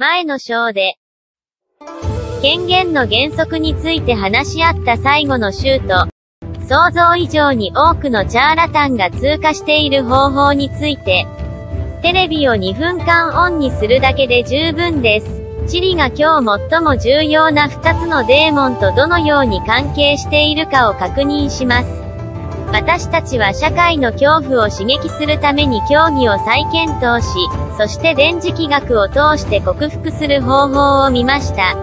前の章で、権限の原則について話し合った最後の週と、想像以上に多くのチャーラタンが通過している方法について、テレビを2分間オンにするだけで十分です。チリが今日最も重要な2つのデーモンとどのように関係しているかを確認します。私たちは社会の恐怖を刺激するために競技を再検討し、そして電磁気学を通して克服する方法を見ました。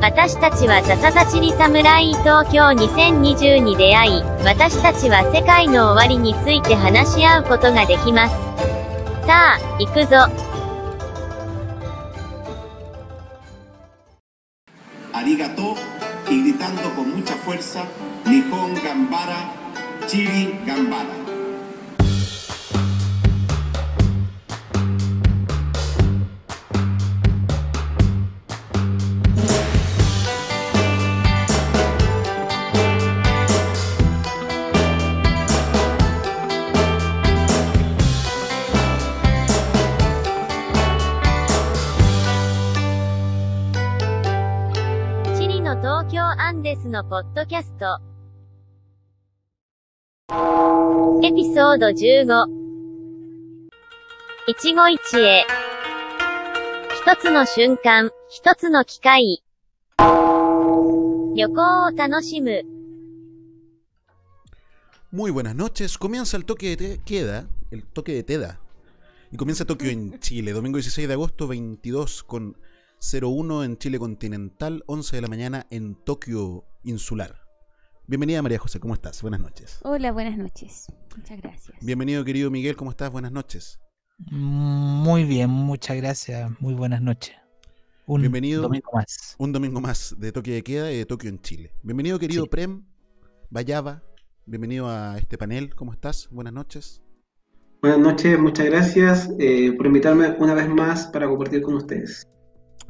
私たちはザザザチリサムライ東京2020に出会い、私たちは世界の終わりについて話し合うことができます。さあ、行くぞ。Arigato y gritando con mucha fuerza, Nihon Gambara, Chiri Gambara. Chiri の東京アンデスのポッドキャストエピソード15。一期一会。一つの瞬間、一つの機会。旅行を楽しむ。Muy buenas noches. Comienza el toque de queda, el toque de teda. Y comienza Tokio en Chile, domingo 16 de agosto, 22 con 01 en Chile continental, 11 de la mañana en Tokio insular. Bienvenida María José, ¿cómo estás? Buenas noches. Hola, buenas noches. Muchas gracias. Bienvenido querido Miguel, ¿cómo estás? Buenas noches. Muy bien, muchas gracias. Muy buenas noches. Un Bienvenido, domingo más. Un domingo más de Tokio de Queda y de Tokio en Chile. Bienvenido querido Prem, Vallava. Bienvenido a este panel. ¿Cómo estás? Buenas noches. Buenas noches, muchas gracias eh, por invitarme una vez más para compartir con ustedes.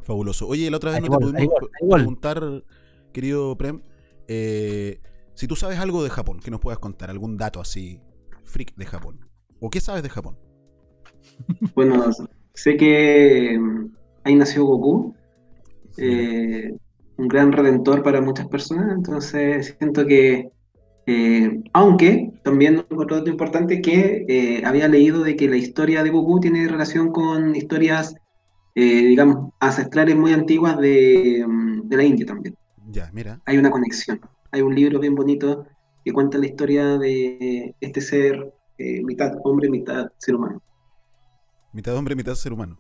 Fabuloso. Oye, la otra vez no te pudimos preguntar, querido Prem, eh, si tú sabes algo de Japón, que nos puedas contar, algún dato así, freak de Japón. ¿O qué sabes de Japón? Bueno, sé que mm, ahí nació Goku, eh, un gran redentor para muchas personas, entonces siento que, eh, aunque también otro dato importante que había leído de que la historia de Goku tiene relación con historias eh, digamos, ancestrales muy antiguas de, mm, de, la India también. Ya, mira. Hay una conexión. Hay un libro bien bonito que cuenta la historia de este ser, eh, mitad hombre, mitad ser humano. Mitad hombre, mitad ser humano.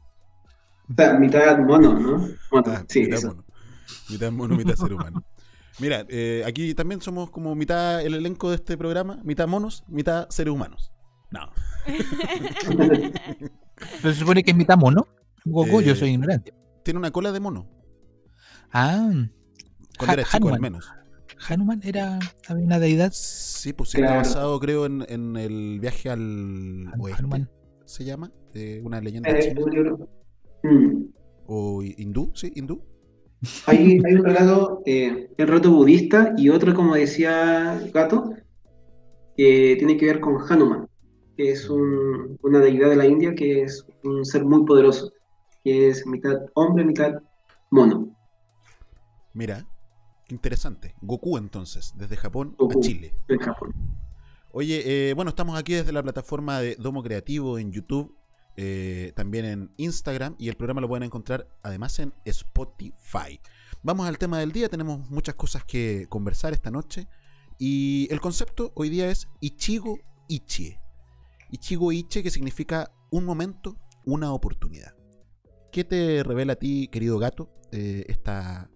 O sea, mitad mono, ¿no? Mono, ah, sí, mitad mono. Mitad mono, mitad ser humano. Mira, eh, aquí también somos como mitad el elenco de este programa, mitad monos, mitad seres humanos. No. ¿Pero se supone que es mitad mono? Goku, yo soy eh, ignorante. Tiene una cola de mono. Ah. Cuando era chico, al menos. Hanuman era una deidad. Sí, pues está basado, creo, en, en, el viaje al oeste. Hanuman. ¿Se llama? Eh, una leyenda eh, china. Mm. ¿O hindú? Sí, hindú. Hay, hay un relato, eh, el relato budista y otro, como decía Gato, que tiene que ver con Hanuman, que es un, una deidad de la India que es un ser muy poderoso que es mitad hombre, mitad mono. Mira, qué interesante. Goku entonces, desde Japón a Chile. Desde Japón. Oye, eh, bueno, estamos aquí desde la plataforma de Domo Creativo en YouTube, eh, también en Instagram y el programa lo pueden encontrar además en Spotify. Vamos al tema del día, tenemos muchas cosas que conversar esta noche y el concepto hoy día es Ichigo Ichie. Ichigo Ichie que significa un momento, una oportunidad. ¿Qué te revela a ti, querido gato, eh, esta,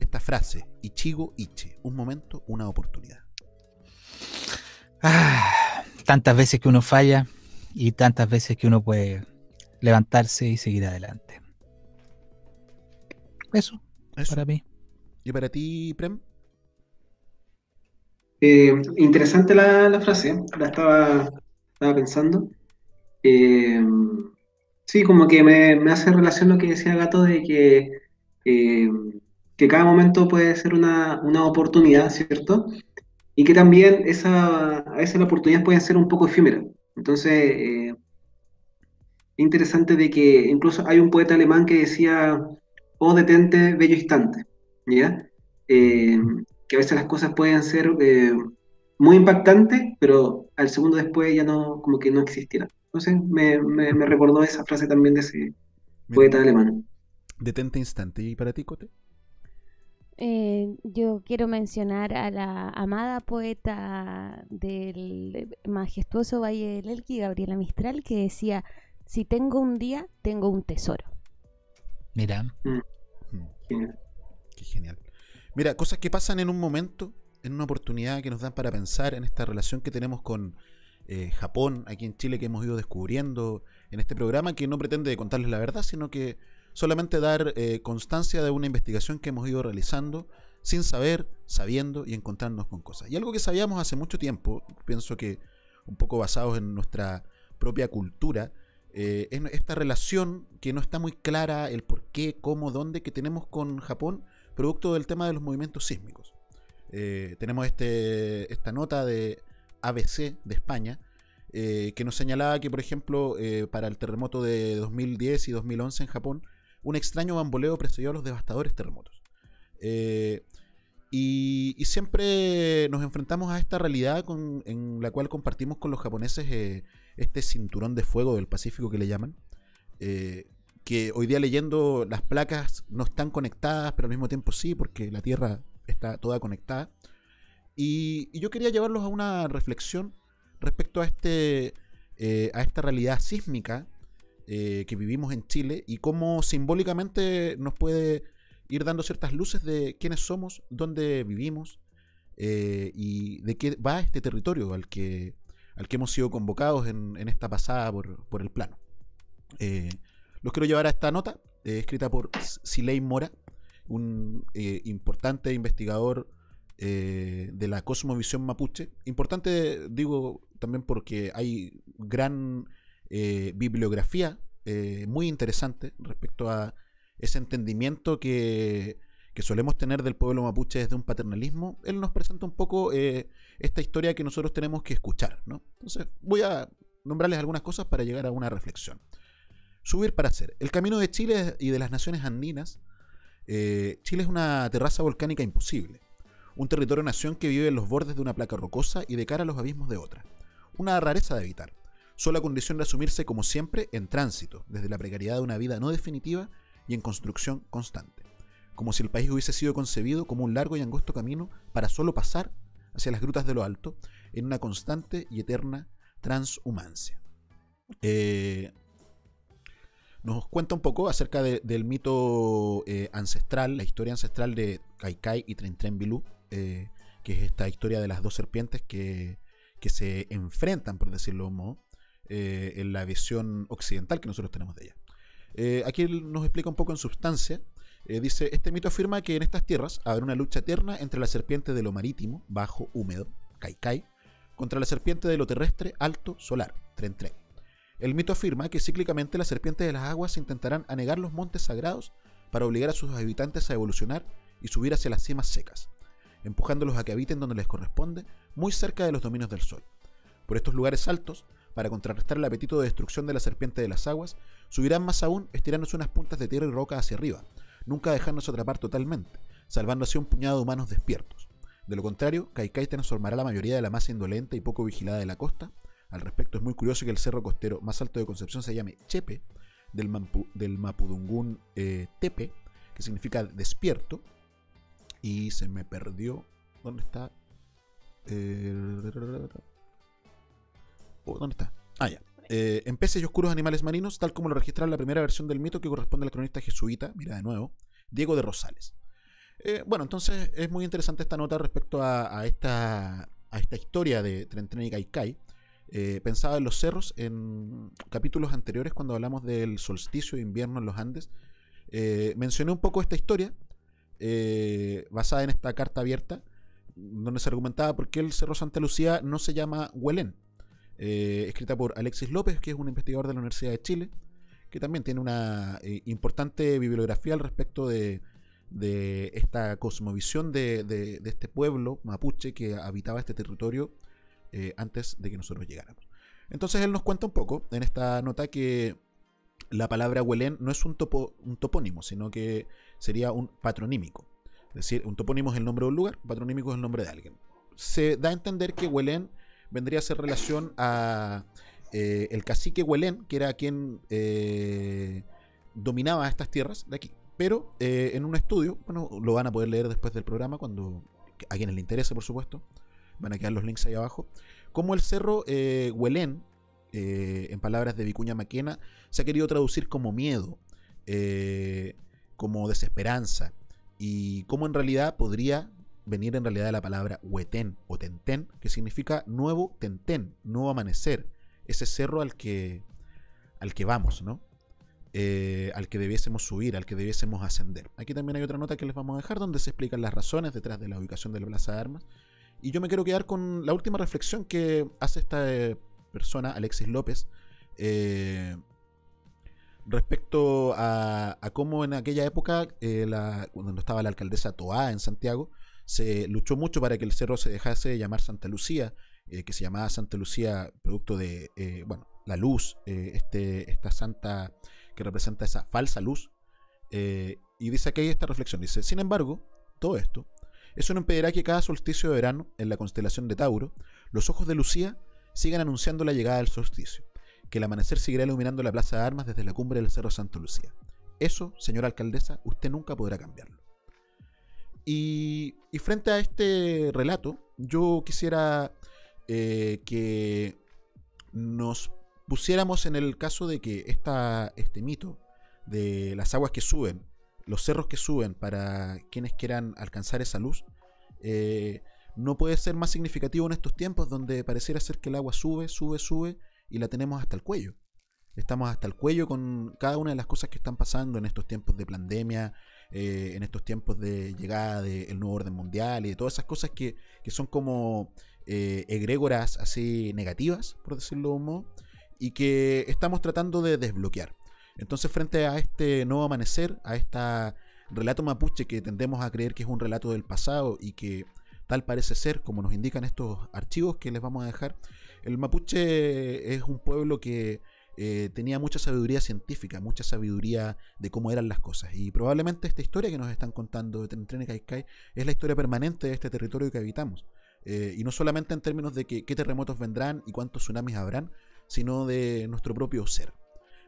esta frase? Ichigo Ichi, un momento, una oportunidad. Ah, tantas veces que uno falla y tantas veces que uno puede levantarse y seguir adelante. Eso, para mí. ¿Y para ti, Prem? Eh, interesante la, frase, la estaba, estaba pensando. Eh, Sí, como que me, hace relación lo que decía Gato de que, eh, que cada momento puede ser una, oportunidad, ¿cierto? Y que también esa, a veces las oportunidades pueden ser un poco efímeras. Entonces, eh, interesante de que incluso hay un poeta alemán que decía, oh detente, bello instante, ¿ya? Eh, que a veces las cosas pueden ser eh, muy impactantes, pero al segundo después ya no, como que no existieran. Entonces me, me, me recordó esa frase también de ese poeta alemán. Detente instante. ¿Y para ti, Cote? Eh, yo quiero mencionar a la amada poeta del majestuoso Valle del Elqui, Gabriela Mistral, que decía, si tengo un día, tengo un tesoro. Mira, Mm, Mm, genial. Qué genial. Mira, cosas que pasan en un momento, en una oportunidad que nos dan para pensar en esta relación que tenemos con eh, Japón, aquí en Chile, que hemos ido descubriendo en este programa, que no pretende contarles la verdad, sino que solamente dar eh, constancia de una investigación que hemos ido realizando sin saber, sabiendo y encontrarnos con cosas. Y algo que sabíamos hace mucho tiempo, pienso que un poco basados en nuestra propia cultura, eh, es esta relación que no está muy clara, el por qué, cómo, dónde, que tenemos con Japón, producto del tema de los movimientos sísmicos. Eh, tenemos este, esta nota de ABC de España, que nos señalaba que, por ejemplo, para el terremoto de 2010 y 2011 en Japón, un extraño bamboleo precedió a los devastadores terremotos. Eh, y, siempre nos enfrentamos a esta realidad en la cual compartimos con los japoneses eh, este cinturón de fuego del Pacífico que le llaman. eh, que hoy día leyendo las placas no están conectadas, pero al mismo tiempo sí, porque la Tierra está toda conectada. Y, yo quería llevarlos a una reflexión respecto a, este, a esta realidad sísmica eh, que vivimos en Chile y cómo simbólicamente nos puede ir dando ciertas luces de quiénes somos, dónde vivimos eh, y de qué va este territorio al que, al que hemos sido convocados en, en esta pasada por, por el plano. Eh, los quiero llevar a esta nota, escrita por Siley Mora, un importante investigador de la cosmovisión mapuche. Importante, digo, también porque hay gran eh, bibliografía eh, muy interesante respecto a ese entendimiento que, que solemos tener del pueblo mapuche desde un paternalismo. Él nos presenta un poco eh, esta historia que nosotros tenemos que escuchar. ¿no? Entonces, voy a nombrarles algunas cosas para llegar a una reflexión. Subir para hacer. El camino de Chile y de las naciones andinas. Chile es una terraza volcánica imposible. Un territorio-nación que vive en los bordes de una placa rocosa y de cara a los abismos de otra. Una rareza de habitar. Solo a condición de asumirse como siempre en tránsito, desde la precariedad de una vida no definitiva y en construcción constante. Como si el país hubiese sido concebido como un largo y angosto camino para solo pasar hacia las grutas de lo alto en una constante y eterna transhumancia. Eh, nos cuenta un poco acerca de- del mito eh, ancestral, la historia ancestral de Kaikai y Tren Tren Bilú, eh, que es esta historia de las dos serpientes que, que se enfrentan, por decirlo modo, eh, en la visión occidental que nosotros tenemos de ella. Eh, aquí nos explica un poco en substancia. eh, dice, este mito afirma que en estas tierras habrá una lucha eterna entre la serpiente de lo marítimo, bajo, húmedo, Kaikai, contra la serpiente de lo terrestre, alto, solar, Tren Tren. El mito afirma que cíclicamente las serpientes de las aguas intentarán anegar los montes sagrados para obligar a sus habitantes a evolucionar y subir hacia las cimas secas, empujándolos a que habiten donde les corresponde, muy cerca de los dominios del sol. Por estos lugares altos, para contrarrestar el apetito de destrucción de la serpiente de las aguas, subirán más aún estirándose unas puntas de tierra y roca hacia arriba, nunca dejándose atrapar totalmente, salvando así un puñado de humanos despiertos. De lo contrario, Kaikai transformará la mayoría de la masa indolente y poco vigilada de la costa. Al respecto, es muy curioso que el cerro costero más alto de Concepción se llame Chepe, del, mampu- del mapudungún eh, Tepe, que significa despierto. Y se me perdió. ¿Dónde está? Eh, oh, ¿Dónde está? Ah, ya. Eh, en peces y oscuros animales marinos, tal como lo registra la primera versión del mito que corresponde al cronista jesuita, mira de nuevo, Diego de Rosales. Eh, bueno, entonces es muy interesante esta nota respecto a, a esta, a esta historia de Tren Tren y Kaikai. Eh, pensaba en los cerros en capítulos anteriores cuando hablamos del solsticio de invierno en los Andes. Eh, mencioné un poco esta historia basada en esta carta abierta donde se argumentaba por qué el Cerro Santa Lucía no se llama Huelén. Eh, escrita por Alexis López, que es un investigador de la Universidad de Chile, que también tiene una eh, importante bibliografía al respecto de, esta cosmovisión de, este pueblo mapuche que habitaba este territorio eh, antes de que nosotros llegáramos. Entonces él nos cuenta un poco en esta nota que la palabra Huelén no es un, topo, un topónimo, sino que sería un patronímico. Es decir, un topónimo es el nombre de un lugar, patronímico es el nombre de alguien. Se da a entender que Huelén vendría a ser relación a eh, el cacique Huelén, que era quien eh, dominaba estas tierras de aquí. Pero eh, en un estudio, bueno, lo van a poder leer después del programa, cuando a quienes le interese, por supuesto, van a quedar los links ahí abajo, como el cerro Huelén, en palabras de Vicuña Maquena, se ha querido traducir como miedo, como desesperanza, y como en realidad podría venir en realidad de la palabra huetén o tentén, que significa nuevo tentén, nuevo amanecer, ese cerro al que, al que vamos, ¿no? Eh, al que debiésemos subir, al que debiésemos ascender. Aquí también hay otra nota que les vamos a dejar donde se explican las razones detrás de la ubicación de la Plaza de Armas. Y yo me quiero quedar con la última reflexión que hace esta eh, persona, Alexis López, eh, respecto a, cómo en aquella época, cuando estaba la alcaldesa Toá en Santiago, se luchó mucho para que el cerro se dejase de llamar Santa Lucía, que se llamaba Santa Lucía producto de, bueno, la luz, este, esta santa que representa esa falsa luz. Eh, y dice aquí esta reflexión, dice, sin embargo, todo esto, eso no impedirá que cada solsticio de verano, en la constelación de Tauro, los ojos de Lucía sigan anunciando la llegada del solsticio, que el amanecer seguirá iluminando la plaza de armas desde la cumbre del Cerro Santo Lucía. Eso, señora alcaldesa, usted nunca podrá cambiarlo. Y, frente a este relato, yo quisiera eh, que nos pusiéramos en el caso de que esta, este mito de las aguas que suben, los cerros que suben para quienes quieran alcanzar esa luz, eh, no puede ser más significativo en estos tiempos donde pareciera ser que el agua sube, sube, sube y la tenemos hasta el cuello. Estamos hasta el cuello con cada una de las cosas que están pasando en estos tiempos de pandemia, eh, en estos tiempos de llegada del nuevo orden mundial y de todas esas cosas que, que son como eh, egrégoras así negativas, por decirlo de un modo, y que estamos tratando de desbloquear. Entonces, frente a este nuevo amanecer, a este relato mapuche que tendemos a creer que es un relato del pasado y que tal parece ser, como nos indican estos archivos que les vamos a dejar, el mapuche es un pueblo que eh, tenía mucha sabiduría científica, mucha sabiduría de cómo eran las cosas. Y probablemente esta historia que nos están contando de Tren Caicay es la historia permanente de este territorio que habitamos. Eh, y no solamente en términos de qué terremotos vendrán y cuántos tsunamis habrán, sino de nuestro propio ser.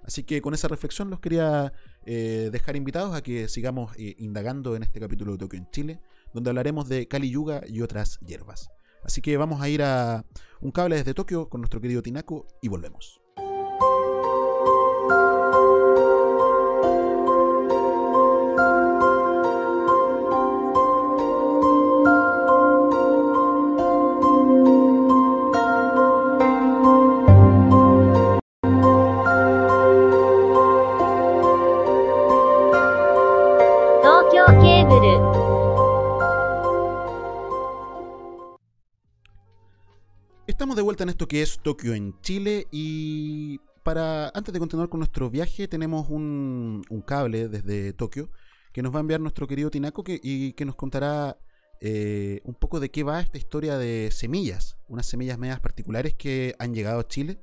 Así que con esa reflexión los quería eh, dejar invitados a que sigamos indagando en este capítulo de Tokio en Chile, donde hablaremos de Kali Yuga y otras hierbas. Así que vamos a ir a un cable desde Tokio con nuestro querido Tinako y volvemos. De vuelta en esto que es Tokio en Chile y para antes de continuar con nuestro viaje tenemos un, cable desde Tokio que nos va a enviar nuestro querido Tinako que, y que nos contará eh, un poco de qué va esta historia de semillas, unas semillas medias particulares que han llegado a Chile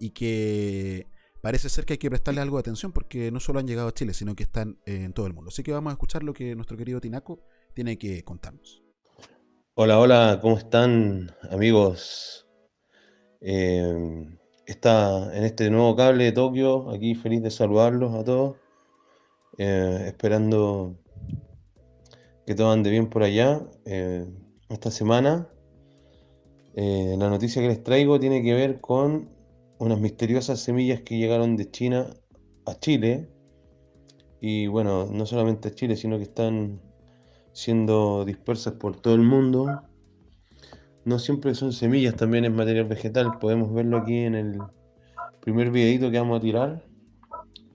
y que parece ser que hay que prestarle algo de atención porque no solo han llegado a Chile, sino que están en todo el mundo. Así que vamos a escuchar lo que nuestro querido Tinako tiene que contarnos. Hola, hola, ¿cómo están amigos eh, está en este nuevo cable de Tokio, aquí feliz de saludarlos a todos, eh, esperando que todo ande bien por allá. Eh, esta semana la noticia que les traigo tiene que ver con unas misteriosas semillas que llegaron de China a Chile. Y bueno, no solamente a Chile, sino que están siendo dispersas por todo el mundo no siempre son semillas, también es material vegetal. Podemos verlo aquí en el primer videito que vamos a tirar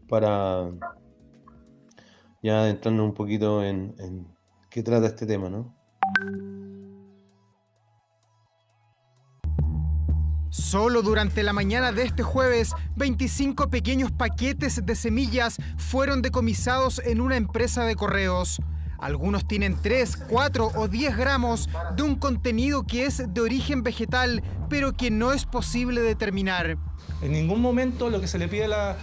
para ya adentrarnos un poquito en, en qué trata este tema, ¿no? Solo durante la mañana de este jueves, 25 pequeños paquetes de semillas fueron decomisados en una empresa de correos. Algunos tienen 3, 4 o 10 gramos de un contenido que es de origen vegetal, pero que no es posible determinar. En ningún momento lo que se le pide a la,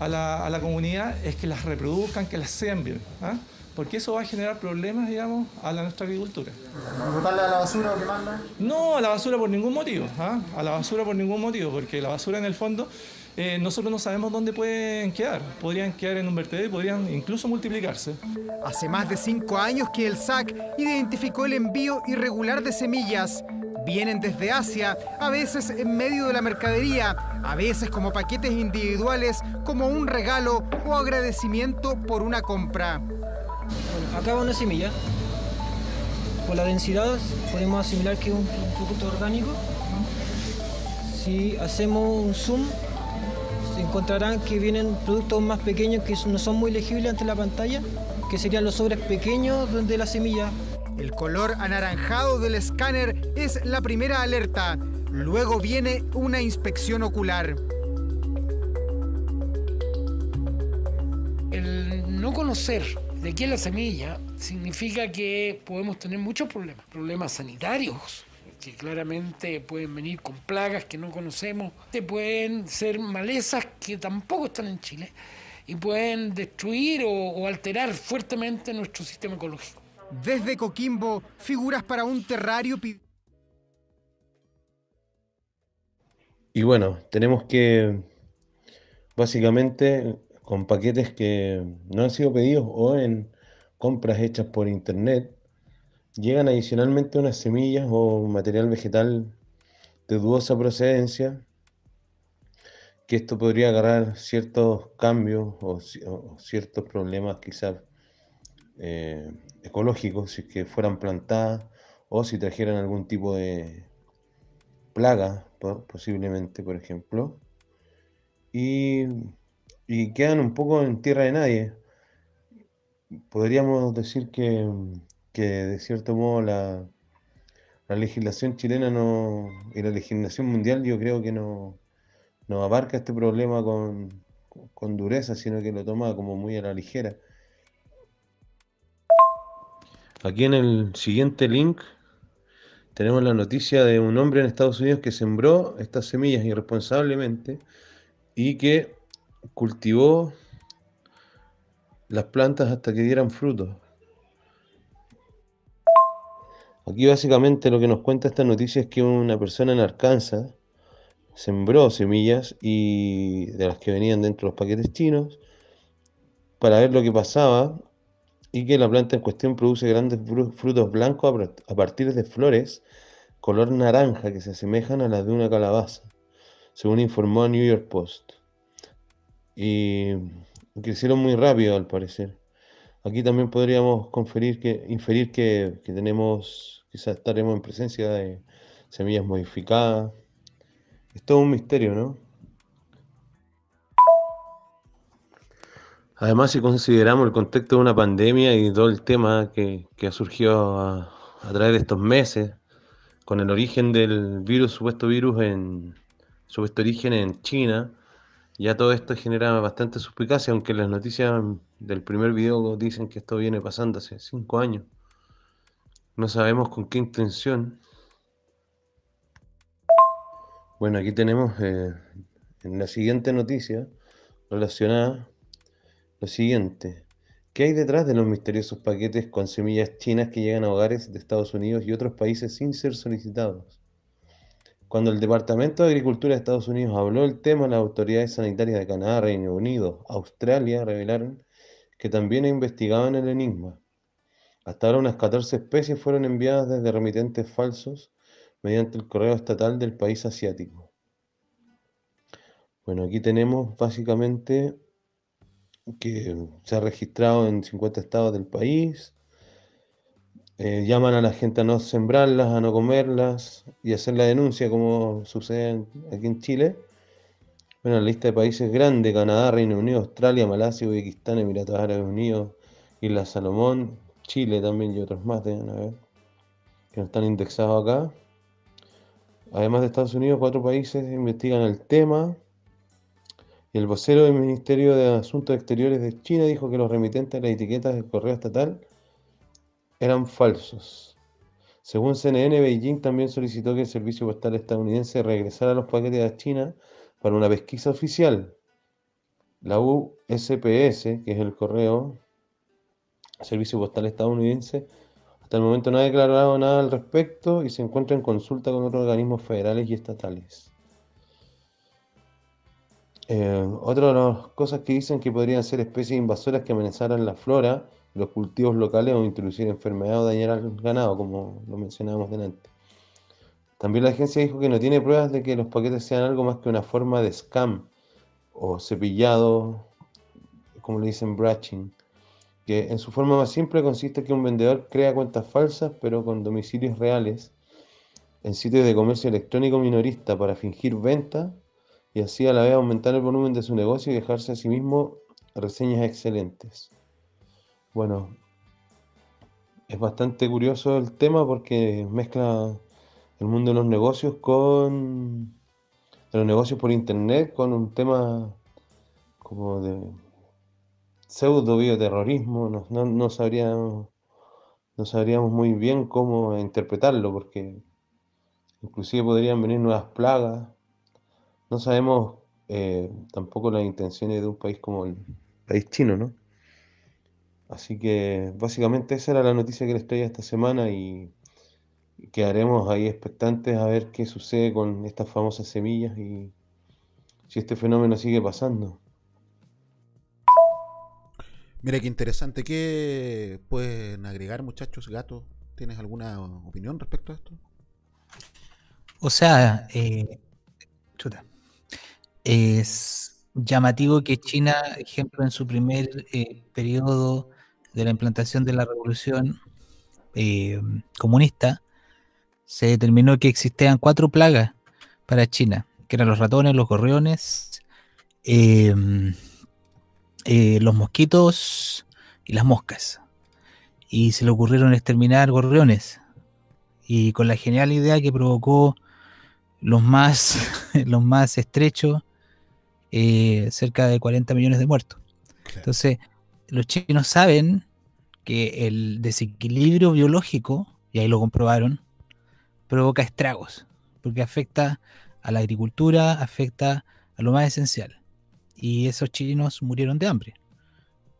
a la, a la comunidad es que las reproduzcan, que las siembren. ¿ah? porque eso va a generar problemas, digamos, a la, nuestra agricultura. ¿Botarla a la basura o quemarla? No, a la basura por ningún motivo, ¿ah? a la basura por ningún motivo, porque la basura en el fondo eh, nosotros no sabemos dónde pueden quedar. Podrían quedar en un vertedero y podrían incluso multiplicarse. Hace más de cinco años que el SAC identificó el envío irregular de semillas. Vienen desde Asia, a veces en medio de la mercadería, a veces como paquetes individuales, como un regalo o agradecimiento por una compra. acá va una semilla. Por la densidad podemos asimilar que es un producto orgánico. Si hacemos un zoom encontrarán que vienen productos más pequeños que no son muy legibles ante la pantalla, que serían los sobres pequeños de la semilla. El color anaranjado del escáner es la primera alerta. Luego viene una inspección ocular. El no conocer de qué es la semilla significa que podemos tener muchos problemas, problemas sanitarios, que claramente pueden venir con plagas que no conocemos, pueden ser malezas que tampoco están en Chile y pueden destruir o, alterar fuertemente nuestro sistema ecológico. Desde Coquimbo, figuras para un terrario. Y bueno, tenemos que básicamente con paquetes que no han sido pedidos o en compras hechas por internet, Llegan adicionalmente unas semillas o material vegetal de dudosa procedencia, que esto podría agarrar ciertos cambios o, ciertos problemas quizás eh, ecológicos si que fueran plantadas o si trajeran algún tipo de plaga, posiblemente, por ejemplo, y, y quedan un poco en tierra de nadie. Podríamos decir que que de cierto modo la, la legislación chilena no, y la legislación mundial yo creo que no, no abarca este problema con, con dureza, sino que lo toma como muy a la ligera. Aquí en el siguiente link tenemos la noticia de un hombre en Estados Unidos que sembró estas semillas irresponsablemente y que cultivó las plantas hasta que dieran frutos. Aquí básicamente lo que nos cuenta esta noticia es que una persona en Arkansas sembró semillas y de las que venían dentro de los paquetes chinos para ver lo que pasaba y que la planta en cuestión produce grandes frutos blancos a partir de flores color naranja que se asemejan a las de una calabaza, según informó New York Post. Y crecieron muy rápido al parecer. Aquí también podríamos conferir que, inferir que tenemos Quizás estaremos en presencia de semillas modificadas. Es todo un misterio, ¿no? Además, si consideramos el contexto de una pandemia y todo el tema que, ha surgido a, través de estos meses, con el origen del virus, supuesto virus en supuesto origen en China, ya todo esto genera bastante suspicacia, aunque las noticias del primer video dicen que esto viene pasando hace cinco años. No sabemos con qué intención. Bueno, aquí tenemos eh, en la siguiente noticia relacionada lo siguiente. ¿Qué hay detrás de los misteriosos paquetes con semillas chinas que llegan a hogares de Estados Unidos y otros países sin ser solicitados? Cuando el Departamento de Agricultura de Estados Unidos habló del tema, las autoridades sanitarias de Canadá, Reino Unido, Australia revelaron que también investigaban el enigma. Hasta ahora unas 14 especies fueron enviadas desde remitentes falsos mediante el correo estatal del país asiático. Bueno, aquí tenemos básicamente que se ha registrado en 50 estados del país. Eh, llaman a la gente a no sembrarlas, a no comerlas y hacer la denuncia como sucede aquí en Chile. Bueno, la lista de países grande, Canadá, Reino Unido, Australia, Malasia, Uzbekistán, Emiratos Árabes Unidos, Isla Salomón, Chile también y otros más, deben haber, que no están indexados acá. Además de Estados Unidos, cuatro países investigan el tema. El vocero del Ministerio de Asuntos Exteriores de China dijo que los remitentes de las etiquetas del correo estatal eran falsos. Según CNN, Beijing también solicitó que el servicio postal estadounidense regresara los paquetes a China para una pesquisa oficial. La USPS, que es el correo, Servicio Postal Estadounidense, hasta el momento no ha declarado nada al respecto y se encuentra en consulta con otros organismos federales y estatales. Eh, otra de las cosas que dicen que podrían ser especies invasoras que amenazaran la flora, los cultivos locales o introducir enfermedades o dañar al ganado, como lo mencionábamos delante. También la agencia dijo que no tiene pruebas de que los paquetes sean algo más que una forma de scam o cepillado, como le dicen braching, que en su forma más simple consiste en que un vendedor crea cuentas falsas pero con domicilios reales en sitios de comercio electrónico minorista para fingir venta y así a la vez aumentar el volumen de su negocio y dejarse a sí mismo reseñas excelentes. Bueno, es bastante curioso el tema porque mezcla el mundo de los negocios con de los negocios por internet con un tema como de pseudo bioterrorismo, no, no, no sabríamos, no sabríamos muy bien cómo interpretarlo, porque inclusive podrían venir nuevas plagas. No sabemos eh, tampoco las intenciones de un país como el país chino, ¿no? Así que básicamente esa era la noticia que les traía esta semana y quedaremos ahí expectantes a ver qué sucede con estas famosas semillas y si este fenómeno sigue pasando. Mira qué interesante. ¿Qué pueden agregar, muchachos, gatos? ¿Tienes alguna opinión respecto a esto? O sea, eh, chuta. es llamativo que China, ejemplo, en su primer eh, periodo de la implantación de la revolución eh, comunista, se determinó que existían cuatro plagas para China, que eran los ratones, los gorriones, em, eh, los mosquitos y las moscas. Y se le ocurrieron exterminar gorriones. Y con la genial idea que provocó los más, los más estrechos, eh, cerca de 40 millones de muertos. Entonces, los chinos saben que el desequilibrio biológico, y ahí lo comprobaron, provoca estragos, porque afecta a la agricultura, afecta a lo más esencial. Y esos chinos murieron de hambre,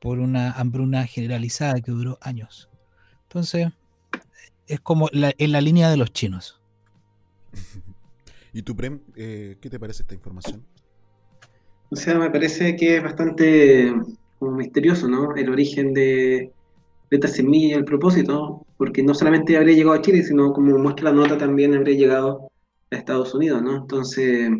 por una hambruna generalizada que duró años. Entonces, es como en la línea de los chinos. ¿Y tú, Prem, eh, qué te parece esta información? O sea, me parece que es bastante como misterioso, ¿no? El origen de, de esta semilla y el propósito, porque no solamente habría llegado a Chile, sino como muestra la nota también habría llegado a Estados Unidos, ¿no? Entonces,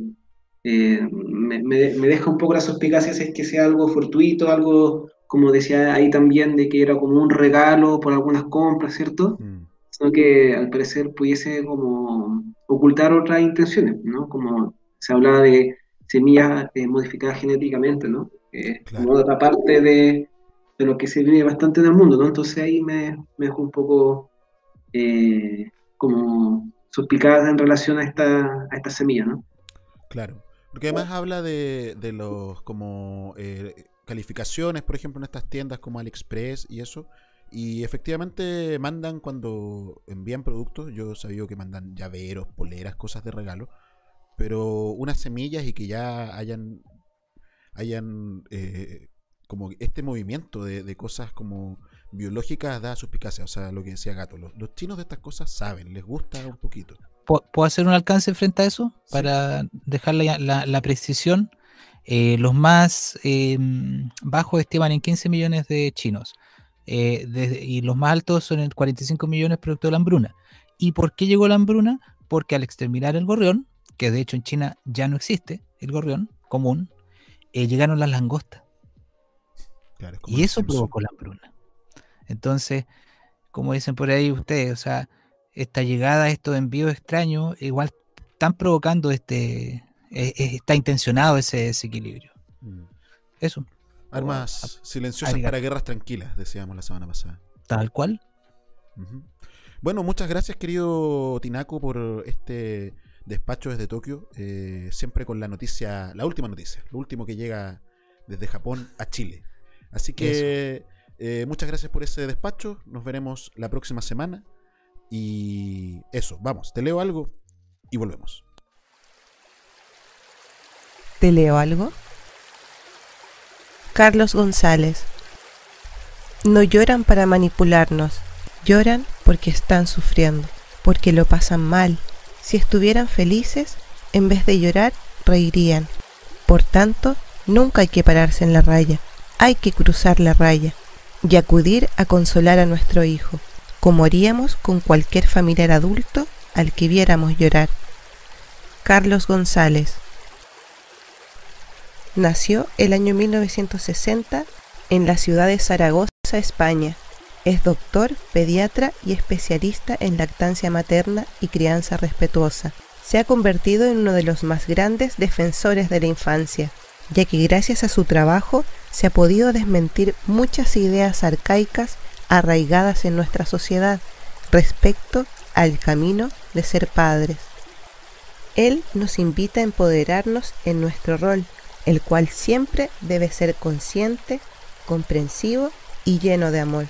eh, me, me, deja un poco la suspicacia si es que sea algo fortuito, algo, como decía ahí también, de que era como un regalo por algunas compras, ¿cierto? Mm. Sino que al parecer pudiese como ocultar otras intenciones, ¿no? Como se hablaba de semillas eh, modificadas genéticamente, ¿no? Eh, Como otra parte de, de lo que se vive bastante en el mundo, ¿no? Entonces ahí me, me dejó un poco eh, como suspicada en relación a esta, a esta semilla, ¿no? Claro. Porque además habla de, de los como eh, calificaciones, por ejemplo, en estas tiendas como AliExpress y eso. Y efectivamente mandan cuando envían productos, yo sabía que mandan llaveros, poleras, cosas de regalo, pero unas semillas y que ya hayan, hayan eh, como este movimiento de, cosas como biológicas da suspicacia, o sea, lo que decía Gato, los, chinos de estas cosas saben, les gusta un poquito. ¿Puedo hacer un alcance frente a eso? Para dejar la, precisión. Eh, los más em, bajos estiman en 15 millones de chinos eh, y los más altos son en 45 millones producto de la hambruna. ¿Y por qué llegó la hambruna? Porque al exterminar el gorrión, que de hecho en China ya no existe, el gorrión común, eh, llegaron las langostas y eso provocó la hambruna. Entonces, como dicen por ahí ustedes, o sea, esta llegada, estos envíos extraños, igual están provocando este, e, e, está intencionado ese desequilibrio. Mm. Eso. Armas silenciosas para guerras tranquilas, decíamos la semana pasada. Tal cual. Bueno, muchas gracias, querido Tinaco, por este despacho desde Tokio. Eh, siempre con la noticia, la última noticia, lo último que llega desde Japón a Chile. Así que eh, muchas gracias por ese despacho. Nos veremos la próxima semana. Y eso, vamos, te leo algo y volvemos. ¿Te leo algo? Carlos González. No lloran para manipularnos, lloran porque están sufriendo, porque lo pasan mal. Si estuvieran felices, en vez de llorar, reirían. Por tanto, nunca hay que pararse en la raya, hay que cruzar la raya y acudir a consolar a nuestro hijo, como haríamos con cualquier familiar adulto al que viéramos llorar. Carlos González Nació el año 1960 en la ciudad de Zaragoza, España. Es doctor, pediatra y especialista en lactancia materna y crianza respetuosa. Se ha convertido en uno de los más grandes defensores de la infancia, ya que gracias a su trabajo se ha podido desmentir muchas ideas arcaicas arraigadas en nuestra sociedad respecto al camino de ser padres. Él nos invita a empoderarnos en nuestro rol, el cual siempre debe ser consciente, comprensivo y lleno de amor.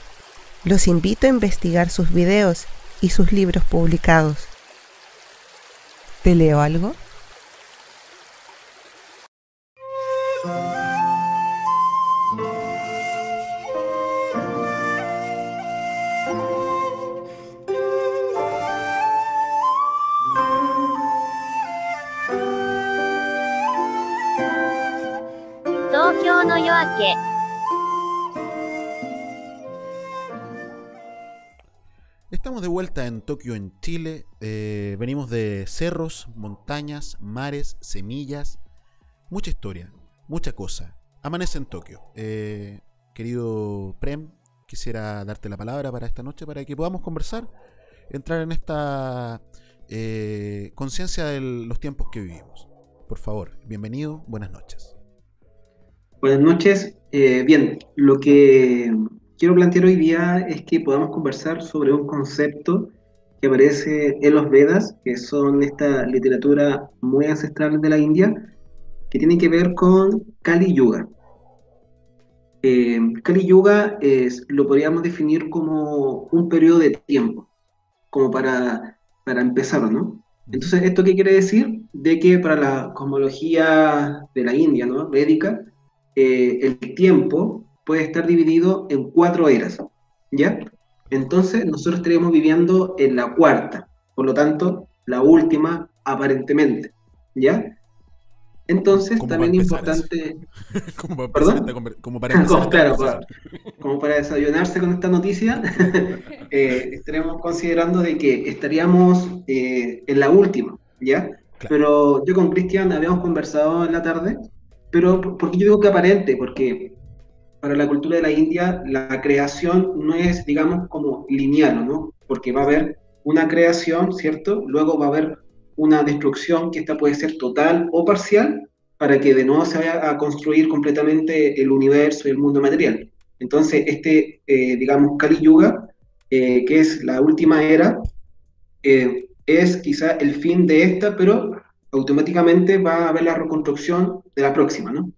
Los invito a investigar sus videos y sus libros publicados. ¿Te leo algo? Estamos de vuelta en Tokio, en Chile. Eh, venimos de cerros, montañas, mares, semillas. Mucha historia, mucha cosa. Amanece en Tokio. Eh, querido Prem, quisiera darte la palabra para esta noche para que podamos conversar, entrar en esta eh, conciencia de los tiempos que vivimos. Por favor, bienvenido, buenas noches. Buenas noches. Eh, bien, lo que quiero plantear hoy día es que podamos conversar sobre un concepto que aparece en los Vedas, que son esta literatura muy ancestral de la India, que tiene que ver con Kali Yuga. Eh, Kali Yuga es, lo podríamos definir como un periodo de tiempo, como para, para empezar, ¿no? Entonces, ¿esto qué quiere decir? De que para la cosmología de la India, ¿no? Védica, eh, el tiempo puede estar dividido en cuatro eras, ¿ya? Entonces, nosotros estaríamos viviendo en la cuarta, por lo tanto, la última aparentemente, ¿ya? Entonces, también importante... Como para ¿Perdón? empezar esta conver- como para empezar Como, esta claro, conversación. para- como para desayunarse con esta noticia, eh, estaremos considerando de que estaríamos eh, en la última, ¿ya? Pero yo con Cristian habíamos conversado en la tarde, pero ¿por qué yo digo que aparente? Porque para la cultura de la India la creación no es, digamos, como lineal, ¿no? Porque va a haber una creación, ¿cierto? Luego va a haber una destrucción que esta puede ser total o parcial para que de nuevo se vaya a construir completamente el universo y el mundo material. Entonces, este, eh, digamos, Kali Yuga, eh, que es la última era, eh, es quizá el fin de esta, pero automáticamente va a haber la reconstrucción de la próxima, ¿no?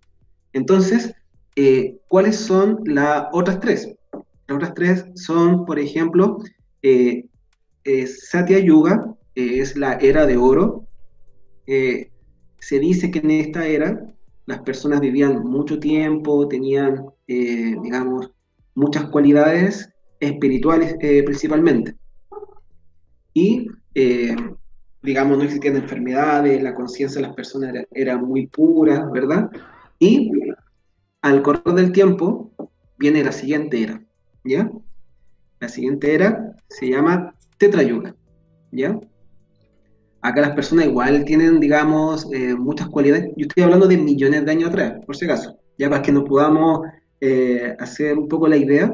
Entonces, eh, ¿cuáles son las otras tres? Las otras tres son, por ejemplo, eh, eh, Satya Yuga, es la era de oro. Eh, se dice que en esta era las personas vivían mucho tiempo, tenían, eh, digamos, muchas cualidades espirituales eh, principalmente. Y, digamos, no existían enfermedades, la conciencia de las personas era, era muy pura, ¿verdad? Y al correr del tiempo viene la siguiente era, ¿ya? La siguiente era se llama Tetrayuga, ¿ya? Acá las personas igual tienen, digamos, eh, muchas cualidades. Yo estoy hablando de millones de años atrás, por si acaso, ya para que nos podamos eh, hacer un poco la idea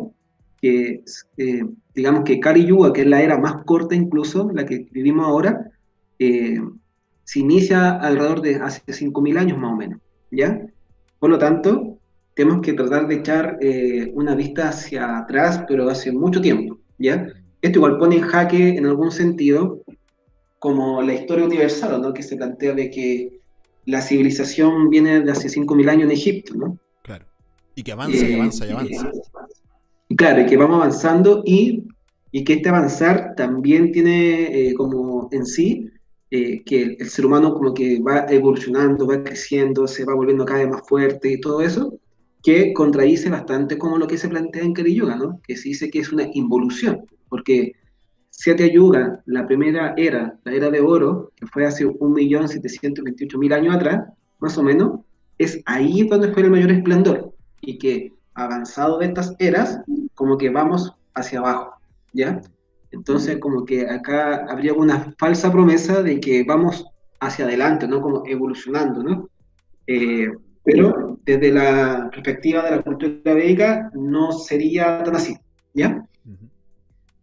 que, eh, digamos, que Kali Yuga, que es la era más corta incluso, la que vivimos ahora, eh, se inicia alrededor de hace 5.000 años más o menos, ¿ya? Por lo tanto, tenemos que tratar de echar eh, una vista hacia atrás, pero hace mucho tiempo, ¿ya? Esto igual pone en jaque en algún sentido como la historia universal, ¿no? Que se plantea de que la civilización viene de hace 5.000 años en Egipto, ¿no? Claro. Y que avanza y Eh, avanza y avanza. y claro, y que vamos avanzando y, y que este avanzar también tiene eh, como en sí eh, que el, ser humano como que va evolucionando, va creciendo, se va volviendo cada vez más fuerte y todo eso. que contradice bastante como lo que se plantea en Kali Yuga, ¿no? Que se dice que es una involución, porque Siete Yuga, la primera era, la era de oro, que fue hace 1.728.000 años atrás, más o menos, es ahí donde fue el mayor esplendor, y que avanzado de estas eras, como que vamos hacia abajo, ¿ya? Entonces, como que acá habría una falsa promesa de que vamos hacia adelante, ¿no? Como evolucionando, ¿no? Eh, pero desde la perspectiva de la cultura védica no sería tan así, ¿ya?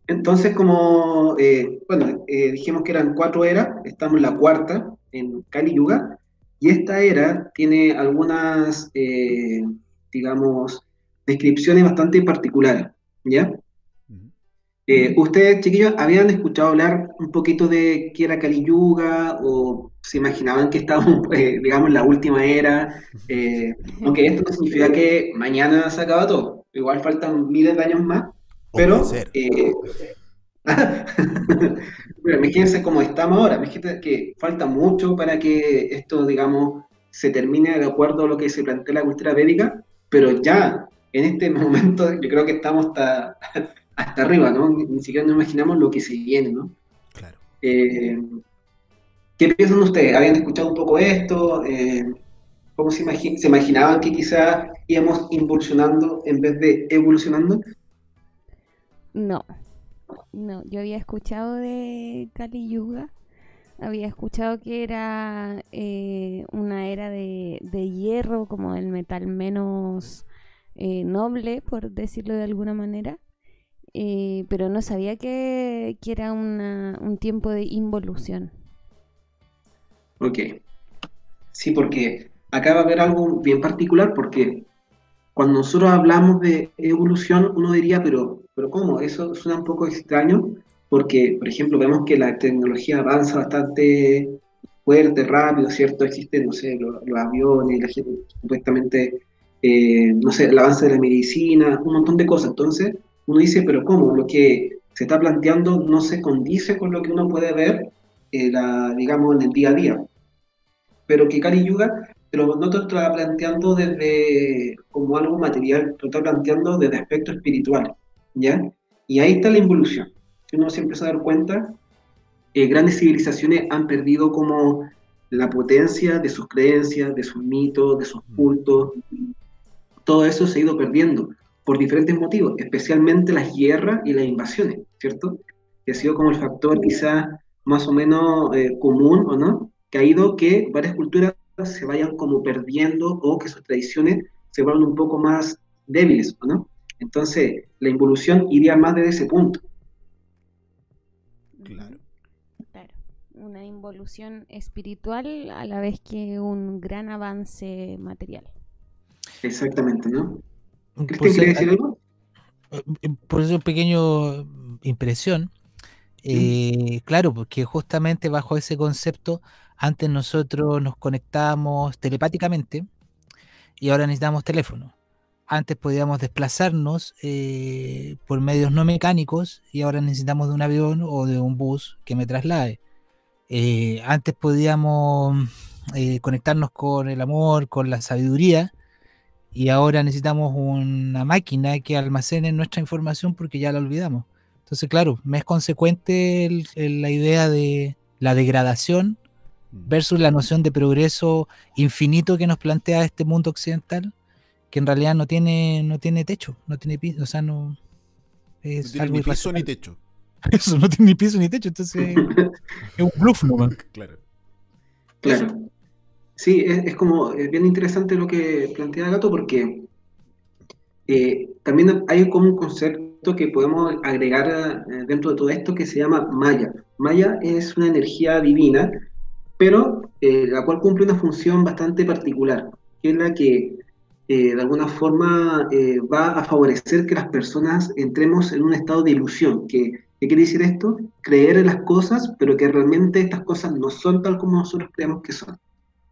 Entonces, como, eh, bueno, eh, dijimos que eran cuatro eras, estamos en la cuarta, en Kali Yuga, y esta era tiene algunas, eh, digamos, descripciones bastante particulares, ¿ya? ¿Ustedes, chiquillos, habían escuchado hablar un poquito de qué era Kali Yuga o se imaginaban que estábamos, digamos, en la última era? aunque esto no significa que mañana se acaba todo, igual faltan miles de años más, pero, eh, bueno, imagínense cómo estamos ahora, imagínense que falta mucho para que esto, digamos, se termine de acuerdo a lo que se plantea la cultura védica, pero ya en este momento yo creo que estamos hasta, hasta arriba, ¿no? Ni, siquiera nos imaginamos lo que se viene, ¿no? Claro. Eh, ¿Qué piensan ustedes? ¿Habían escuchado un poco esto? Eh, ¿Cómo se, se imaginaban que quizás íbamos impulsionando en vez de evolucionando? No, no, yo había escuchado de Kali Yuga, había escuchado que era eh, una era de, hierro, como el metal menos eh, noble, por decirlo de alguna manera, eh, pero no sabía que, que era una, un tiempo de involución. Ok, sí, porque acá va a haber algo bien particular, porque cuando nosotros hablamos de evolución, uno diría, pero pero ¿cómo? Eso suena un poco extraño porque, por ejemplo, vemos que la tecnología avanza bastante fuerte, rápido, ¿cierto? Existen, no sé, los, aviones, la gente, supuestamente, eh, no sé, el avance de la medicina, un montón de cosas. Entonces, uno dice, pero ¿cómo? Lo que se está planteando no se condice con lo que uno puede ver, eh, la, digamos, en el día a día. Pero que Kali Yuga, pero no te está planteando desde como algo material, te está planteando desde aspectos espirituales. ¿ya? Y ahí está la involución. Uno se empieza a dar cuenta, que grandes civilizaciones han perdido como la potencia de sus creencias, de sus mitos, de sus cultos. Todo eso se ha ido perdiendo por diferentes motivos, especialmente las guerras y las invasiones, ¿cierto? Que ha sido como el factor quizás más o menos eh, común, ¿o no? Que ha ido que varias culturas se vayan como perdiendo o que sus tradiciones se vuelvan un poco más débiles, ¿o no? Entonces, la involución iría más desde ese punto. Claro. Claro. Una involución espiritual a la vez que un gran avance material. Exactamente, ¿no? ¿Cristian quiere decir algo? Eh, por eso, pequeño impresión. Eh, claro, porque justamente bajo ese concepto, antes nosotros nos conectábamos telepáticamente y ahora necesitamos teléfono antes podíamos desplazarnos eh, por medios no mecánicos y ahora necesitamos de un avión o de un bus que me traslade. Eh, antes podíamos eh, conectarnos con el amor, con la sabiduría y ahora necesitamos una máquina que almacene nuestra información porque ya la olvidamos. Entonces, claro, me es consecuente la idea de la degradación mm. versus la noción de progreso infinito que nos plantea este mundo occidental que en realidad no tiene, no tiene techo, no tiene piso, o sea, no es no tiene ni piso ni techo. Eso, no tiene ni piso ni techo, entonces es un bluff nomás. Claro. Claro. Sí, es, como es bien interesante lo que plantea Gato porque eh, también hay como un concepto que podemos agregar eh, dentro de todo esto que se llama Maya. Maya es una energía divina, pero eh, la cual cumple una función bastante particular, que es la que de alguna forma va a favorecer que las personas entremos en un estado de ilusión. ¿Qué, quiere decir esto? Creer en las cosas, pero que realmente estas cosas no son tal como nosotros creemos que son.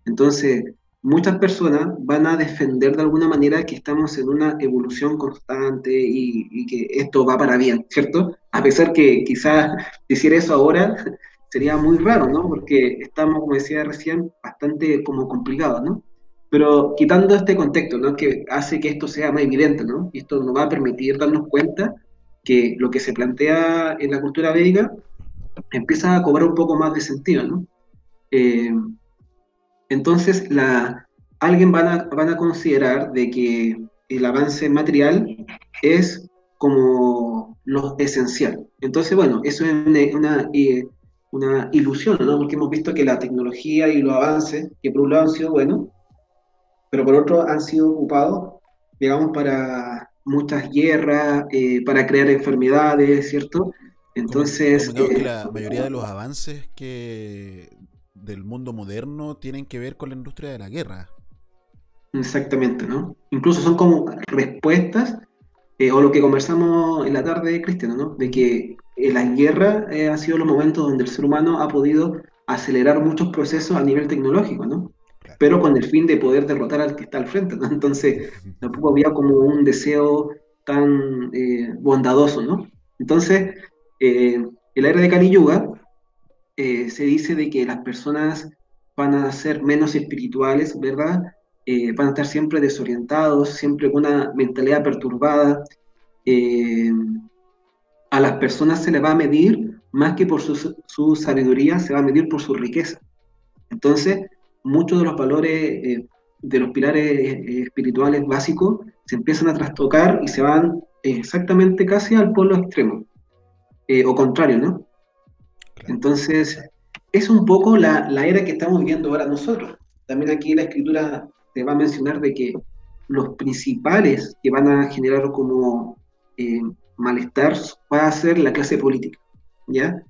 Entonces, muchas personas van a defender de alguna manera que estamos en una evolución constante y, que esto va para bien, ¿cierto? A pesar que quizás decir eso ahora sería muy raro, ¿no? Porque estamos, como decía recién, bastante como complicados, ¿no? pero quitando este contexto, ¿no? Que hace que esto sea más evidente, ¿no? Y esto nos va a permitir darnos cuenta que lo que se plantea en la cultura védica empieza a cobrar un poco más de sentido, ¿no? Eh, entonces, la, alguien van a, van a considerar de que el avance material es como lo esencial. Entonces, bueno, eso es una, eh, una, ilusión, ¿no? Porque hemos visto que la tecnología y los avances, que por un lado han sido buenos, pero por otro han sido ocupados, digamos, para muchas guerras, eh, para crear enfermedades, ¿cierto? Entonces... que eh, la mayoría de los avances que del mundo moderno tienen que ver con la industria de la guerra. Exactamente, ¿no? Incluso son como respuestas, eh, o lo que conversamos en la tarde, Cristiano, ¿no? De que en la guerra eh, ha sido los momentos donde el ser humano ha podido acelerar muchos procesos a nivel tecnológico, ¿no? Pero con el fin de poder derrotar al que está al frente, ¿no? Entonces, tampoco había como un deseo tan eh, bondadoso, ¿no? Entonces, en la era de Kali Yuga, se dice de que las personas van a ser menos espirituales, ¿verdad? Eh, van a estar siempre desorientados, siempre con una mentalidad perturbada. Eh, a las personas se les va a medir más que por su, sabiduría, se va a medir por su riqueza. Entonces, muchos de los valores eh, de los pilares espirituales básicos se empiezan a trastocar y se van exactamente casi al polo extremo, o contrario, ¿no? Entonces, es un poco la, la, era que estamos viviendo ahora nosotros. También aquí la escritura te va a mencionar de que los principales que van a generar como eh, malestar va a ser la clase política, ¿ya?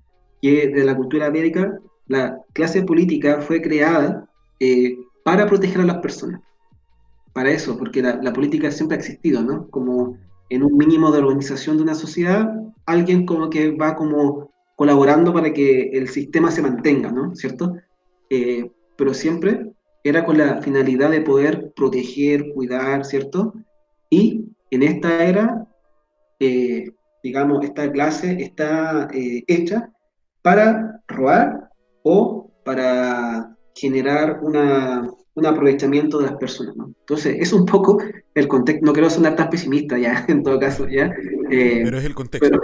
Que de la cultura médica, la clase política fue creada eh, para proteger a las personas. Para eso, porque la, la, política siempre ha existido, ¿no? Como en un mínimo de organización de una sociedad, alguien como que va como colaborando para que el sistema se mantenga, ¿no? ¿Cierto? Eh, pero siempre era con la finalidad de poder proteger, cuidar, ¿cierto? Y en esta era, eh, digamos, esta clase está eh, hecha para robar o para generar una, un aprovechamiento de las personas, ¿no? Entonces, es un poco el contexto, no quiero sonar tan pesimista ya, en todo caso, ¿ya? Eh, pero es el contexto.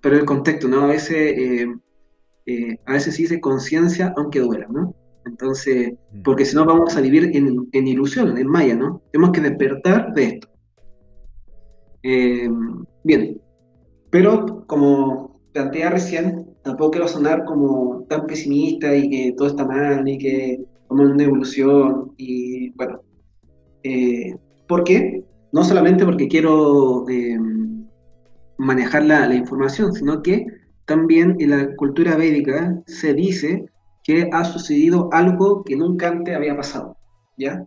Pero, el contexto, ¿no? A veces, a veces sí dice conciencia, aunque duela, ¿no? Entonces, mm. porque si no vamos a vivir en, en, ilusión, en maya, ¿no? Tenemos que despertar de esto. Eh, bien, pero como plantea recién, tampoco quiero sonar como tan pesimista y que todo está mal y que como una evolución y bueno, eh, ¿por qué? No solamente porque quiero eh, manejar la, la información, sino que también en la cultura védica se dice que ha sucedido algo que nunca antes había pasado, ¿ya?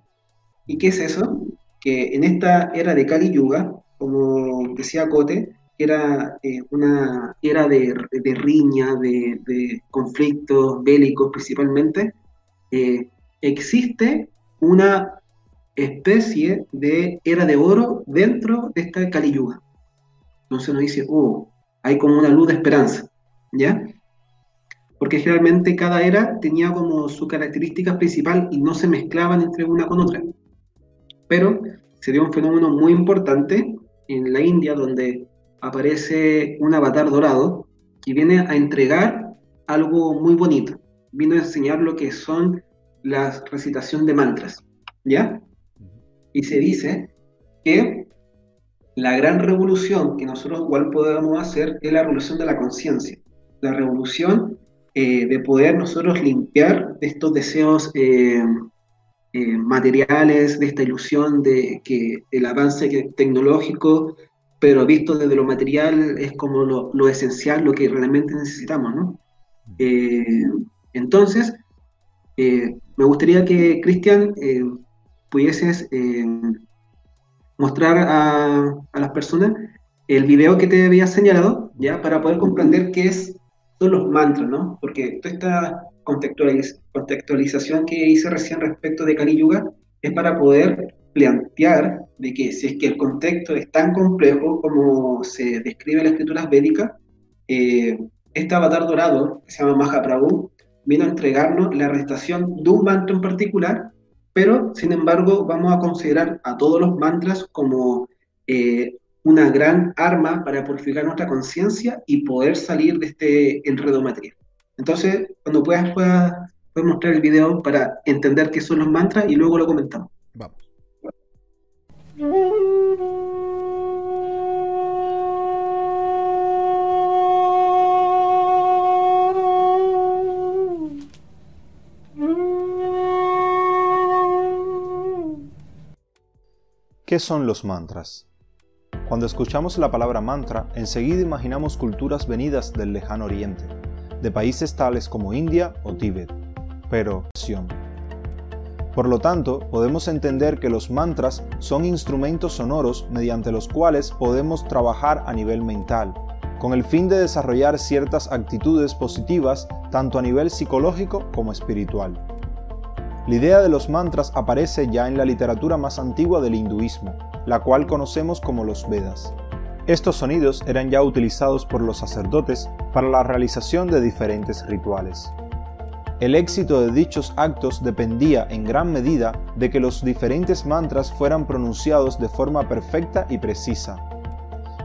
¿Y qué es eso? Que en esta era de Kali Yuga, como decía Cote, era eh, una era de, riña, de, conflictos bélicos principalmente, eh, existe una especie de era de oro dentro de esta Kali Yuga. Entonces nos dice, oh, hay como una luz de esperanza, ¿ya? porque generalmente cada era tenía como su característica principal y no se mezclaban entre una con otra. Pero se dio un fenómeno muy importante en la India donde aparece un avatar dorado que viene a entregar algo muy bonito. Vino a enseñar lo que son la recitación de mantras, ¿ya? Y se dice que la gran revolución que nosotros igual podemos hacer es la revolución de la conciencia, la revolución eh, de poder nosotros limpiar de estos deseos eh, eh, materiales, de esta ilusión de que el avance tecnológico, pero visto desde lo material, es como lo, esencial, lo que realmente necesitamos, ¿no? Entonces, me gustaría que, Cristian, pudieses mostrar a, a, las personas el video que te había señalado, ¿ya? Para poder comprender qué es son los mantras, ¿no? Porque toda esta contextualización que hice recién respecto de Kali Yuga es para poder plantear de que si es que el contexto es tan complejo como se describe en las escrituras védicas, eh, este avatar dorado, que se llama Mahaprabhu, vino a entregarnos la recitación de un mantra en particular pero sin embargo vamos a considerar a todos los mantras como eh, una gran arma para purificar nuestra conciencia y poder salir de este enredo material. Entonces, cuando puedas, puedas, puedes mostrar el video para entender qué son los mantras y luego lo comentamos. Vamos. ¿Qué son los mantras? Cuando escuchamos la palabra mantra, enseguida imaginamos culturas venidas del lejano oriente, de países tales como India o Tíbet. Pero, por lo tanto, podemos entender que los mantras son instrumentos sonoros mediante los cuales podemos trabajar a nivel mental, con el fin de desarrollar ciertas actitudes positivas tanto a nivel psicológico como espiritual. La idea de los mantras aparece ya en la literatura más antigua del hinduismo, la cual conocemos como los Vedas. Estos sonidos eran ya utilizados por los sacerdotes para la realización de diferentes rituales. El éxito de dichos actos dependía en gran medida de que los diferentes mantras fueran pronunciados de forma perfecta y precisa,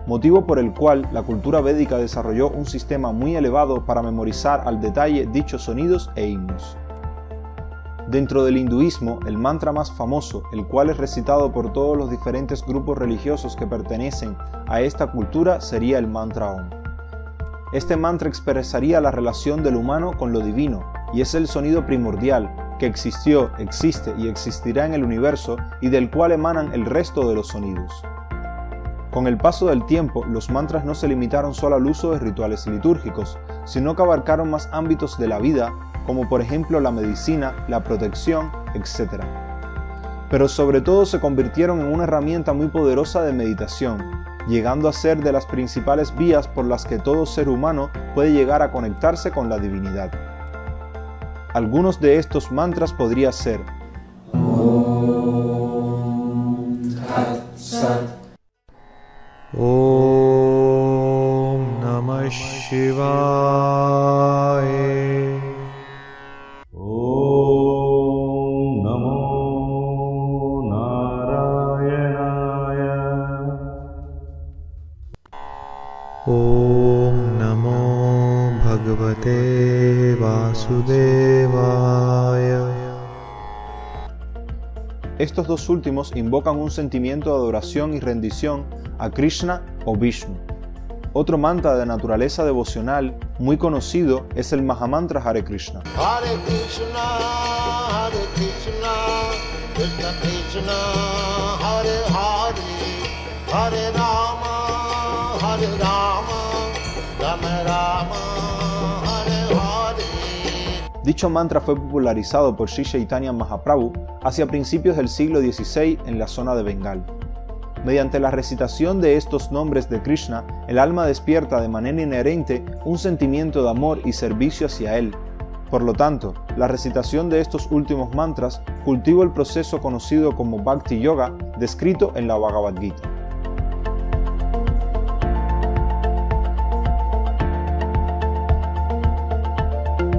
motivo por el cual la cultura védica desarrolló un sistema muy elevado para memorizar al detalle dichos sonidos e himnos. Dentro del hinduismo, el mantra más famoso, el cual es recitado por todos los diferentes grupos religiosos que pertenecen a esta cultura, sería el mantra Om. Este mantra expresaría la relación del humano con lo divino, y es el sonido primordial que existió, existe y existirá en el universo y del cual emanan el resto de los sonidos. Con el paso del tiempo, los mantras no se limitaron solo al uso de rituales litúrgicos, sino que abarcaron más ámbitos de la vida como por ejemplo la medicina, la protección, etc. Pero sobre todo se convirtieron en una herramienta muy poderosa de meditación, llegando a ser de las principales vías por las que todo ser humano puede llegar a conectarse con la divinidad. Algunos de estos mantras podría ser Om Namah Estos dos últimos invocan un sentimiento de adoración y rendición a Krishna o Vishnu. Otro mantra de naturaleza devocional muy conocido es el Mahamantra Hare Krishna. Hare Krishna, Hare Krishna, Krishna Krishna, Hare Hare, Hare Rama, Hare Rama, Rama Rama. Dicho mantra fue popularizado por Sri Chaitanya Mahaprabhu hacia principios del siglo XVI en la zona de Bengal. Mediante la recitación de estos nombres de Krishna, el alma despierta de manera inherente un sentimiento de amor y servicio hacia él. Por lo tanto, la recitación de estos últimos mantras cultiva el proceso conocido como Bhakti Yoga, descrito en la Bhagavad Gita.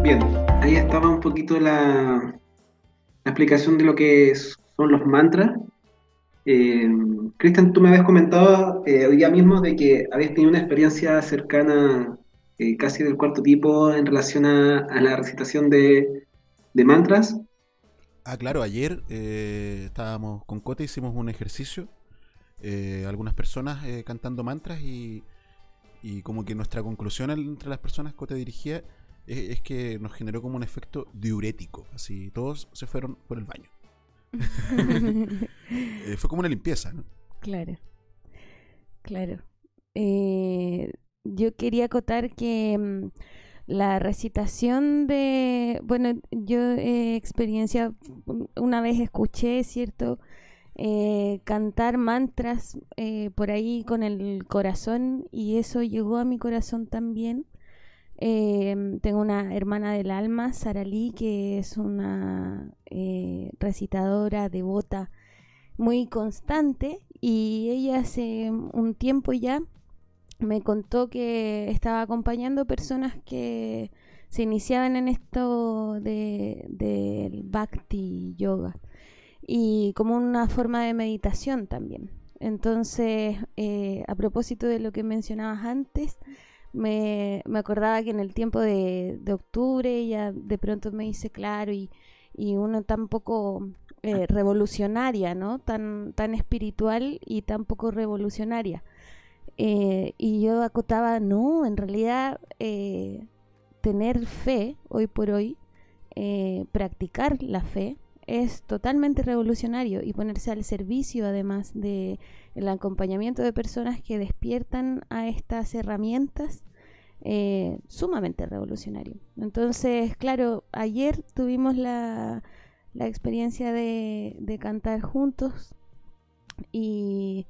Bien, ahí estaba un poquito la, explicación de lo que son los mantras. Eh, Cristian, tú me habías comentado eh, hoy día mismo de que habías tenido una experiencia cercana, eh, casi del cuarto tipo, en relación a, la recitación de, mantras. Ah, claro, ayer estábamos con Cote, hicimos un ejercicio, algunas personas cantando mantras y, y, como que nuestra conclusión entre las personas que Cote dirigía es, que nos generó como un efecto diurético. Así, todos se fueron por el baño. Eh, fue como una limpieza, ¿no? Claro, claro. Eh, yo quería acotar que mm, la recitación de, bueno, yo eh, experiencia, una vez escuché, ¿cierto? Eh, cantar mantras por ahí con el corazón y eso llegó a mi corazón también. Em, tengo una hermana del alma, Sara Lee, que es una eh, recitadora devota muy constante y ella hace un tiempo ya me contó que estaba acompañando personas que se iniciaban en esto del Bhakti Yoga. y como una forma de meditación también. Entonces, eh, a propósito de lo que mencionabas antes, me, me acordaba que en el tiempo de, de, octubre ya de pronto me hice claro y, y uno tan poco eh, revolucionaria, ¿no? Tan, tan espiritual y tan poco revolucionaria. Eh, y yo acotaba, no, en realidad eh, tener fe hoy por hoy, practicar la fe, es totalmente revolucionario y ponerse al servicio además del el acompañamiento de personas que despiertan a estas herramientas eh, sumamente revolucionario. Entonces, claro, ayer tuvimos la, la experiencia de, de cantar juntos y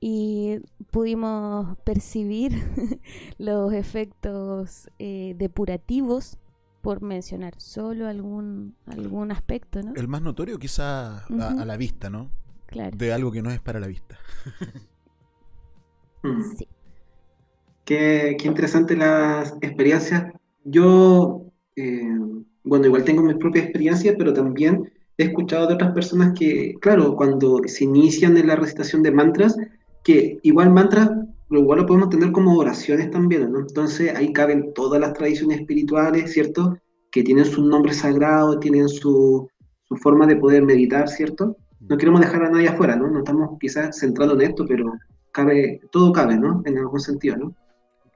y pudimos percibir los efectos eh, depurativos por mencionar solo algún algún aspecto, ¿no? El más notorio quizá a, a, la vista, ¿no? Claro. De algo que no es para la vista. sí. Qué, qué interesante las experiencias. Yo, eh, bueno, igual tengo mis propias experiencias, pero también he escuchado de otras personas que, claro, cuando se inician en la recitación de mantras, que igual mantras, lo igual lo podemos tener como oraciones también, ¿no? Entonces ahí caben todas las tradiciones espirituales, ¿cierto? Que tienen su nombre sagrado, tienen su, su forma de poder meditar, ¿cierto? No queremos dejar a nadie afuera, ¿no? No estamos quizás centrados en esto, pero cabe, todo cabe, ¿no? En algún sentido, ¿no?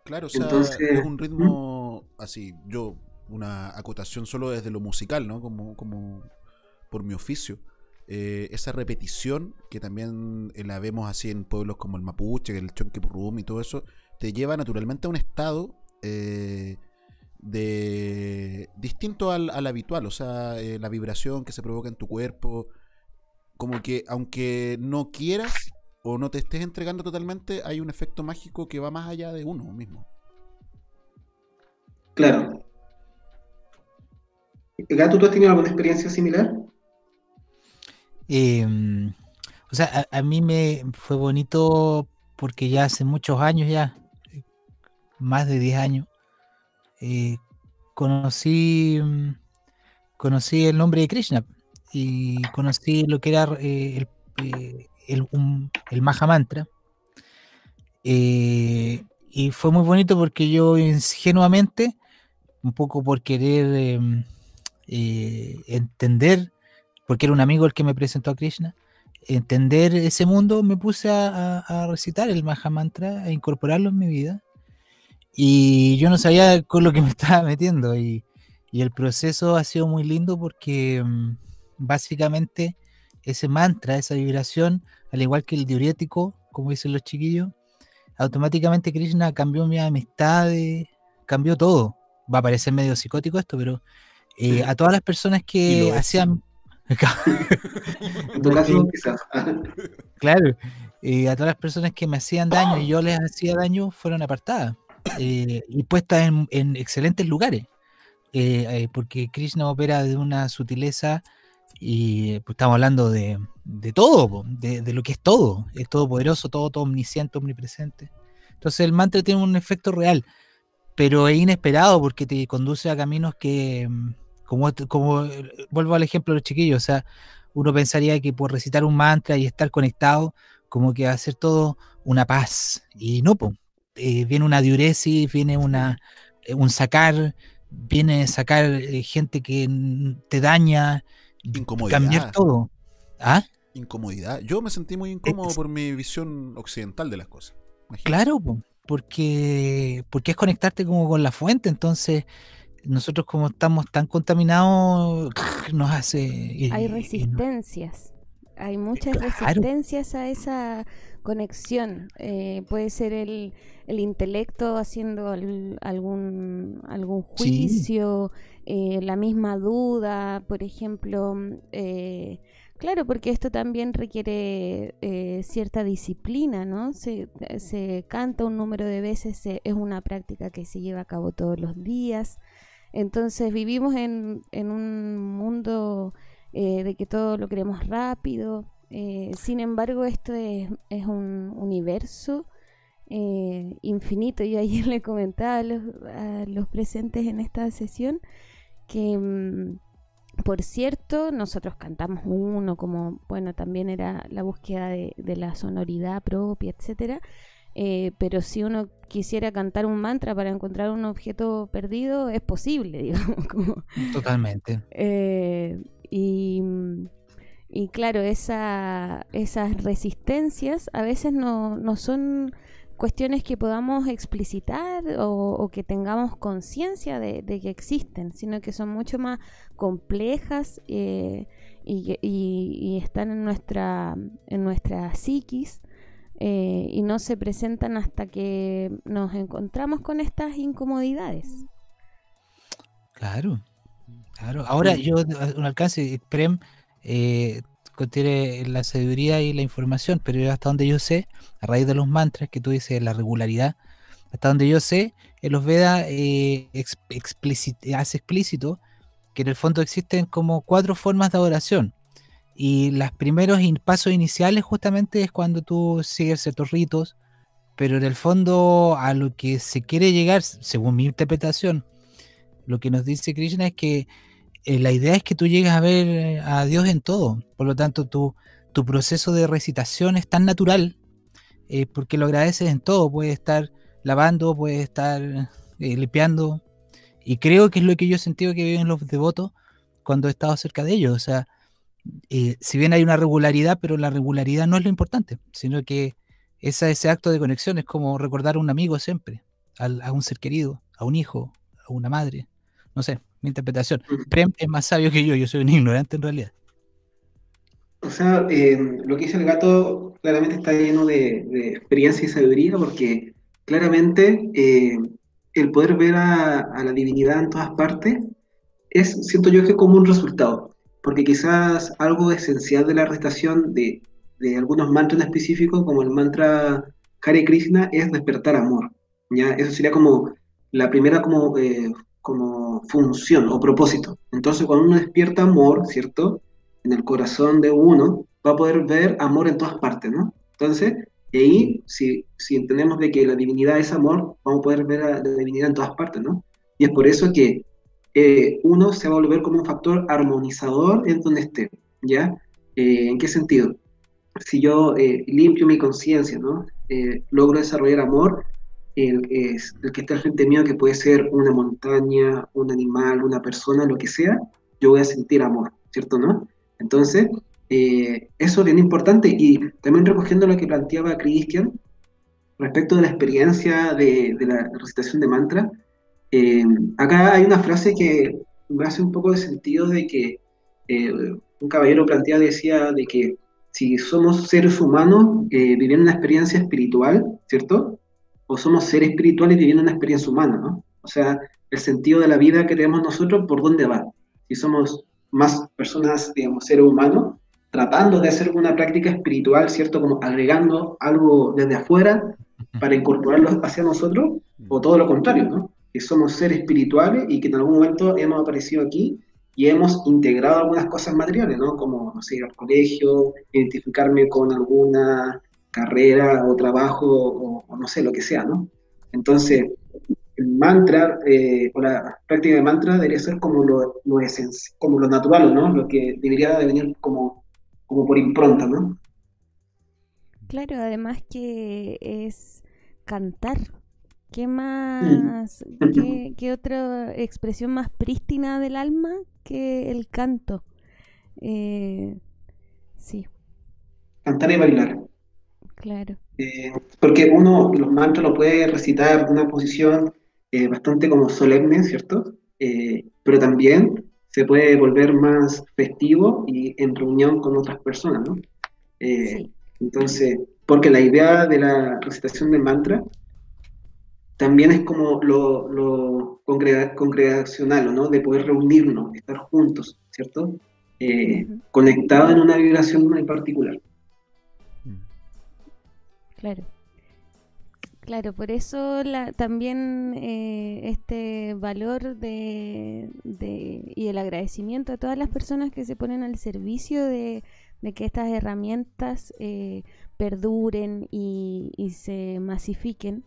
Claro, o sea, Entonces, es un ritmo ¿hmm? así, yo, una acotación solo desde lo musical, ¿no? Como, como por mi oficio eh, esa repetición, que también eh, la vemos así en pueblos como el Mapuche, el Chonquipurrum y todo eso, te lleva naturalmente a un estado eh, de distinto al, al, habitual, o sea, la vibración que se provoca en tu cuerpo, como que aunque no quieras o no te estés entregando totalmente, hay un efecto mágico que va más allá de uno mismo. Claro. Gato, ¿tú has tenido alguna experiencia similar? Eh, o sea, a, mí me fue bonito porque ya hace muchos años, ya más de 10 años, eh, conocí, conocí el nombre de Krishna y conocí lo que era eh, el, el, un, el Maha Mantra. Eh, y fue muy bonito porque yo ingenuamente, un poco por querer entender porque era un amigo el que me presentó a Krishna, entender ese mundo, me puse a, a, a recitar el Maha Mantra, a incorporarlo en mi vida. Y yo no sabía con lo que me estaba metiendo. Y, y el proceso ha sido muy lindo porque um, básicamente ese mantra, esa vibración, al igual que el diurético, como dicen los chiquillos, automáticamente Krishna cambió mi amistad, cambió todo. Va a parecer medio psicótico esto, pero eh, a todas las personas que hacían en tu caso, quizás. claro, eh, a todas las personas que me hacían daño y yo les hacía daño fueron apartadas eh, y puestas en, en, excelentes lugares. Eh, porque Krishna opera de una sutileza y pues, estamos hablando de, de todo, de, de, lo que es todo, es todopoderoso, todo, todo omnisciente, omnipresente. Entonces el mantra tiene un efecto real, pero es inesperado porque te conduce a caminos que como, como vuelvo al ejemplo de los chiquillos, o sea, uno pensaría que por recitar un mantra y estar conectado, como que va a ser todo una paz. Y no, pues, eh, viene una diuresis, viene una, eh, un sacar, viene sacar eh, gente que te daña, cambiar todo. ¿Ah? Incomodidad. Yo me sentí muy incómodo por mi visión occidental de las cosas. Imagínate. Claro, porque, porque es conectarte como con la fuente, entonces nosotros como estamos tan contaminados, nos hace... Hay resistencias, hay muchas claro. resistencias a esa conexión. Eh, puede ser el, el intelecto haciendo al, algún, algún juicio, sí. eh, la misma duda, por ejemplo. Eh, claro, porque esto también requiere eh, cierta disciplina, ¿no? Se, se, canta un número de veces, se, es una práctica que se lleva a cabo todos los días. Entonces vivimos en, un mundo eh, de que todo lo queremos rápido. Eh, sin embargo, esto es, es un universo eh, infinito. Yo ayer le comentaba a los, a los, presentes en esta sesión que, mm, por cierto, nosotros cantamos uno, como, bueno, también era la búsqueda de, de la sonoridad propia, etcétera. Eh, pero si uno quisiera cantar un mantra para encontrar un objeto perdido, es posible, digamos. como- Totalmente. eh, y, y claro, esa, esas resistencias a veces no, no son cuestiones que podamos explicitar o, o que tengamos conciencia de, de que existen, sino que son mucho más complejas eh, y, y- y están en nuestra, en nuestra psiquis eh, y no se presentan hasta que nos encontramos con estas incomodidades. Claro, claro. Ahora yo a un alcance, Prem eh, contiene la sabiduría y la información, pero yo hasta donde yo sé, a raíz de los mantras que tú dices, la regularidad, hasta donde yo sé, en los Vedas eh, hace explícito que en el fondo existen como cuatro formas de adoración. Y los primeros pasos iniciales justamente es cuando tú sigues ciertos ritos, pero en el fondo a lo que se quiere llegar, según mi interpretación, lo que nos dice Krishna es que eh, la idea es que tú llegues a ver eh, a Dios en todo. Por lo tanto, tu, tu proceso de recitación es tan natural eh, porque lo agradeces en todo. Puedes estar lavando, puedes estar eh, limpiando. Y creo que es lo que yo he sentido que viven los devotos cuando he estado cerca de ellos. O sea, eh, si bien hay una regularidad, pero la regularidad no es lo importante, sino que esa, ese acto de conexión es como recordar a un amigo siempre, al- a un ser querido, a un hijo, a una madre. No sé, mi interpretación. Prem es más sabio que yo, yo soy un ignorante en realidad. O sea, eh, lo que dice el gato claramente está lleno de, de experiencia y sabiduría porque claramente eh, el poder ver a, a la divinidad en todas partes es, siento yo que como un resultado, porque quizás algo esencial de la recitación de, de algunos mantras en específico, como el mantra Hare Krishna, es despertar amor. ¿ya? Eso sería como la primera como, eh, como función o propósito. Entonces, cuando uno despierta amor, ¿cierto? En el corazón de uno, va a poder ver amor en todas partes, ¿no? Entonces, y ahí, si, si entendemos de que la divinidad es amor, vamos a poder ver a la divinidad en todas partes, ¿no? Y es por eso que eh, uno se va a volver como un factor armonizador en donde esté, ¿ya? Eh, ¿En qué sentido? Si yo eh, limpio mi conciencia, ¿no? Eh, logro desarrollar amor, el, es- el que está frente mío, que puede ser una montaña, un animal, una persona, lo que sea, yo voy a sentir amor, ¿cierto, no? Entonces, eh, eso es bien importante y también recogiendo lo que planteaba Christian respecto de la experiencia de, de la recitación de mantra, eh, acá hay una frase que me hace un poco de sentido de que eh, un caballero planteaba, decía de que si somos seres humanos eh, viviendo una experiencia espiritual, ¿cierto? O somos seres espirituales viviendo una experiencia humana, ¿no? O sea, el sentido de la vida que tenemos nosotros, ¿por dónde va? Si somos más personas, digamos, seres humanos, tratando de hacer una práctica espiritual, ¿cierto? Como agregando algo desde afuera para incorporarlo hacia nosotros, o todo lo contrario, ¿no? Que somos seres espirituales y que en algún momento hemos aparecido aquí y hemos integrado algunas cosas materiales, ¿no? Como, no sé, ir al colegio, identificarme con alguna carrera o trabajo o, o no sé, lo que sea, ¿no? Entonces, el mantra eh, o la práctica de mantra debería ser como lo, lo esenci- como lo natural, ¿no? Lo que debería de venir como, como por impronta, ¿no? Claro, además que es cantar. ¿Qué más, qué, qué otra expresión más prístina del alma que el canto? Eh, sí, Cantar y bailar. claro. Eh, porque uno los mantras lo puede recitar en una posición eh, bastante como solemne, ¿cierto? Pero también se puede volver más festivo y en reunión con otras personas, ¿no? Eh, Entonces, porque la idea de la recitación de mantra también es como lo, lo congrega- congregacional, ¿no? De poder reunirnos, estar juntos, ¿cierto? Eh, Conectados en una vibración muy particular. Claro. Claro, por eso la, también eh, este valor de, de- y el agradecimiento a todas las personas que se ponen al servicio de, de que estas herramientas eh, perduren y, y se masifiquen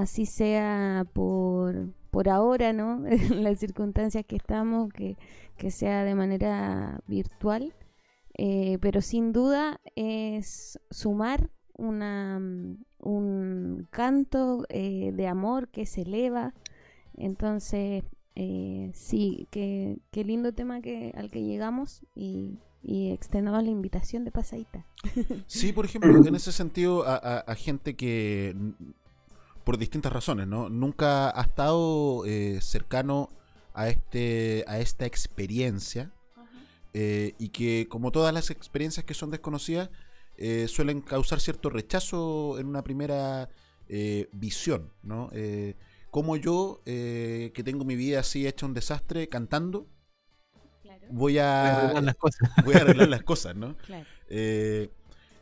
así sea por, por ahora, ¿no? En las circunstancias que estamos, que, que sea de manera virtual. Eh, pero sin duda es sumar una, mm, un canto eh, de amor que se eleva. Entonces, eh, sí, qué, qué lindo tema que, al que llegamos y, extendamos la invitación de pasadita. Sí, por ejemplo, en ese sentido, a, a- gente que, por distintas razones, ¿no? Nunca ha estado eh, cercano a, este, a esta experiencia eh, y que, como todas las experiencias que son desconocidas, eh, suelen causar cierto rechazo en una primera eh, visión, ¿no? Eh, como yo, eh, que tengo mi vida así hecha un desastre, cantando, voy a Voy a arreglar las cosas. voy a arreglar las cosas, ¿no? Claro.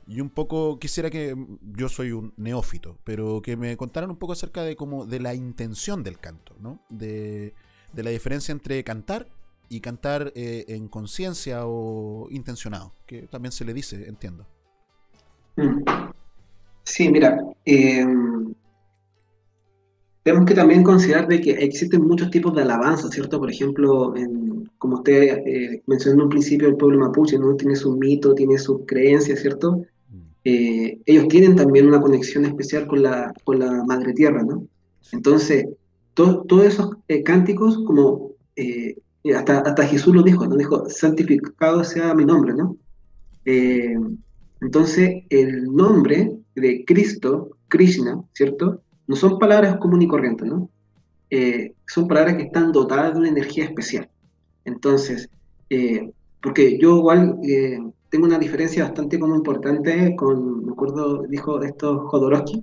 Y un poco quisiera que mm, yo soy un neófito, pero que me contaran un poco acerca de como de la intención del canto, ¿no? De, de la diferencia entre cantar y cantar eh, en conciencia o intencionado, que también se le dice, entiendo. Mm. Sí, mira, eh, tenemos que también considerar de que existen muchos tipos de alabanza, ¿cierto? Por ejemplo, en- como usted eh, mencionó en un principio, el pueblo mapuche, ¿no? Tiene su mito, tiene sus creencias, ¿cierto? Eh, ellos tienen también una conexión especial con la, con la madre tierra, ¿no? Entonces, to- todos esos eh, cánticos, como eh, hasta, hasta Jesús lo dijo, ¿no? Dijo, santificado sea mi nombre, ¿no? Eh, entonces, el nombre de Cristo, Krishna, ¿cierto? No son palabras común y ¿no? Eh, son palabras que están dotadas de una energía especial. Entonces, eh, porque yo igual tengo una diferencia bastante como importante con, me acuerdo, dijo esto Jodorowsky,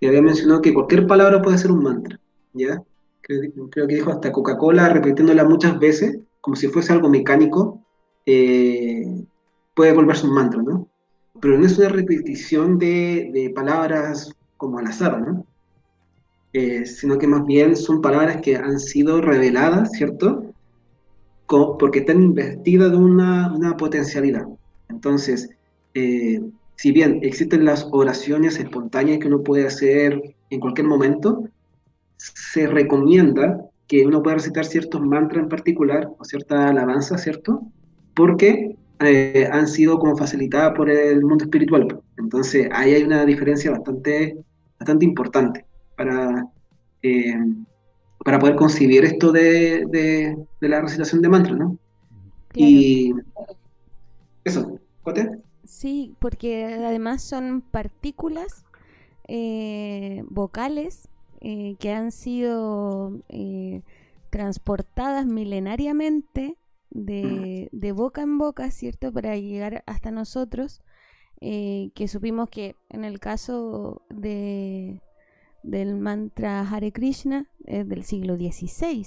que había mencionado que cualquier palabra puede ser un mantra, ¿ya? Creo, creo que dijo hasta Coca-Cola repitiéndola muchas veces, como si fuese algo mecánico, eh, puede volverse un mantra, ¿no? Pero no es una repetición de, de palabras como al azar, ¿no? Eh, sino que más bien son palabras que han sido reveladas, ¿cierto? Co- porque están investidas de una, una potencialidad. Entonces, eh, si bien existen las oraciones espontáneas que uno puede hacer en cualquier momento, se recomienda que uno pueda recitar ciertos mantras en particular o cierta alabanza, ¿cierto? Porque eh, han sido como facilitadas por el mundo espiritual. Entonces, ahí hay una diferencia bastante, bastante importante para, eh, para poder concebir esto de, de- de la recitación de mantras, ¿no? Y eso, ¿Cote? Sí, porque además son partículas eh, vocales eh, que han sido eh, transportadas milenariamente de, de boca en boca, ¿cierto? Para llegar hasta nosotros, que supimos que en el caso de, del mantra Hare Krishna es del siglo XVI,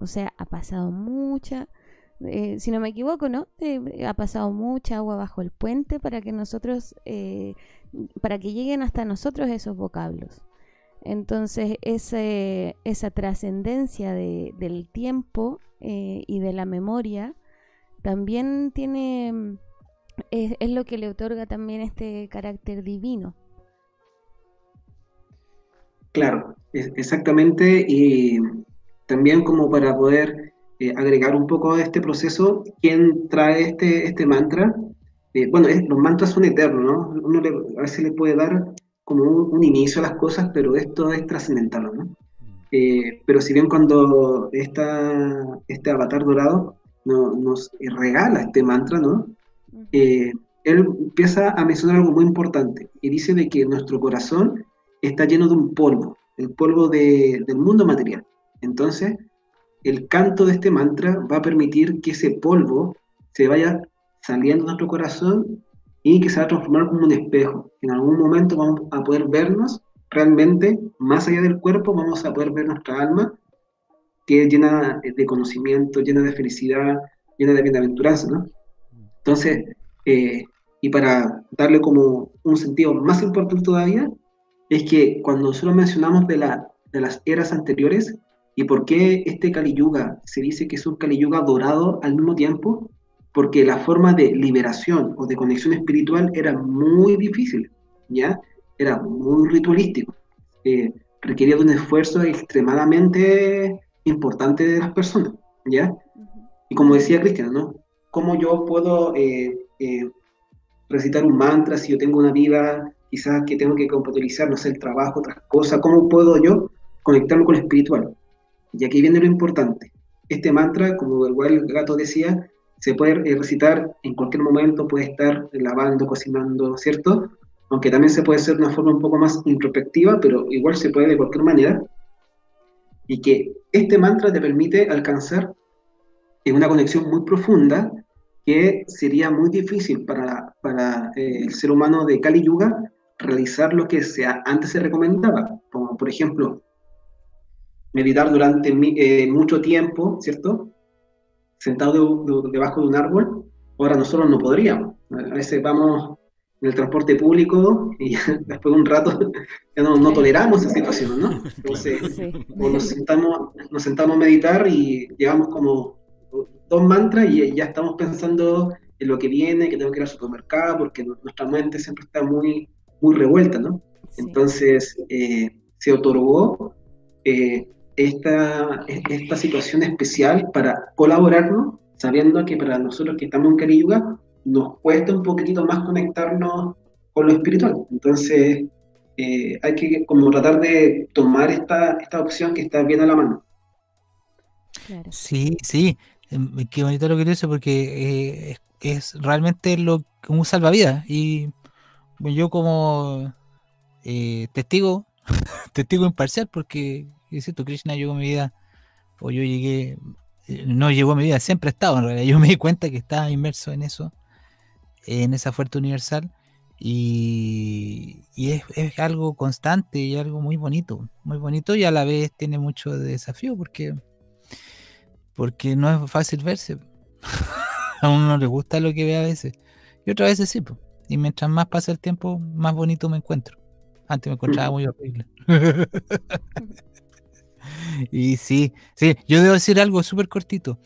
o sea, ha pasado mucha, eh, si no me equivoco, ¿no? Ha pasado mucha agua bajo el puente para que nosotros, eh, para que lleguen hasta nosotros esos vocablos. Entonces, ese, esa trascendencia de- del tiempo eh, y de la memoria también tiene, es, lo que le otorga también este carácter divino. Claro, exactamente. Y también como para poder eh, agregar un poco a este proceso, ¿quién trae este, este mantra? Eh, bueno, es- los mantras son eternos, ¿no? Uno le- a veces le puede dar como un, un inicio a las cosas, pero esto es trascendental, ¿no? Eh, pero si bien cuando esta, este avatar dorado no- nos regala este mantra, ¿no? Él empieza a mencionar algo muy importante y dice de que nuestro corazón está lleno de un polvo, el polvo de- del mundo material. Entonces, el canto de este mantra va a permitir que ese polvo se vaya saliendo de nuestro corazón y que se va a transformar como un espejo. En algún momento vamos a poder vernos realmente, más allá del cuerpo, vamos a poder ver nuestra alma, que es llena de conocimiento, llena de felicidad, llena de bienaventuranza, ¿no? Entonces, eh, y para darle como un sentido más importante todavía, es que cuando nosotros mencionamos de, la, de las eras anteriores y por qué este Kali Yuga se dice que es un Kali Yuga dorado al mismo tiempo, porque la forma de liberación o de conexión espiritual era muy difícil, ¿ya? Era muy ritualístico. Eh, requería de un esfuerzo extremadamente importante de las personas, ¿ya? Y como decía Cristian, ¿no? ¿Cómo yo puedo eh, eh, recitar un mantra si yo tengo una vida quizás que tengo que compatibilizar, no sé, el trabajo, otras cosas? ¿Cómo puedo yo conectarme con lo espiritual? Y aquí viene lo importante. Este mantra, como el gato decía, se puede recitar en cualquier momento, puede estar lavando, cocinando, ¿cierto? Aunque también se puede hacer de una forma un poco más introspectiva, pero igual se puede de cualquier manera. Y que este mantra te permite alcanzar una conexión muy profunda que sería muy difícil para, para eh, el ser humano de Kali Yuga realizar lo que sea, antes se recomendaba, como por ejemplo meditar durante eh, mucho tiempo, ¿cierto? Sentado debajo de un árbol, ahora nosotros no podríamos. A veces vamos en el transporte público y después de un rato ya no, no toleramos esa situación, ¿no? Entonces, nos, sentamos, nos sentamos a meditar y llevamos como dos mantras y ya estamos pensando en lo que viene, que tengo que ir al supermercado, porque nuestra mente siempre está muy, muy revuelta, ¿no? Entonces, eh, se otorgó eh, esta, esta situación especial para colaborarnos, sabiendo que para nosotros que estamos en Cariyuga, nos cuesta un poquitito más conectarnos con lo espiritual. Entonces, eh, hay que como tratar de tomar esta, esta opción que está bien a la mano. Sí, sí, em, qué bonito lo que dice porque eh, es, realmente lo un salvavidas y yo como eh, testigo, testigo imparcial porque tu Krishna llegó a mi vida, o yo llegué, eh, no llegó a mi vida, siempre he estado en realidad. Yo me di cuenta que estaba inmerso en eso, en esa fuerza universal, y, es, algo constante y algo muy bonito, muy bonito, y a la vez tiene mucho desafío porque, porque no es fácil verse. a uno no le gusta lo que ve a veces, y otras veces sí, y mientras más pasa el tiempo, más bonito me encuentro. Antes me encontraba muy horrible. y sí, sí, yo debo decir algo súper cortito.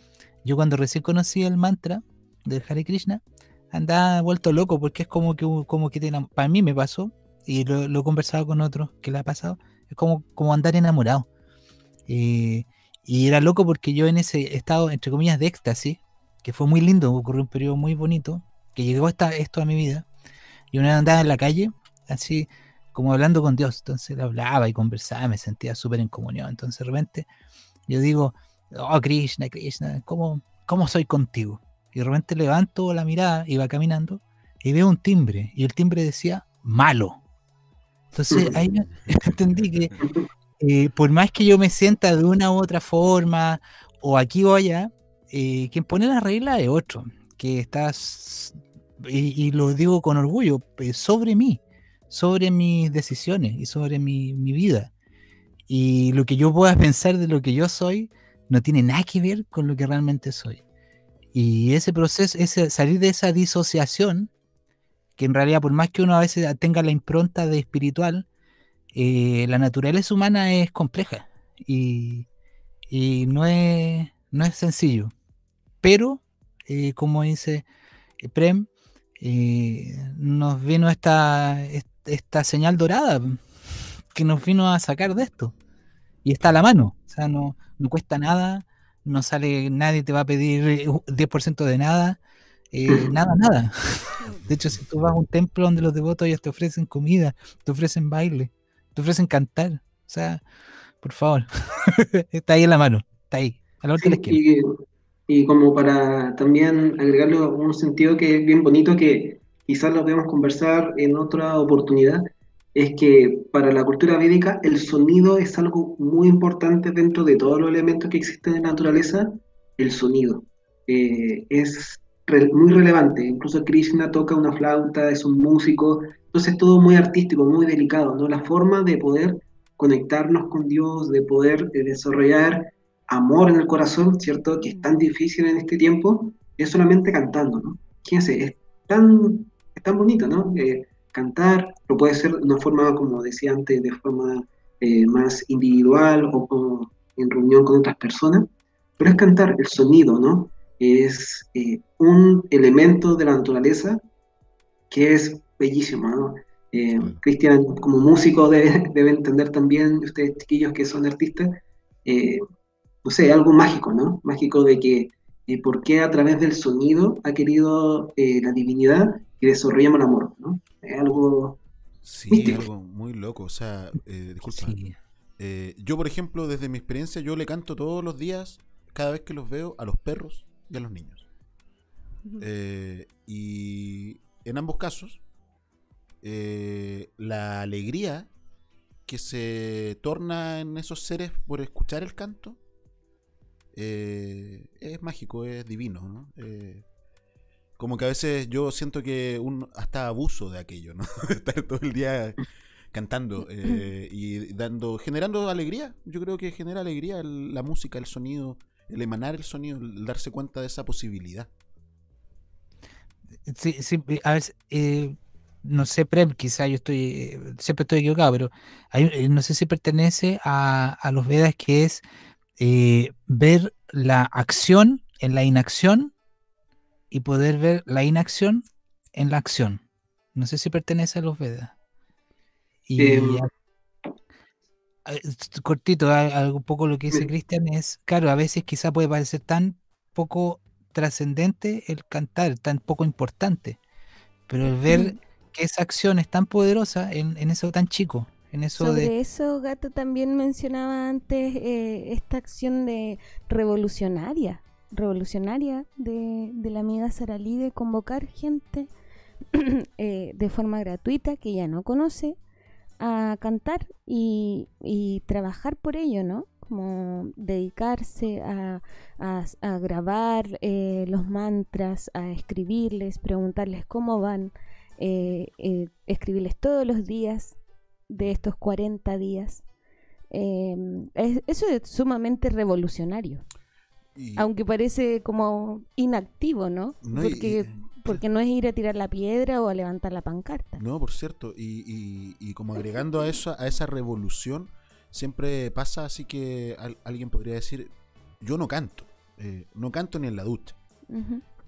Yo cuando recién conocí el mantra del Hare Krishna, andaba vuelto loco porque es como que, como que para mí me pasó, y lo, he conversado con otros que le ha pasado, es como, como andar enamorado. Eh, y era loco porque yo en ese estado, entre comillas, de éxtasis, que fue muy lindo, ocurrió un periodo muy bonito, que llegó hasta esto a mi vida, y una andaba en la calle, así, como hablando con Dios. Entonces hablaba y conversaba, me sentía súper en comunión. Entonces de repente yo digo, oh Krishna, Krishna, ¿cómo, ¿cómo soy contigo? Y de repente levanto la mirada, iba caminando y veo un timbre. Y el timbre decía, malo. Entonces ahí entendí que eh, por más que yo me sienta de una u otra forma, o aquí o allá, eh, quien pone la regla es otro, que estás, y, lo digo con orgullo, eh, sobre mí sobre mis decisiones y sobre mi, vida. Y lo que yo pueda pensar de lo que yo soy no tiene nada que ver con lo que realmente soy. Y ese proceso, ese salir de esa disociación, que en realidad por más que uno a veces tenga la impronta de espiritual, eh, la naturaleza humana es compleja y, no, es, no es sencillo. Pero, eh, como dice Prem, eh, nos vino esta, esta señal dorada que nos vino a sacar de esto. Y está a la mano. O sea, no, no cuesta nada, no sale, nadie te va a pedir 10% de nada, eh, nada, nada. De hecho, si tú vas a un templo donde los devotos ellos te ofrecen comida, te ofrecen baile, te ofrecen cantar. O sea, por favor, está ahí en la mano, está ahí, a la y, y, como para también agregarle un sentido que es bien bonito que quizás lo podemos conversar en otra oportunidad, es que para la cultura védica el sonido es algo muy importante dentro de todos los elementos que existen en la naturaleza, el sonido. Eh, es muy relevante, incluso Krishna toca una flauta, es un músico, entonces todo muy artístico, muy delicado, ¿no? La forma de poder conectarnos con Dios, de poder eh, desarrollar amor en el corazón, ¿cierto? Que es tan difícil en este tiempo, es solamente cantando, ¿no? Fíjense, es tan tan bonito, ¿no? Eh, cantar, lo puede ser de una forma, como decía antes, de forma eh, más individual o, en reunión con otras personas, pero es cantar, el sonido, ¿no? Es eh, un elemento de la naturaleza que es bellísimo, ¿no? Eh, Cristian, como músico, debe, debe, entender también, ustedes chiquillos que son artistas, eh, no sé, algo mágico, ¿no? Mágico de que eh, por qué a través del sonido ha querido eh, la divinidad que desarrollamos el amor, ¿no? Es algo Sí, místico. algo muy loco. O sea, eh, disculpa. Eh, yo, por ejemplo, desde mi experiencia, yo le canto todos los días, cada vez que los veo, a los perros y a los niños. Eh, y en ambos casos, eh, la alegría que se torna en esos seres por escuchar el canto eh, es mágico, es divino, ¿no? Eh, como que a veces yo siento que un hasta abuso de aquello, ¿no? Estar todo el día cantando eh, y dando, generando alegría. Yo creo que genera alegría la música, el sonido, el emanar el sonido, el darse cuenta de esa posibilidad. Sí, eh, a veces, eh, no sé, Prem, quizá yo estoy, siempre estoy equivocado, pero hay, no sé si pertenece a, a los Vedas que es eh, ver la acción en la inacción y poder ver la inacción en la acción. No sé si pertenece a los Vedas. Y a- a- s- cortito, algo un poco lo que dice Sí. Cristian es, claro, a veces quizá puede parecer tan poco trascendente el cantar, tan poco importante, pero el ver que esa acción es tan poderosa en, en eso tan chico, en eso Sobre de... eso, Gato también mencionaba antes eh, esta acción de revolucionaria, revolucionaria de, la amiga Sara Lee de convocar gente eh, de forma gratuita que ella no conoce a cantar y, trabajar por ello, ¿no? Como dedicarse a, grabar eh, los mantras, a escribirles, preguntarles cómo van, eh, escribirles todos los días de estos 40 días. Es- eso es sumamente revolucionario. Y- Aunque parece como inactivo, ¿no? No, y- porque, porque no es ir a tirar la piedra o a levantar la pancarta. No, por cierto, y, y- y como agregando a eso, a esa revolución, siempre pasa así que al- alguien podría decir, yo no canto, eh, no canto ni en la ducha.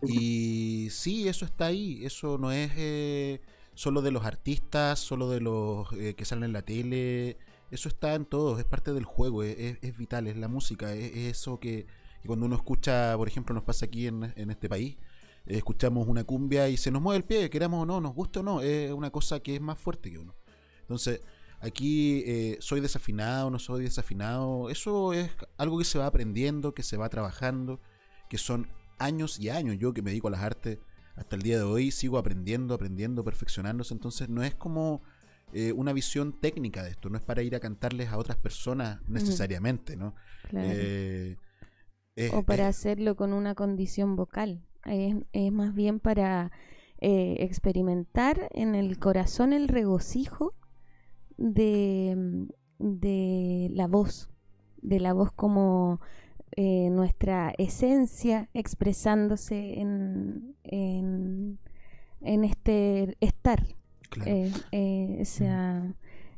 Y sí, eso está ahí, eso no es eh, solo de los artistas, solo de los eh, que salen en la tele, eso está en todos, es parte del juego, es, es- es vital, es la música, es, es eso que, que cuando uno escucha, por ejemplo, nos pasa aquí en, en este país, eh, escuchamos una cumbia y se nos mueve el pie, queramos o no, nos gusta o no, es una cosa que es más fuerte que uno. Entonces, aquí eh, soy desafinado, no soy desafinado, eso es algo que se va aprendiendo, que se va trabajando, que son años y años. Yo que me dedico a las artes hasta el día de hoy sigo aprendiendo, aprendiendo, perfeccionándose. Entonces no es como eh, una visión técnica de esto, no es para ir a cantarles a otras personas necesariamente, ¿no? Claro. Eh, es- o para es- hacerlo con una condición vocal. Es, es más bien para eh, experimentar en el corazón el regocijo de, de la voz, de la voz como eh, nuestra esencia expresándose en, en, en este estar. Claro. Eh, eh, esa,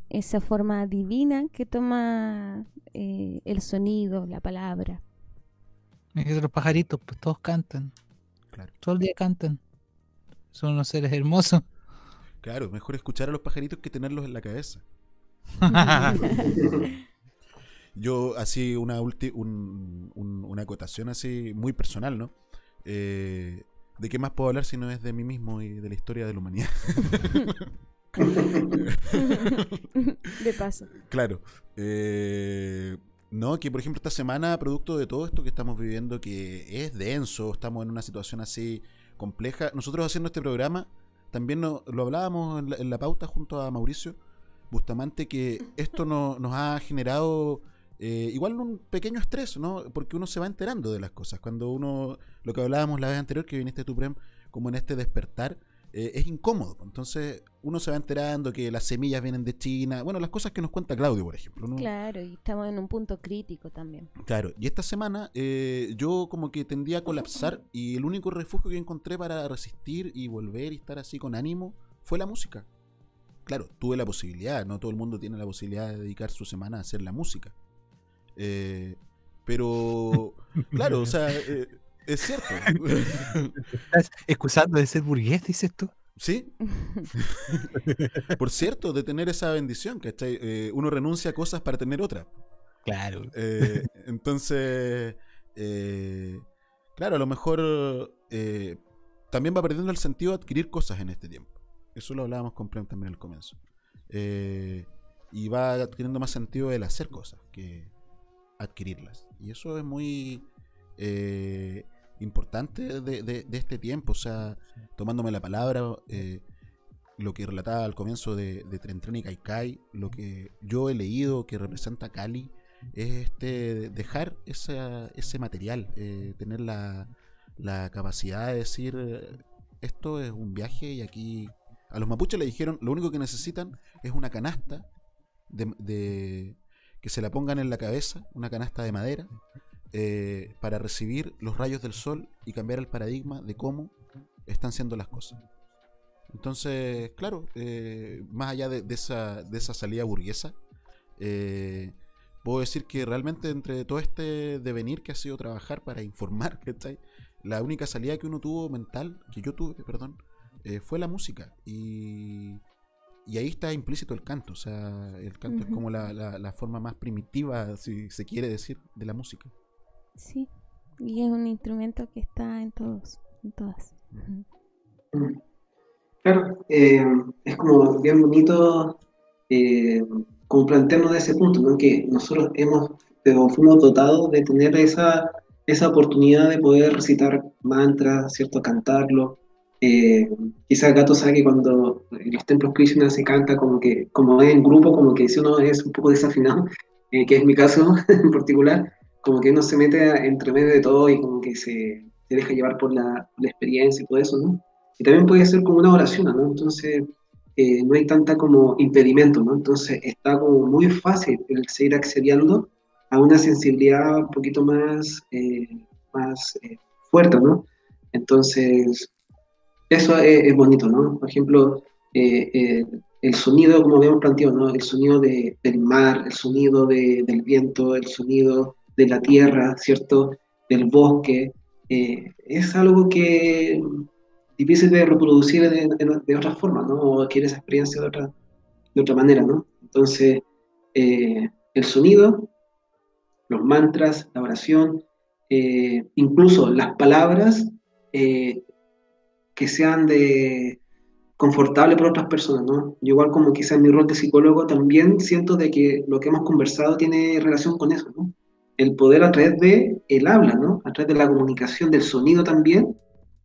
esa forma divina que toma eh, el sonido, la palabra. Es que los pajaritos, pues todos cantan. Claro. Todo el día cantan. Son unos seres hermosos. Claro, mejor escuchar a los pajaritos que tenerlos en la cabeza. Yo, así, una, ulti- un- un- una acotación así muy personal, ¿no? Eh, ¿De qué más puedo hablar si no es de mí mismo y de la historia de la humanidad? De paso. Claro. Eh, no, que por ejemplo esta semana, producto de todo esto que estamos viviendo, que es denso, estamos en una situación así compleja, nosotros haciendo este programa, también no- lo hablábamos en la, en la pauta junto a Mauricio Bustamante, que esto no- nos ha generado eh, igual un pequeño estrés, ¿no? Porque uno se va enterando de las cosas. Cuando uno, lo que hablábamos la vez anterior, que viniste tú, Prem, como en este despertar, eh, es incómodo. Entonces uno se va enterando que las semillas vienen de China, bueno, las cosas que nos cuenta Claudio, por ejemplo. ¿no? Claro, y estamos en un punto crítico también. Claro, y esta semana eh, yo como que tendía a colapsar y el único refugio que encontré para resistir y volver y estar así con ánimo fue la música. Claro, tuve la posibilidad, no todo el mundo tiene la posibilidad de dedicar su semana a hacer la música. Eh, pero, claro, o sea, eh, es cierto. ¿Estás excusando de ser burgués, dices tú? Sí. Por cierto, de tener esa bendición, ¿cachai? Eh, uno renuncia a cosas para tener otra. Claro. Eh, entonces, eh, claro, a lo mejor eh, también va perdiendo el sentido de adquirir cosas en este tiempo. Eso lo hablábamos con Prem también al comienzo. Eh, y va adquiriendo más sentido el hacer cosas que adquirirlas. Y eso es muy eh, importante de, este tiempo. O sea, tomándome la palabra, eh, lo que relataba al comienzo de, de Tren Tren y lo que yo he leído que representa Cali, es este dejar ese material, eh, tener la, capacidad de decir, esto es un viaje y aquí... A los mapuches le dijeron, lo único que necesitan es una canasta de- que se la pongan en la cabeza, una canasta de madera, eh, para recibir los rayos del sol y cambiar el paradigma de cómo están siendo las cosas. Entonces, claro, eh, más allá de, de esa, de esa salida burguesa, eh, puedo decir que realmente entre todo este devenir que ha sido trabajar para informar, ¿cachai? La única salida que uno tuvo mental, que yo tuve, perdón, fue la música. Y, y ahí está implícito el canto. O sea, el canto es como la, la- la forma más primitiva, si se quiere decir, de la música. Sí, y es un instrumento que está en todos, en todas. Claro, eh, es como bien bonito eh, como plantearnos ese punto, ¿no? Que nosotros hemos, pero fuimos dotados de tener esa, esa oportunidad de poder recitar mantras, ¿cierto? Cantarlo. Eh, quizás Gato sabe que cuando en los templos Krishna se canta como que, como en grupo, como que si uno es un poco desafinado, eh, que es mi caso en particular, como que uno se mete entre medio de todo y como que se, se deja llevar por la, la experiencia y todo eso, ¿no? Y también puede ser como una oración, ¿no? Entonces, eh, no hay tanta como impedimento, ¿no? Entonces, está como muy fácil el seguir accediendo a una sensibilidad un poquito más, eh, más eh, fuerte, ¿no? Entonces, eso es, es bonito, ¿no? Por ejemplo, eh, eh, el sonido, como habíamos planteado, ¿no? El sonido de- del mar, el sonido de- del viento, el sonido de la tierra, ¿cierto? Del bosque, eh, es algo que difícil de reproducir de, de, de otra forma, ¿no? O adquirir esa experiencia de otra, de otra manera, ¿no? Entonces, eh, el sonido, los mantras, la oración, eh, incluso las palabras eh, que sean de confortable para otras personas, ¿no? Yo igual como quizá en mi rol de psicólogo también siento de que lo que hemos conversado tiene relación con eso, ¿no? El poder a través de el habla, ¿no? A través de la comunicación, del sonido también,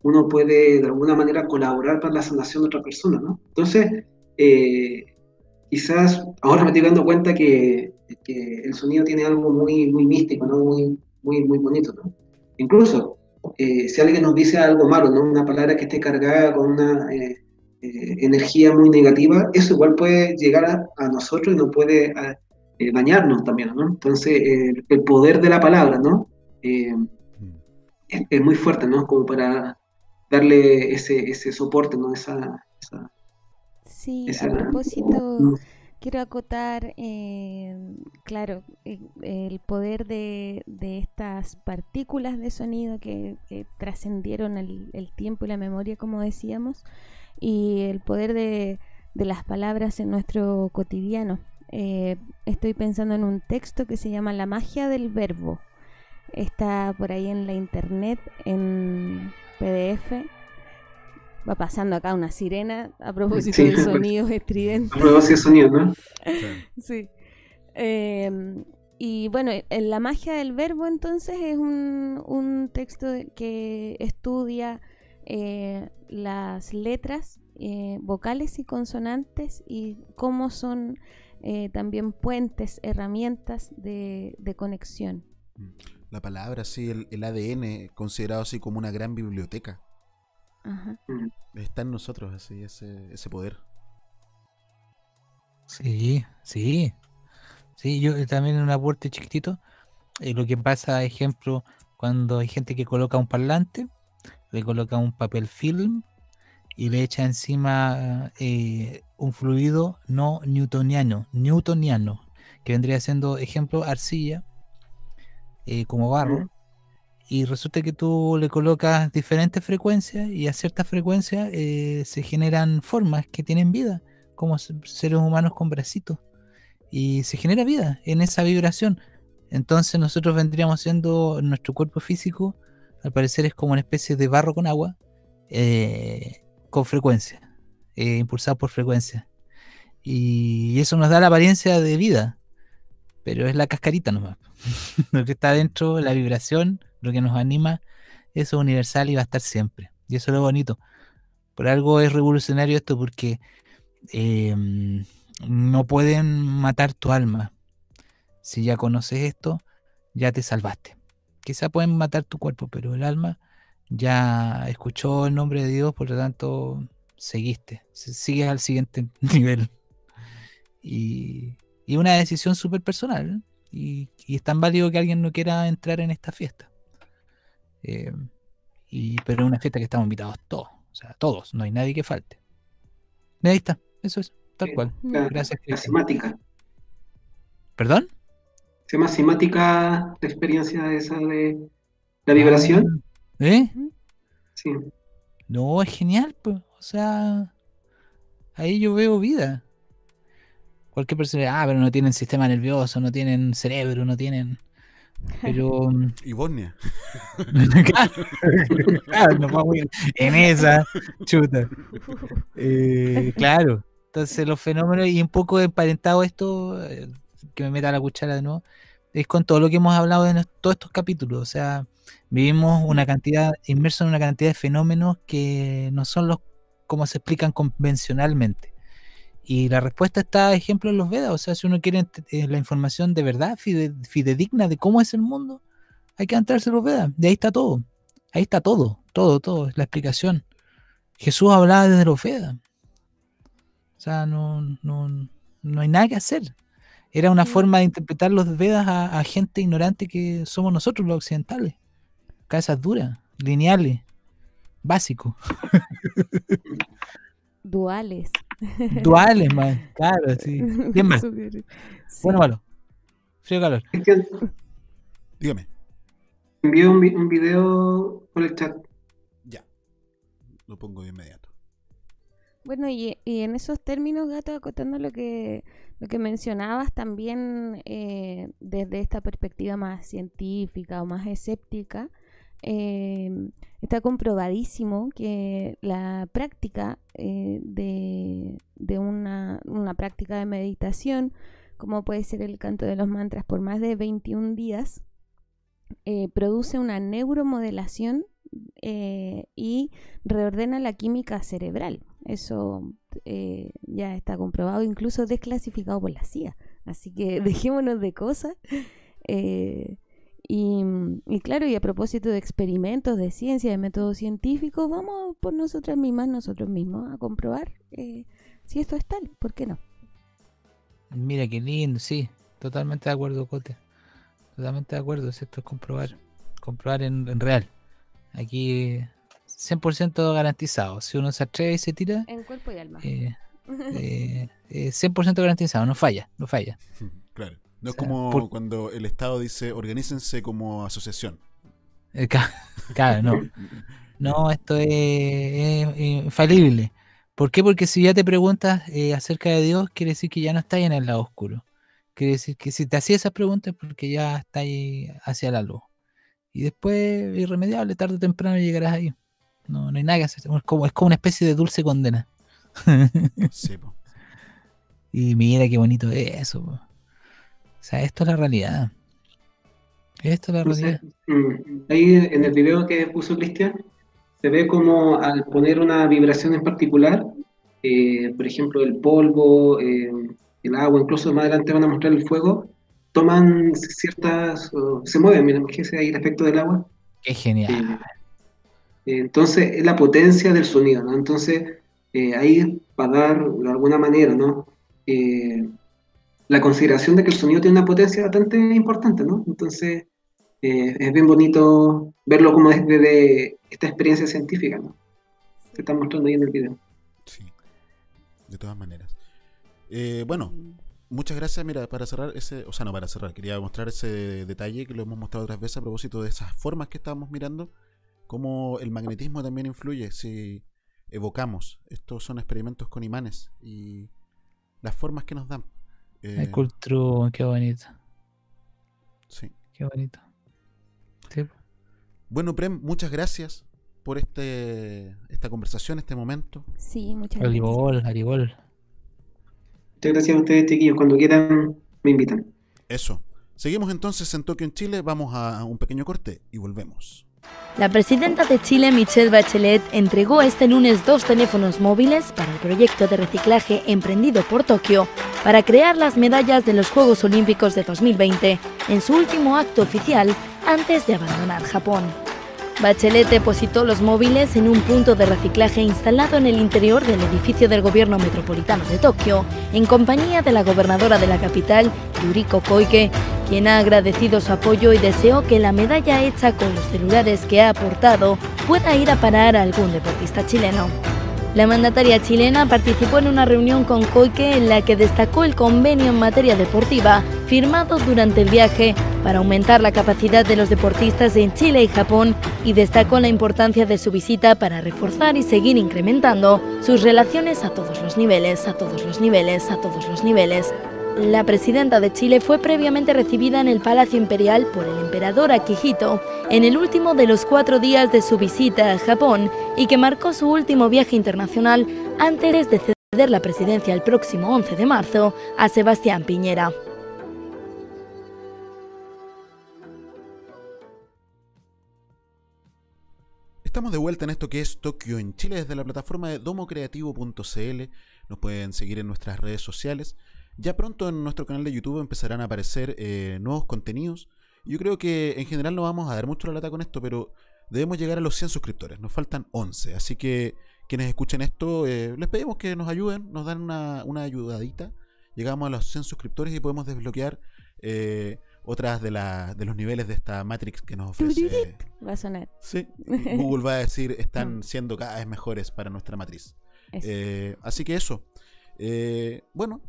uno puede de alguna manera colaborar para la sanación de otra persona, ¿no? Entonces, eh, quizás ahora me estoy dando cuenta que, el sonido tiene algo muy, muy místico, ¿no? Muy, muy, muy bonito, ¿no? Incluso, eh, si alguien nos dice algo malo, ¿no? Una palabra que esté cargada con una eh, eh, energía muy negativa, eso igual puede llegar a, a nosotros y nos puede a, eh, dañarnos también, ¿no? Entonces, el- el poder de la palabra, ¿no? Eh, es, es muy fuerte, ¿no? Como para darle ese, ese soporte, ¿no? Esa, esa, Sí, esa- a propósito, Mm. quiero acotar, eh, claro, eh, el poder de, de estas partículas de sonido que, que trascendieron el, el tiempo y la memoria, como decíamos, y el poder de, de las palabras en nuestro cotidiano. Eh, estoy pensando en un texto que se llama La magia del verbo. Está por ahí en la internet, en PDF. Va pasando acá una sirena a propósito Sí. de sonidos estridentes. A propósito de sonido, ¿no? Sí. Eh, y bueno, en la magia del verbo entonces es un, un texto que estudia eh, las letras eh, vocales y consonantes y cómo son eh, también puentes, herramientas de, de conexión. La palabra, sí, el, el ADN, considerado así como una gran biblioteca. Ajá. Está en nosotros, así, ese, ese poder. Sí, sí. Sí, yo eh, también en un aporte chiquitito. eh, lo que pasa, ejemplo, cuando hay gente que coloca un parlante, le coloca un papel film y le echa encima eh, un fluido no newtoniano, newtoniano, que vendría siendo, ejemplo, arcilla, eh, como barro, y resulta que tú le colocas diferentes frecuencias y a ciertas frecuencias eh, se generan formas que tienen vida, como se- seres humanos con bracitos. Y se genera vida en esa vibración. Entonces nosotros vendríamos siendo, nuestro cuerpo físico, al parecer es como una especie de barro con agua, eh, con frecuencia, eh, impulsado por frecuencia. Y eso nos da la apariencia de vida, pero es la cascarita nomás. lo que está dentro, la vibración, lo que nos anima, eso es universal y va a estar siempre. Y eso es lo bonito. Por algo es revolucionario esto, porque eh, no pueden matar tu alma. Si ya conoces esto, ya te salvaste. Quizá pueden matar tu cuerpo, pero el alma ya escuchó el nombre de Dios, por lo tanto, seguiste. si- Sigues al siguiente nivel. Y, y una decisión súper personal. Y, y es tan válido que alguien no quiera entrar en esta fiesta. Eh, y, pero es una fiesta que estamos invitados todos. O sea, todos. No hay nadie que falte. Mira, Ahí está. Eso es. Tal cual. La, Gracias, la semática. ¿Perdón? Se llama semática la experiencia esa de la vibración. ¿Eh? Sí. No, es genial, pues. O sea, ahí yo veo vida. Cualquier persona, ah, pero no tienen sistema nervioso, no tienen cerebro, no tienen. Pero. Y Bosnia. claro, claro, nos vamos a ir en esa chuta. Eh, claro. Entonces, los fenómenos, y un poco emparentado esto, eh, que me meta la cuchara de nuevo, es con todo lo que hemos hablado en todos estos capítulos. O sea, vivimos una cantidad, inmersos en una cantidad de fenómenos que no son los como se explican convencionalmente. Y la respuesta está, ejemplo, en los Vedas. O sea, si uno quiere eh, la información de verdad, fide- fidedigna de cómo es el mundo, hay que entrarse en los Vedas. De ahí está todo. Ahí está todo, todo, todo, es la explicación. Jesús hablaba desde los Vedas. O sea, no, no, no hay nada que hacer. Era una forma de interpretar los Vedas a, a gente ignorante que somos nosotros los occidentales. Cabezas duras, lineales, básicos. Duales. Duales, man. Claro, sí. Bien mal. Súper- Bueno, malo. Frío calor. Dígame. Envié un, vi- un video por el chat. Lo pongo de inmediato. Bueno, y, y en esos términos, Gato, acotando lo que, lo que mencionabas también eh, desde esta perspectiva más científica o más escéptica, eh, está comprobadísimo que la práctica eh, de, de una, una práctica de meditación, como puede ser el canto de los mantras por más de 21 días, eh, produce una neuromodelación eh, y reordena la química cerebral. Eso ya está comprobado, incluso desclasificado por la CIA. Así que dejémonos de cosas. Eh, y, y claro, y a propósito de experimentos, de ciencia, de métodos científicos, vamos por nosotras mismas, nosotros mismos, a comprobar eh, si esto es tal. ¿Por qué no? Mira qué lindo, sí. Totalmente de acuerdo, Cote. Totalmente de acuerdo, si esto es comprobar. Comprobar en, en real. Aquí 100% garantizado. Si uno se atreve y se tira, En cuerpo y alma. eh, eh, eh, 100% garantizado, no falla, no falla. Claro. No es O sea, como por- cuando el Estado dice organícense como asociación. Eh, Claro, no. No, esto es, es infalible. ¿Por qué? Porque si ya te preguntas eh, acerca de Dios, quiere decir que ya no estás en el lado oscuro. Quiere decir que si te hacías esas preguntas es porque ya estás hacia la luz. Y después, irremediable, tarde o temprano llegarás ahí. No, no hay nada que hacer. Es como, es como una especie de dulce condena. Sí, po. Y mira qué bonito es eso. po. O sea, esto es la realidad. Esto es la realidad. Mm, Ahí en el video que puso Cristian, se ve como al poner una vibración en particular, eh, por ejemplo, el polvo, eh, el agua, incluso más adelante van a mostrar el fuego, toman ciertas, se mueven, mira, imagínense ahí el efecto del agua. Qué genial. Eh, entonces, es la potencia del sonido, ¿no? Entonces, eh, ahí para dar de alguna manera, ¿no? La consideración de que el sonido tiene una potencia bastante importante, ¿no? Entonces, eh, es bien bonito verlo como desde de esta experiencia científica, ¿no? Se está mostrando ahí en el video. De todas maneras. Eh, bueno, muchas gracias. Mira, para cerrar ese, o sea, no para cerrar, quería mostrar ese detalle que lo hemos mostrado otras veces a propósito de esas formas que estábamos mirando, cómo el magnetismo también influye si evocamos. Estos son experimentos con imanes y las formas que nos dan. El Eh, Cultru, qué bonito. Sí. Qué bonito. Sí. Bueno, Prem, muchas gracias por este esta conversación, este momento. Sí, muchas gracias. Aribol, Aribol. Muchas gracias a ustedes, chiquillos. Cuando quieran, me invitan. Eso. Seguimos entonces en Tokio, en Chile. Vamos a un pequeño corte y volvemos. La presidenta de Chile, Michelle Bachelet, entregó este lunes dos teléfonos móviles para el proyecto de reciclaje emprendido por Tokio para crear las medallas de los Juegos Olímpicos de 2020 en su último acto oficial antes de abandonar Japón. Bachelet depositó los móviles en un punto de reciclaje instalado en el interior del edificio del gobierno metropolitano de Tokio, en compañía de la gobernadora de la capital, Yuriko Koike, quien ha agradecido su apoyo y deseó que la medalla hecha con los celulares que ha aportado pueda ir a parar a algún deportista chileno. La mandataria chilena participó en una reunión con Koike en la que destacó el convenio en materia deportiva firmado durante el viaje para aumentar la capacidad de los deportistas en Chile y Japón y destacó la importancia de su visita para reforzar y seguir incrementando sus relaciones a todos los niveles, a todos los niveles, a todos los niveles. La presidenta de Chile fue previamente recibida en el Palacio Imperial por el emperador Akihito en el último de los cuatro días de su visita a Japón y que marcó su último viaje internacional antes de ceder la presidencia el próximo 11 de marzo a Sebastián Piñera. Estamos de vuelta en esto que es Tokio en Chile desde la plataforma de domocreativo.cl. Nos pueden seguir en nuestras redes sociales. Ya pronto en nuestro canal de YouTube empezarán a aparecer eh, nuevos contenidos. Yo creo que en general no vamos a dar mucho la lata con esto, pero debemos llegar a los 100 suscriptores. Nos faltan 11. Así que quienes escuchen esto, eh, les pedimos que nos ayuden, nos dan una, una ayudadita. Llegamos a los 100 suscriptores y podemos desbloquear eh, otras de, la- de los niveles de esta Matrix que nos ofrece. Va a sonar. Sí, Google va a decir están siendo cada vez mejores para nuestra matriz. Eh, así que eso. Bueno,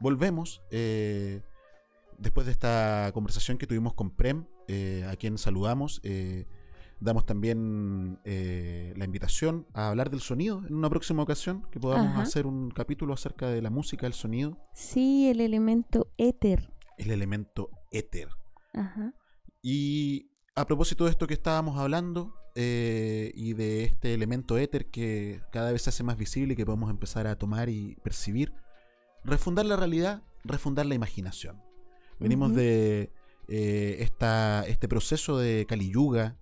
volvemos. eh, después de esta conversación que tuvimos con Prem, eh, a quien saludamos, eh, damos también la invitación a hablar del sonido en una próxima ocasión, que podamos Ajá. hacer un capítulo acerca de la música, el sonido, Sí, el elemento éter. el elemento éter. Ajá. Y a propósito de esto que estábamos hablando eh, y de este elemento éter que cada vez se hace más visible y que podemos empezar a tomar y percibir, refundar la realidad, refundar la imaginación. Venimos de eh, esta, este proceso de Kali Yuga,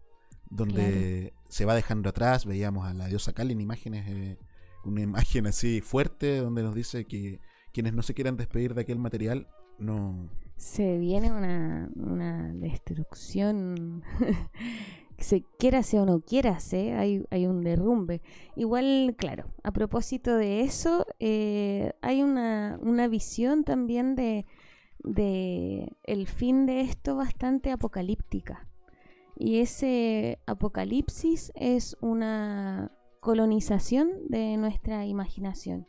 donde se va dejando atrás, veíamos a la diosa Kali en imágenes, eh, una imagen así fuerte, donde nos dice que quienes no se quieran despedir de aquel material, no, Se viene una, una destrucción. se quiera o no quiera hay, hay un derrumbe. Igual, claro, a propósito de eso, eh, hay una, visión también de, de el fin de esto bastante apocalíptica. Y ese apocalipsis es una colonización de nuestra imaginación.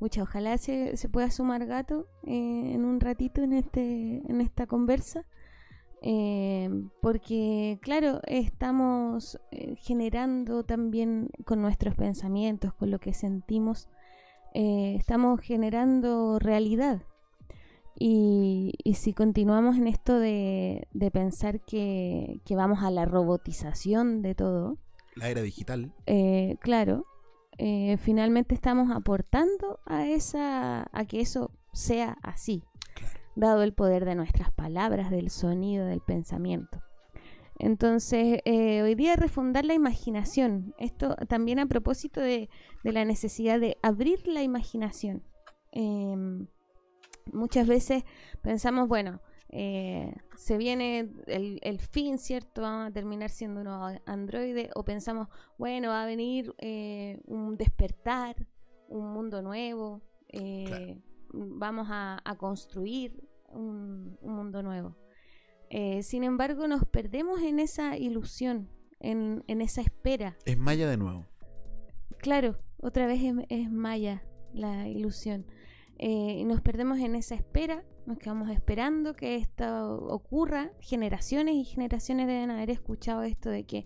Mucha, ojalá se, se pueda sumar gato eh, en un ratito en este en esta conversa. Eh, porque, claro, estamos eh, generando también con nuestros pensamientos, con lo que sentimos, eh, estamos generando realidad. Y, y si continuamos en esto de, de pensar que, que vamos a la robotización de todo, la era digital. claro, finalmente estamos aportando a esa a que eso sea así, dado el poder de nuestras palabras, del sonido, del pensamiento. Entonces, eh, hoy día refundar la imaginación. Esto también a propósito de, de la necesidad de abrir la imaginación. Em, muchas veces pensamos, bueno, eh, se viene el, el fin, ¿cierto? Vamos a terminar siendo unos androides o pensamos, bueno, va a venir eh, un despertar, un mundo nuevo, eh, vamos a, a construir un, un mundo nuevo. Eh, sin embargo, nos perdemos en esa ilusión, en, en esa espera. Es Maya de nuevo. Claro, otra vez es, es Maya la ilusión. eh, y nos perdemos en esa espera, nos quedamos esperando que esto ocurra. Generaciones y generaciones deben haber escuchado esto de que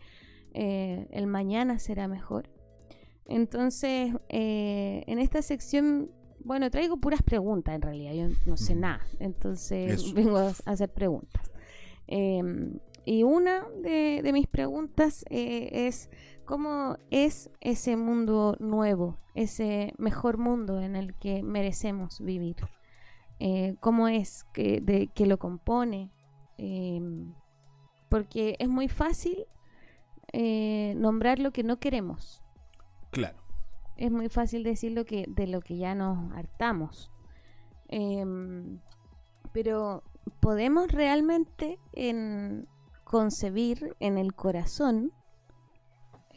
eh, el mañana será mejor. Entonces, en esta sección, bueno, traigo puras preguntas en realidad, yo no sé nada, entonces vengo a hacer preguntas. Em, y una de, mis preguntas es, ¿cómo es ese mundo nuevo, ese mejor mundo en el que merecemos vivir? Eh, ¿Cómo es que, de, que lo compone? Em, porque es muy fácil eh, nombrar lo que no queremos. Claro. Es muy fácil decir lo que, de lo que ya nos hartamos. Em, pero podemos realmente en, concebir en el corazón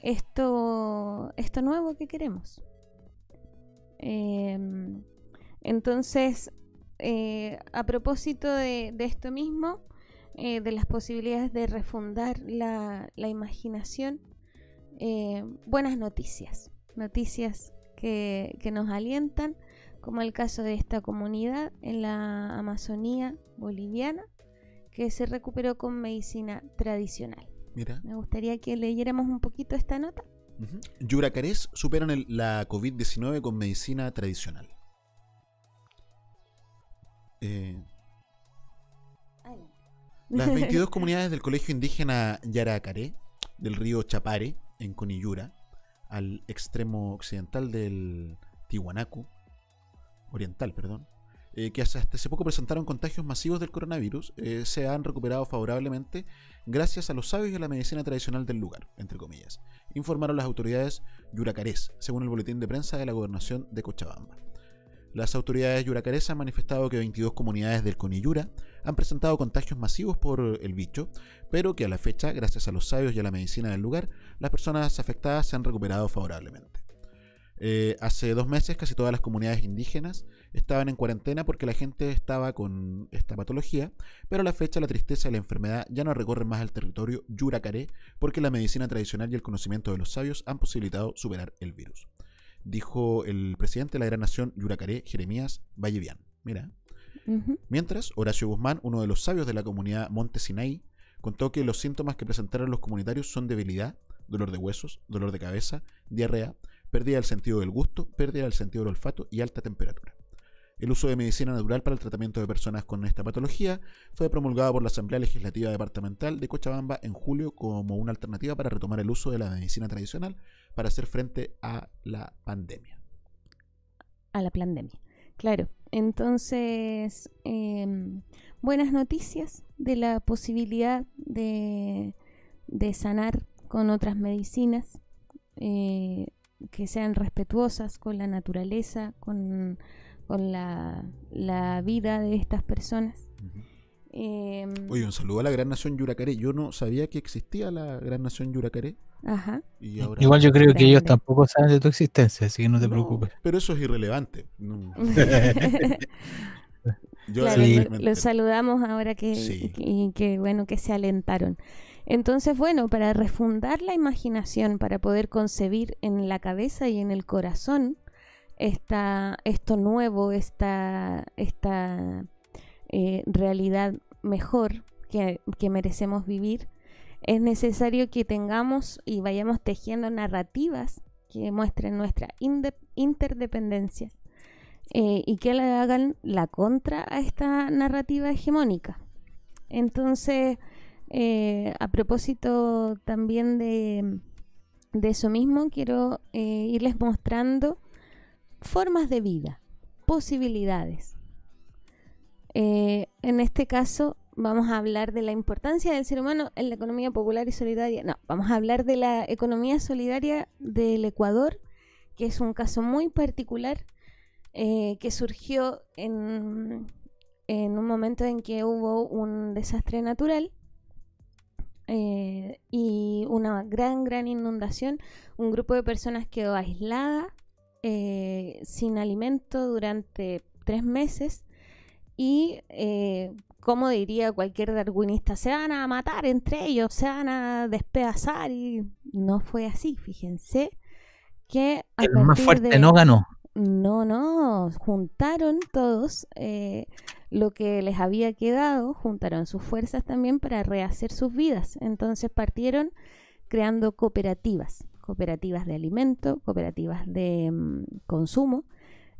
esto, esto nuevo que queremos. Em, entonces, eh, a propósito de, esto mismo, eh, de las posibilidades de refundar la, imaginación, eh, buenas noticias, noticias que, que, nos alientan, como el caso de esta comunidad en la Amazonía boliviana, que se recuperó con medicina tradicional. Mira. Me gustaría que leyéramos un poquito esta nota. Yuracarés superan la COVID-19 con medicina tradicional. Eh, las 22 comunidades del colegio indígena Yaracaré, del río Chapare, en Conillura, al extremo occidental del Tiwanaku, oriental, perdón, eh, que hasta hace poco presentaron contagios masivos del coronavirus, eh, se han recuperado favorablemente gracias a los sabios y a la medicina tradicional del lugar, entre comillas, informaron las autoridades yuracarés, según el boletín de prensa de la gobernación de Cochabamba. Las autoridades yuracarés han manifestado que 22 comunidades del Coniyura han presentado contagios masivos por el bicho, pero que a la fecha, gracias a los sabios y a la medicina del lugar, las personas afectadas se han recuperado favorablemente. Eh, hace dos meses casi todas las comunidades indígenas estaban en cuarentena porque la gente estaba con esta patología, pero a la fecha la tristeza y la enfermedad ya no recorren más el territorio yuracaré porque la medicina tradicional y el conocimiento de los sabios han posibilitado superar el virus. Dijo el presidente de la gran nación yuracaré, Jeremías Vallevian. Mira. Mientras, Horacio Guzmán, uno de los sabios de la comunidad Monte Sinai, contó que los síntomas que presentaron los comunitarios son debilidad, dolor de huesos, dolor de cabeza, diarrea, pérdida del sentido del gusto, pérdida del sentido del olfato y alta temperatura. El uso de medicina natural para el tratamiento de personas con esta patología fue promulgado por la Asamblea Legislativa Departamental de Cochabamba en julio como una alternativa para retomar el uso de la medicina tradicional para hacer frente a la pandemia. A la pandemia, claro. Entonces, em, buenas noticias de la posibilidad de, sanar con otras medicinas. Eh, que sean respetuosas con la naturaleza, con, la, vida de estas personas. Em, Oye, un saludo a la Gran Nación Yuracaré. Yo no sabía que existía la Gran Nación Yuracaré. Ajá. Igual yo creo que ellos tampoco saben de tu existencia, así que no te preocupes. Pero eso es irrelevante. los saludamos ahora que, que, bueno que se alentaron. Entonces, bueno, para refundar la imaginación, para poder concebir en la cabeza y en el corazón esta, esto nuevo, esta, esta eh, realidad mejor que, merecemos vivir, es necesario que tengamos y vayamos tejiendo narrativas que muestren nuestra interdependencia eh, y que le hagan la contra a esta narrativa hegemónica. Entonces, eh, a propósito también de, eso mismo, quiero irles mostrando formas de vida, posibilidades. Eh, en este caso vamos a hablar de la importancia del ser humano en la economía popular y solidaria. No, vamos a hablar de la economía solidaria del Ecuador, que es un caso muy particular que surgió en, en un momento en que hubo un desastre natural eh, y una gran, gran inundación. Un grupo de personas quedó aislada, eh, sin alimento durante tres meses y, eh, como diría cualquier darwinista, se van a matar entre ellos, se van a despedazar y no fue así, fíjense que... el más fuerte no ganó. No, no, juntaron todos eh, lo que les había quedado, juntaron sus fuerzas también para rehacer sus vidas. Entonces partieron creando cooperativas, cooperativas de alimento, cooperativas de mm, consumo,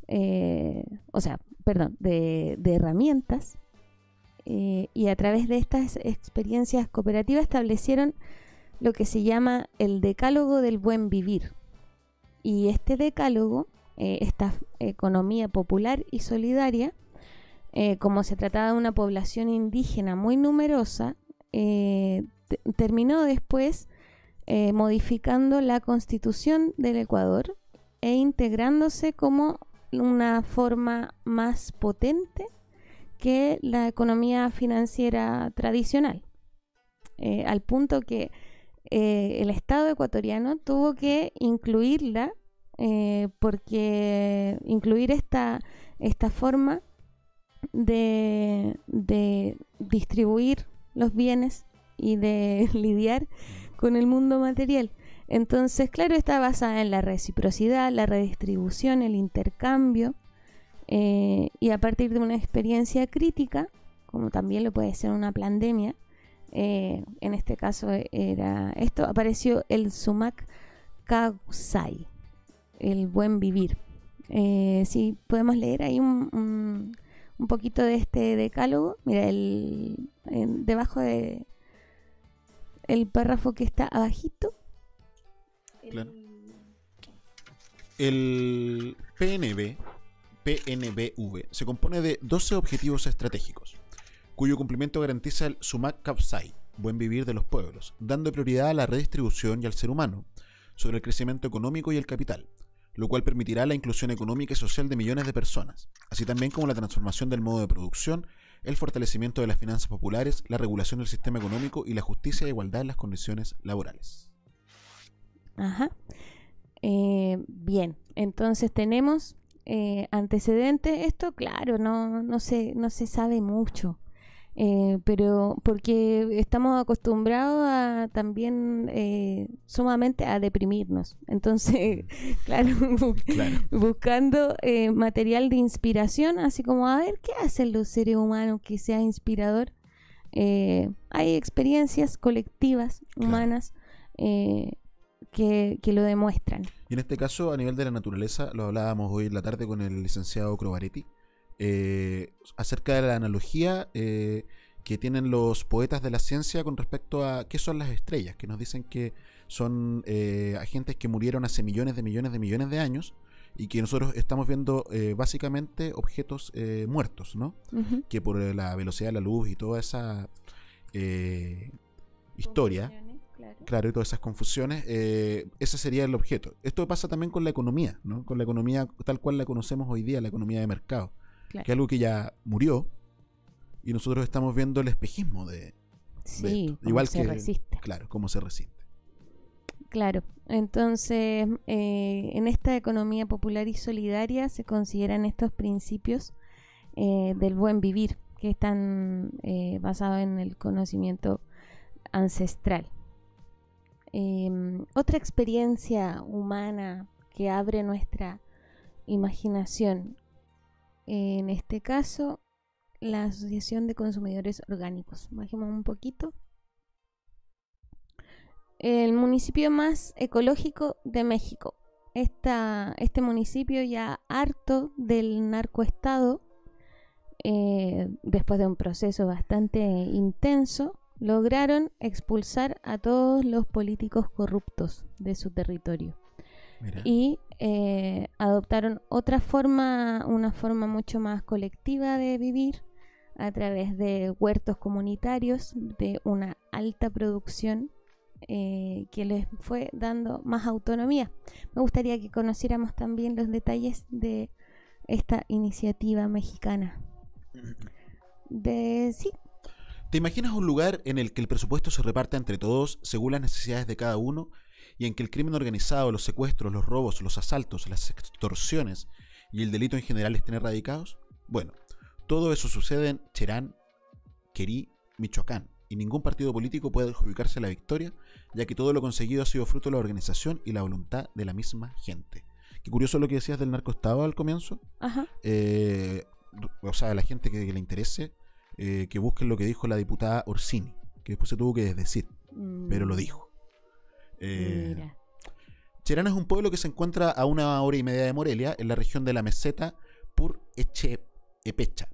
eh, o sea, perdón, de, herramientas. eh, y a través de estas experiencias cooperativas establecieron lo que se llama el decálogo del buen vivir. Y este decálogo, eh, esta economía popular y solidaria, como se trataba de una población indígena muy numerosa, te- terminó después eh, modificando la constitución del Ecuador e integrándose como una forma más potente que la economía financiera tradicional, Eh, al punto que eh, el Estado ecuatoriano tuvo que incluirla porque incluir esta, esta forma de, de distribuir los bienes y de lidiar con el mundo material. Entonces, claro, está basada en la reciprocidad, la redistribución, el intercambio, eh, y a partir de una experiencia crítica, como también lo puede ser una pandemia, eh, en este caso era esto, apareció el sumac kausai, el buen vivir. Eh, si podemos leer ahí un, un- un poquito de este decálogo, mira, el, en- debajo de el párrafo que está abajito, Claro. El PNB, PNBV, se compone de 12 objetivos estratégicos, cuyo cumplimiento garantiza el Sumac Kapsai, buen vivir de los pueblos, dando prioridad a la redistribución y al ser humano, sobre el crecimiento económico y el capital, lo cual permitirá la inclusión económica y social de millones de personas, así también como la transformación del modo de producción, el fortalecimiento de las finanzas populares, la regulación del sistema económico y la justicia e igualdad en las condiciones laborales. Ajá. Eh, bien, entonces tenemos eh, antecedentes. Esto, claro, no, no, se, no se sabe mucho. Eh, pero porque estamos acostumbrados a también eh, sumamente a deprimirnos. Entonces, claro, bu- Claro. buscando eh, material de inspiración, así como a ver qué hacen los seres humanos que sea inspirador. Eh, hay experiencias colectivas, humanas, eh, que, que lo demuestran. Y en este caso, a nivel de la naturaleza, lo hablábamos hoy en la tarde con el licenciado Crobaretti, eh, acerca de la analogía eh, que tienen los poetas de la ciencia con respecto a qué son las estrellas, que nos dicen que son eh, agentes que murieron hace millones de millones de millones de años y que nosotros estamos viendo eh, básicamente objetos eh, muertos, ¿no? Que por la velocidad de la luz y toda esa eh, historia, claro, y todas esas confusiones, ese sería el objeto. Esto pasa también con la economía, ¿no? Con la economía tal cual la conocemos hoy día, la economía de mercado, Claro. que algo que ya murió y nosotros estamos viendo el espejismo de, de Sí, esto. cómo Igual se que, resiste. claro, cómo se resiste. Claro, entonces eh, en esta economía popular y solidaria se consideran estos principios eh, del buen vivir que están eh, basados en el conocimiento ancestral. Em, otra experiencia humana que abre nuestra imaginación, en este caso, la Asociación de Consumidores Orgánicos. Bajemos un poquito el municipio más ecológico de México. Esta, este municipio ya harto del narcoestado, eh, después de un proceso bastante intenso, lograron expulsar a todos los políticos corruptos de su territorio. Mira. Y eh, adoptaron otra forma, una forma mucho más colectiva de vivir a través de huertos comunitarios, de una alta producción eh, que les fue dando más autonomía. Me gustaría que conociéramos también los detalles de esta iniciativa mexicana. De sí, ¿Te imaginas un lugar en el que el presupuesto se reparta entre todos según las necesidades de cada uno y en que el crimen organizado, los secuestros, los robos, los asaltos, las extorsiones y el delito en general estén erradicados? Bueno, todo eso sucede en Cherán, Querí, Michoacán, y ningún partido político puede adjudicarse la victoria, ya que todo lo conseguido ha sido fruto de la organización y la voluntad de la misma gente. Qué curioso lo que decías del narcoestado al comienzo. Ajá. Eh, o sea, a la gente que, que le interese, eh, que busquen lo que dijo la diputada Orsini, que después se tuvo que desdecir, Mm. pero lo dijo. Eh, Mira. Es un pueblo que se encuentra a una hora y media de Morelia, en la región de la meseta Pur Echepecha.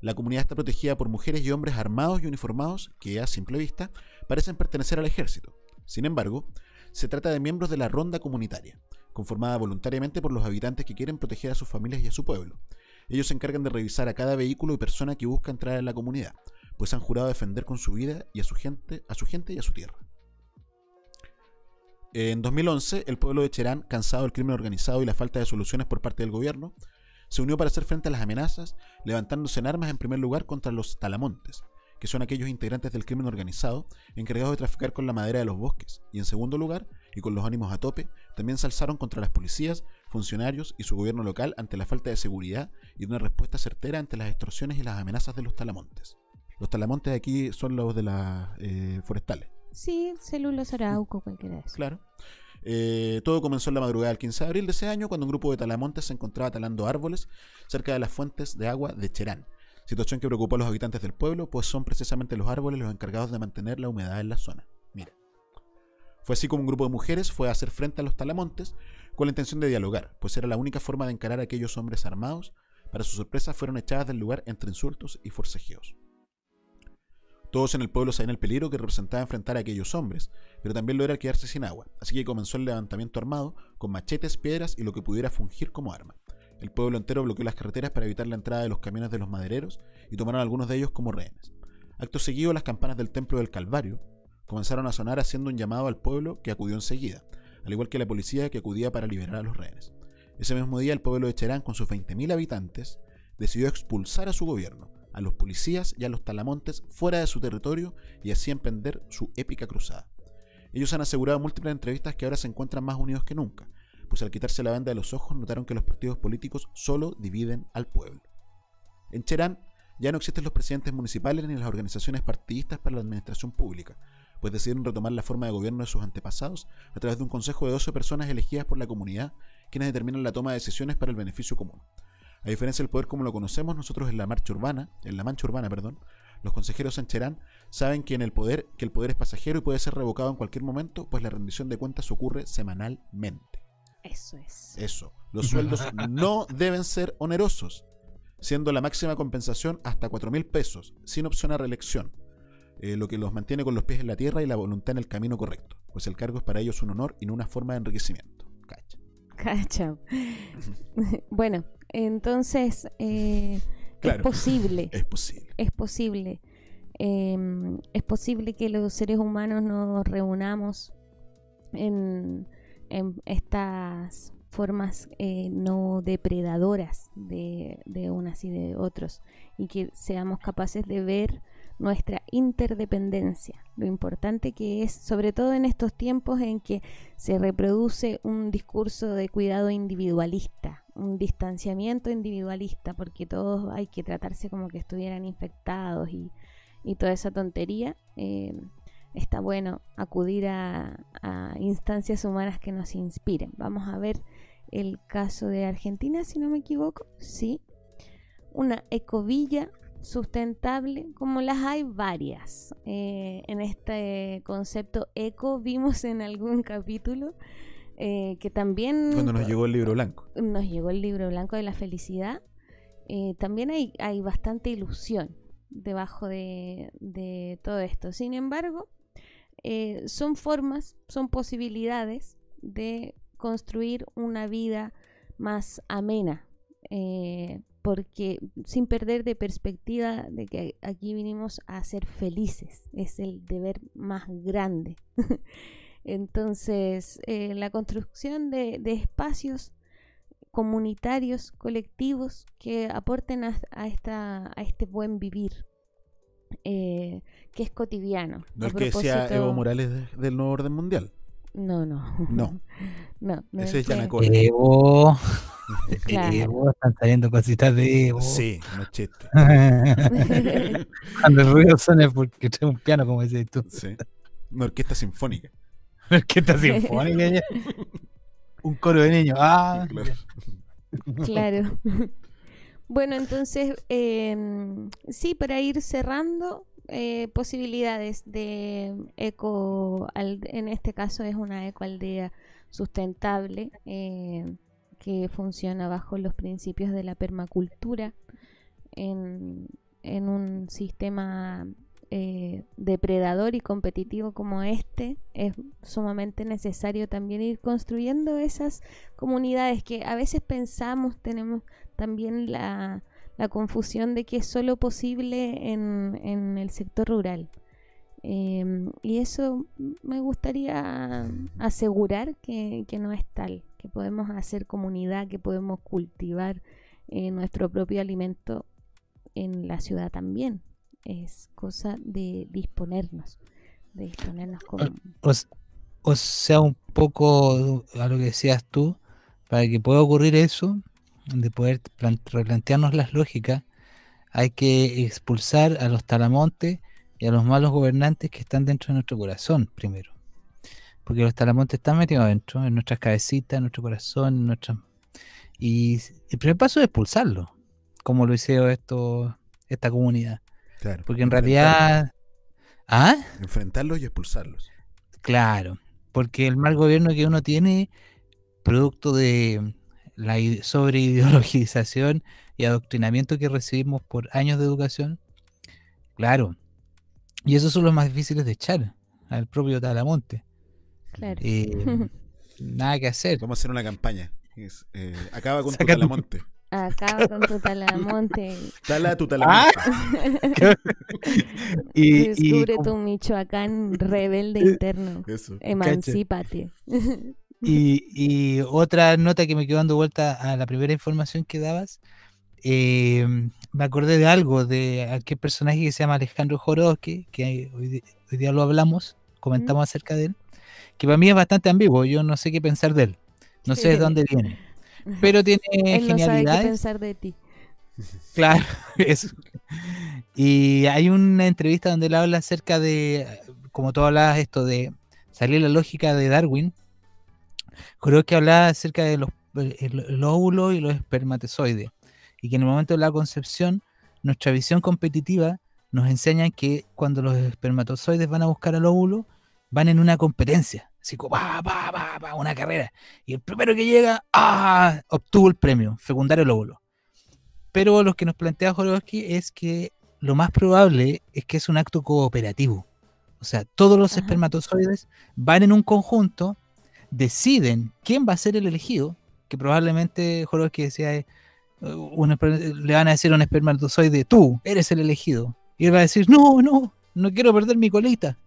La comunidad está protegida por mujeres y hombres armados y uniformados que, a simple vista, parecen pertenecer al ejército. Sin embargo, se trata de miembros de la ronda comunitaria, conformada voluntariamente por los habitantes que quieren proteger a sus familias y a su pueblo. Ellos se encargan de revisar a cada vehículo y persona que busca entrar en la comunidad, pues han jurado defender con su vida y a su gente, a su gente y a su tierra. En 2011, el pueblo de Cherán, cansado del crimen organizado y la falta de soluciones por parte del gobierno, se unió para hacer frente a las amenazas, levantándose en armas en primer lugar contra los talamontes, que son aquellos integrantes del crimen organizado encargados de traficar con la madera de los bosques, y en segundo lugar, y con los ánimos a tope, también se alzaron contra las policías, funcionarios y su gobierno local ante la falta de seguridad y una respuesta certera ante las extorsiones y las amenazas de los talamontes. Los talamontes aquí son los de las eh, forestales. Sí, celulosa arauco, cualquiera de esos. Claro. Eh, todo comenzó en la madrugada del 15 de abril de ese año, cuando un grupo de talamontes se encontraba talando árboles cerca de las fuentes de agua de Cherán. Situación que preocupó a los habitantes del pueblo, pues son precisamente los árboles los encargados de mantener la humedad en la zona. Mira. Fue así como un grupo de mujeres fue a hacer frente a los talamontes con la intención de dialogar, pues era la única forma de encarar a aquellos hombres armados. Para su sorpresa, fueron echadas del lugar entre insultos y forcejeos. Todos en el pueblo sabían el peligro que representaba enfrentar a aquellos hombres, pero también lo era quedarse sin agua, así que comenzó el levantamiento armado con machetes, piedras y lo que pudiera fungir como arma. El pueblo entero bloqueó las carreteras para evitar la entrada de los camiones de los madereros y tomaron algunos de ellos como rehenes. Acto seguido, las campanas del templo del Calvario comenzaron a sonar haciendo un llamado al pueblo que acudió enseguida, al igual que la policía que acudía para liberar a los rehenes. Ese mismo día, el pueblo de Cherán, con sus 20.000 habitantes, decidió expulsar a su gobierno, a los policías y a los talamontes fuera de su territorio y así emprender su épica cruzada. Ellos han asegurado en múltiples entrevistas que ahora se encuentran más unidos que nunca, pues al quitarse la banda de los ojos notaron que los partidos políticos solo dividen al pueblo. En Cherán ya no existen los presidentes municipales ni las organizaciones partidistas para la administración pública, pues decidieron retomar la forma de gobierno de sus antepasados a través de un consejo de 12 personas elegidas por la comunidad, quienes determinan la toma de decisiones para el beneficio común. A diferencia del poder como lo conocemos nosotros en la marcha urbana, en la mancha urbana, perdón, los consejeros en Cherán saben que en el poder, que el poder es pasajero y puede ser revocado en cualquier momento, pues la rendición de cuentas ocurre semanalmente. Eso es. Eso. Los sueldos no deben ser onerosos, siendo la máxima compensación hasta 4 mil pesos, sin opción a reelección, eh, lo que los mantiene con los pies en la tierra y la voluntad en el camino correcto, pues el cargo es para ellos un honor y no una forma de enriquecimiento. Cacha. bueno, entonces eh, Claro, es posible. es posible. Es posible. Eh, es posible que los seres humanos nos reunamos en, en estas formas eh, no depredadoras de, de unas y de otros y que seamos capaces de ver nuestra interdependencia, lo importante que es, sobre todo en estos tiempos en que se reproduce un discurso de cuidado individualista, un distanciamiento individualista, porque todos hay que tratarse como que estuvieran infectados y, y toda esa tontería. eh, está bueno acudir a, a instancias humanas que nos inspiren. Vamos a ver el caso de Argentina, si no me equivoco. Sí, una ecovilla sustentable, como las hay varias. Eh, en este concepto eco vimos en algún capítulo eh, que también Cuando nos llegó el libro blanco. nos llegó el libro blanco de la felicidad. eh, también hay, hay bastante ilusión debajo de, de todo esto. Sin embargo, son formas, son posibilidades de construir una vida más amena, porque sin perder de perspectiva de que aquí vinimos a ser felices, es el deber más grande. Entonces, eh, la construcción de, de espacios comunitarios, colectivos, que aporten a, a esta, a este buen vivir, eh, que es cotidiano. No el que propósito- Evo Morales de- del nuevo orden mundial. No, no. No. no, no Ese es que- Yanacol. Evo. Claro. Evo, están saliendo cositas de Evo. Sí, no es chiste. Cuando el ruido suena es porque trae un piano, como dices tú. Sí. Una orquesta sinfónica. Una orquesta sinfónica ya. Un coro de niños. Ah, Claro. bueno, entonces, em, sí, para ir cerrando, eh, posibilidades de eco, en este caso es una ecoaldea sustentable eh, que funciona bajo los principios de la permacultura en, en un sistema eh, depredador y competitivo como este, es sumamente necesario también ir construyendo esas comunidades que a veces pensamos, tenemos también la, la confusión de que es solo posible en, en el sector rural. Em, y eso me gustaría asegurar que, que no es tal, que podemos hacer comunidad, que podemos cultivar eh, nuestro propio alimento en la ciudad también. Es cosa de disponernos, de disponernos como... O, sea, un poco a lo que decías tú, para que pueda ocurrir eso, de poder plan- replantearnos las lógicas, hay que expulsar a los talamontes y a los malos gobernantes que están dentro de nuestro corazón primero. Porque los talamontes están metidos adentro, en nuestras cabecitas, en nuestro corazón, en nuestras... Y el primer paso es expulsarlos, como lo hicieron esto, esta comunidad. Claro, Porque en realidad... ¿Ah? Enfrentarlos y expulsarlos. Claro, porque el mal gobierno que uno tiene, producto de la ide- sobreideologización y adoctrinamiento que recibimos por años de educación, claro, y esos son los más difíciles de echar al propio Talamonte. Claro. Eh, nada que hacer. Vamos a hacer una campaña. Es, eh, acaba con tu Saca tu- talamonte. Acaba con tu talamonte. Tala tu talamonte. Y- y Descubre tu Michoacán rebelde interno. Eso. Emancípate. Y, y otra nota que me quedó dando vuelta a la primera información que dabas, eh, me acordé de algo, de aquel personaje que se llama Alejandro Jodorowsky, que hoy, día lo hablamos, comentamos acerca de él, que para mí es bastante ambiguo, yo no sé qué pensar de él, no sé de dónde viene, pero tiene Él no sabe qué pensar de ti. Claro, eso. Y hay una entrevista donde él habla acerca de, como tú hablabas, esto de salir la lógica de Darwin. Creo que hablaba acerca de los el- el óvulo y los espermatozoides. Y que en el momento de la concepción, nuestra visión competitiva nos enseña que cuando los espermatozoides van a buscar al óvulo, van en una competencia. Así como, pa, pa, pa, pa, una carrera. Y el primero que llega, ¡ah! obtuvo el premio, fecundar el óvulo. Pero lo que nos plantea Jodorowsky es que lo más probable es que es un acto cooperativo. O sea, todos los espermatozoides van en un conjunto, deciden quién va a ser el elegido, que probablemente Jodorowsky decía, eh, le van a decir a un espermatozoide, tú eres el elegido. Y él va a decir, no, no, no quiero perder mi colita.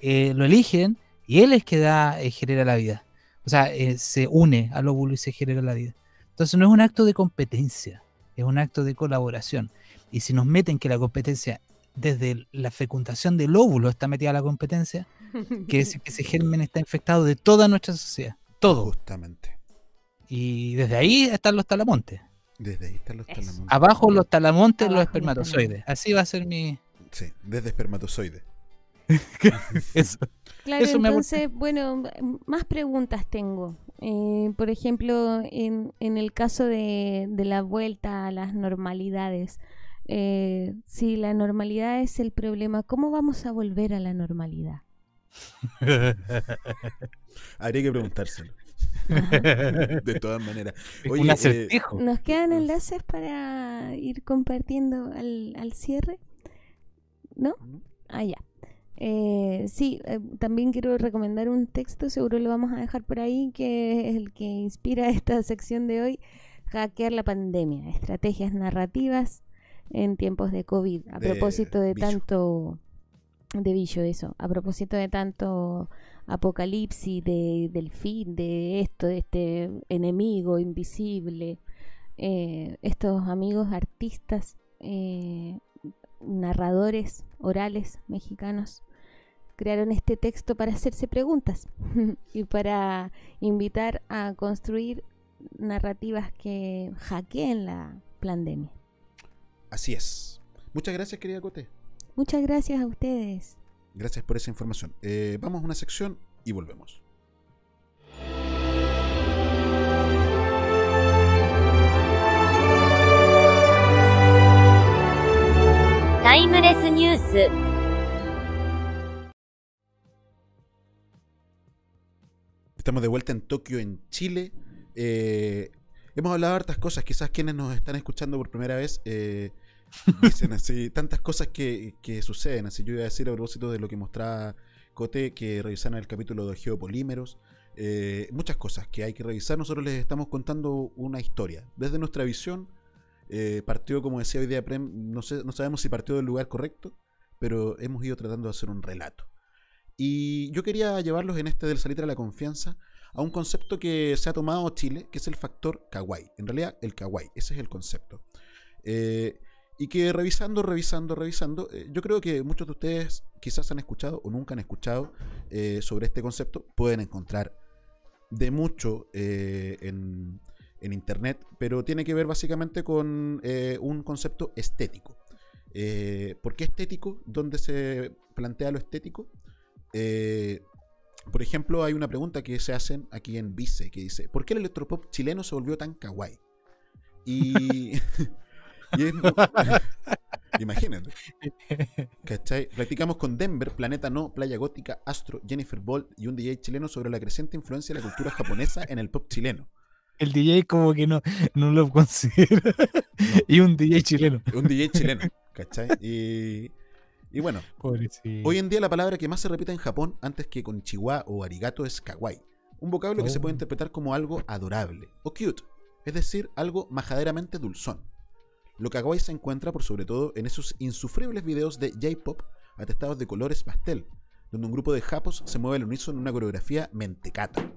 Eh, lo eligen y él es que da, eh, genera la vida. O sea, se une al óvulo y se genera la vida. Entonces no es un acto de competencia, es un acto de colaboración. Y si nos meten que la competencia, desde la fecundación del óvulo está metida la competencia, que es que ese germen está infectado de toda nuestra sociedad. Todo. Justamente. Y desde ahí están los talamontes. Desde ahí están los talamontes. Abajo los talamontes, los Abajo los espermatozoides. Así va a ser mi. Sí, desde espermatozoide. Eso. Claro, Eso me entonces, bueno, más preguntas tengo. Eh, por ejemplo, en, en el caso de, de la vuelta a las normalidades, eh, si la normalidad es el problema, ¿cómo vamos a volver a la normalidad? Habría que preguntárselo. de todas maneras. Oye, un eh. ¿Nos quedan enlaces para ir compartiendo al, al cierre? ¿No? Ah, ya. Eh, sí, eh, también quiero recomendar un texto, seguro lo vamos a dejar por ahí, que es el que inspira esta sección de hoy, Hackear la pandemia, estrategias narrativas en tiempos de COVID. A De propósito de tanto, de Billo, eso, a propósito de tanto apocalipsis, de, del fin, de esto, de este enemigo invisible, eh, estos amigos artistas, eh, narradores orales mexicanos, crearon este texto para hacerse preguntas y para invitar a construir narrativas que hackeen la pandemia. Así es. Muchas gracias, querida Cote. Muchas gracias a ustedes. Gracias por esa información. Eh, vamos a una sección y volvemos. Timeless News. Estamos de vuelta en Tokio, en Chile. Eh, hemos hablado de hartas cosas. Quizás quienes nos están escuchando por primera vez eh, dicen así, tantas cosas que, que suceden. Así yo iba a decir a propósito de lo que mostraba Cote, que revisaron el capítulo de geopolímeros. eh, muchas cosas que hay que revisar. Nosotros les estamos contando una historia. Desde nuestra visión, eh, partió, como decía hoy día Prem, no, sé, no sabemos si partió del lugar correcto, pero hemos ido tratando de hacer un relato. Y yo quería llevarlos en este del salir a la confianza a un concepto que se ha tomado Chile, que es el factor kawaii. En realidad, el kawaii, ese es el concepto. Eh, y que revisando, revisando, revisando, eh, yo creo que muchos de ustedes quizás han escuchado o nunca han escuchado eh, sobre este concepto. Pueden encontrar de mucho en, en internet, pero tiene que ver básicamente con un concepto estético. ¿Por qué estético? ¿Dónde se plantea lo estético? Por ejemplo, hay una pregunta que se hacen aquí en Vice que dice: ¿Por qué el electropop chileno se volvió tan kawaii? Y. y es- Imagínate. ¿Cachai? Practicamos con Denver, Planeta No, Playa Gótica, Astro, Jennifer Bolt y un DJ chileno sobre la creciente influencia de la cultura japonesa en el pop chileno. El DJ como que no, no lo considera. Y un DJ chileno. Un DJ chileno, ¿cachai? Y, y bueno, Pobrecito. hoy en día la palabra que más se repite en Japón antes que con chihuahua o arigato es kawaii. Un vocablo que se puede Oh. interpretar como algo adorable o cute, es decir, algo majaderamente dulzón. Lo kawaii se encuentra por sobre todo en esos insufribles videos de J-pop atestados de colores pastel, donde un grupo de japos se mueve al unísono en una coreografía mentecata.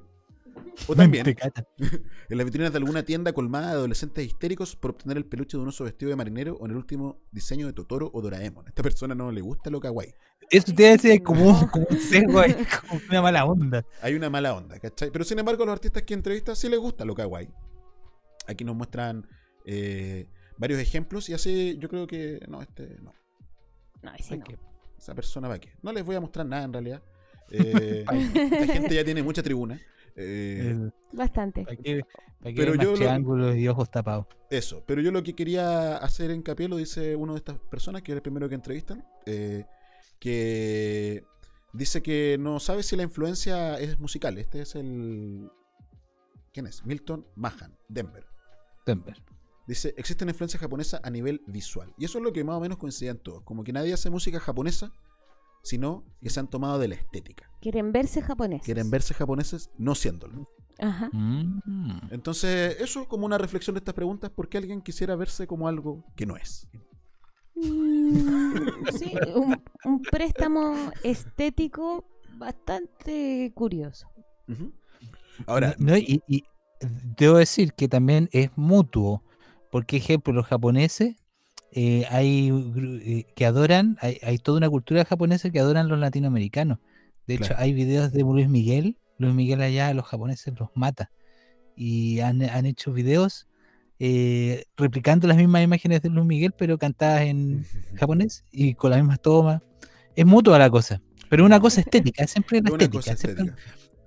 O también en las vitrinas de alguna tienda colmada de adolescentes histéricos por obtener el peluche de un oso vestido de marinero o en el último diseño de Totoro o Doraemon. A esta persona no le gusta lo kawaii. Eso te decía como, como un sesgo ahí, como una mala onda. Hay una mala onda, ¿cachai? Pero sin embargo, a los artistas que entrevistan sí les gusta lo kawaii. Aquí nos muestran eh, varios ejemplos y así yo creo que. No, este no. No, ese no. Esa persona va que. No les voy a mostrar nada en realidad. Eh, la gente ya tiene mucha tribuna. Eh, Bastante. ¿Para qué Pero lo- triángulos y ojos tapados? Eso, pero yo lo que quería hacer hincapié lo dice uno de estas personas, que es el primero que entrevistan, eh, que dice que no sabe si la influencia es musical. Este es el... ¿Quién es? Milton Mahan, Denver. Denver. Dice, existe una influencia japonesa a nivel visual. Y eso es lo que más o menos coincidían todos. Como que nadie hace música japonesa, sino que se han tomado de la estética. Quieren verse japoneses. Quieren verse japoneses no siéndolo. Ajá. Mm. Entonces, eso como una reflexión de estas preguntas, ¿por qué alguien quisiera verse como algo que no es? Mm, sí, un, un préstamo estético bastante curioso. Ahora, No, y, y debo decir que también es mutuo. Porque, ejemplo, los japoneses eh, hay eh, que adoran, hay, hay toda una cultura japonesa que adoran los latinoamericanos. De hecho, hay videos de Luis Miguel. Luis Miguel allá a los japoneses los mata. Y han, han hecho videos eh, replicando las mismas imágenes de Luis Miguel, pero cantadas en japonés y con las mismas tomas. Es mutua la cosa. Pero una cosa estética, es siempre la estética, siempre estética.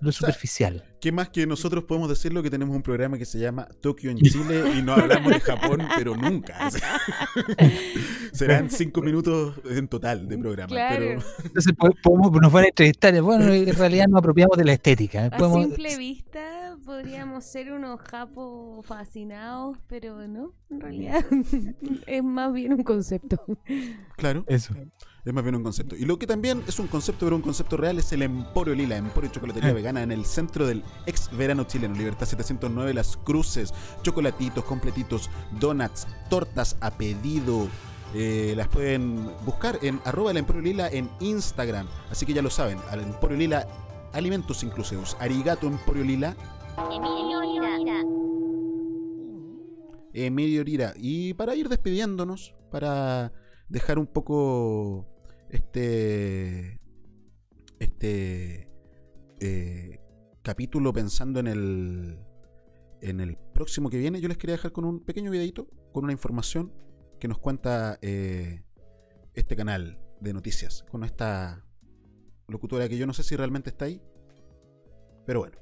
lo superficial. ¿Qué más que nosotros podemos decirlo que tenemos un programa que se llama Tokio en Chile y no hablamos de Japón, pero nunca? Serán cinco minutos en total de programa. Claro. Pero Entonces po- podemos, nos van a entrevistar. Bueno, en realidad nos apropiamos de la estética. ¿eh? A Podemos- simple vista podríamos ser unos japos fascinados, pero no, en realidad es más bien un concepto. claro, Eso. es más bien un concepto. Y lo que también es un concepto, pero un concepto real, es el Emporio Lila, Emporio Chocolatería Ah. Vegana, en el centro del ex verano chileno, Libertad 709, Las Cruces, chocolatitos, completitos, donuts, tortas a pedido. Eh, las pueden buscar en arroba el Emporio Lila en Instagram. Así que ya lo saben, al Emporio Lila, alimentos inclusivos. Arigato Emporio Lila, Emilio Rira. Y para ir despidiéndonos, para dejar un poco este este eh, capítulo pensando en el en el próximo que viene, yo les quería dejar con un pequeño videito, con una información que nos cuenta eh, este canal de noticias, con esta locutora que yo no sé si realmente está ahí, pero bueno.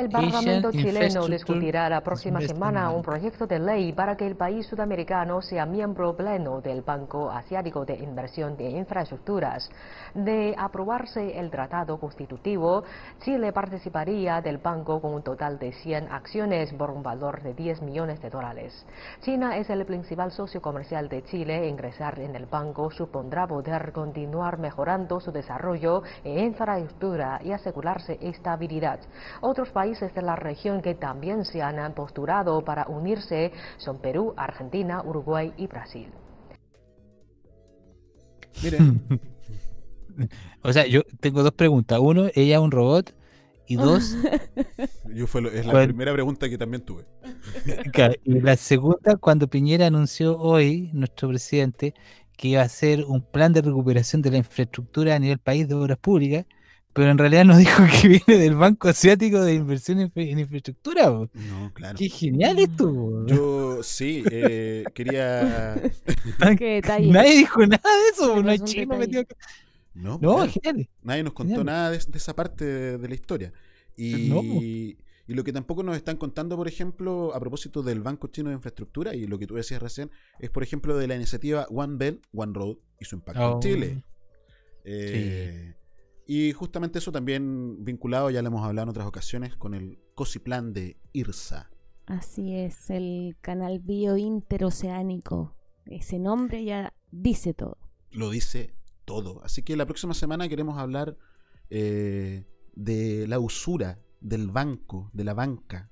El Parlamento chileno discutirá la próxima semana un proyecto de ley para que el país sudamericano sea miembro pleno del Banco Asiático de Inversión de Infraestructuras. De aprobarse el tratado constitutivo, Chile participaría del banco con un total de 100 acciones por un valor de 10 millones de dólares. China es el principal socio comercial de Chile. Ingresar en el banco supondrá poder continuar mejorando su desarrollo en infraestructura y asegurarse estabilidad. Otros países de la región que también se han posturado para unirse son Perú, Argentina, Uruguay y Brasil. Miren, O sea, yo tengo dos preguntas. Uno, ella es un robot. Y dos, yo fue lo- es la ¿Cuál? primera pregunta que también tuve. Y la segunda, cuando Piñera anunció hoy, nuestro presidente, que iba a hacer un plan de recuperación de la infraestructura a nivel país de obras públicas, pero en realidad nos dijo que viene del Banco Asiático de Inversión en, en Infraestructura. No, claro. Qué genial esto. po. Yo sí, eh, quería. Qué detalle. Nadie dijo nada de eso, Sí, no hay chino metido acá. No, No, claro. genial. Nadie nos contó Genial. nada de, de esa parte de, de la historia. Y, No. y lo que tampoco nos están contando, por ejemplo, a propósito del Banco Chino de Infraestructura y lo que tú decías recién, es por ejemplo de la iniciativa One Belt, One Road y su impacto en Oh. Chile. Eh, Y justamente eso también vinculado, ya lo hemos hablado en otras ocasiones, con el COSI-Plan de IRSA. Así es, el canal bio interoceánico. Ese nombre ya dice todo. Lo dice todo. Así que la próxima semana queremos hablar eh, de la usura del banco, de la banca.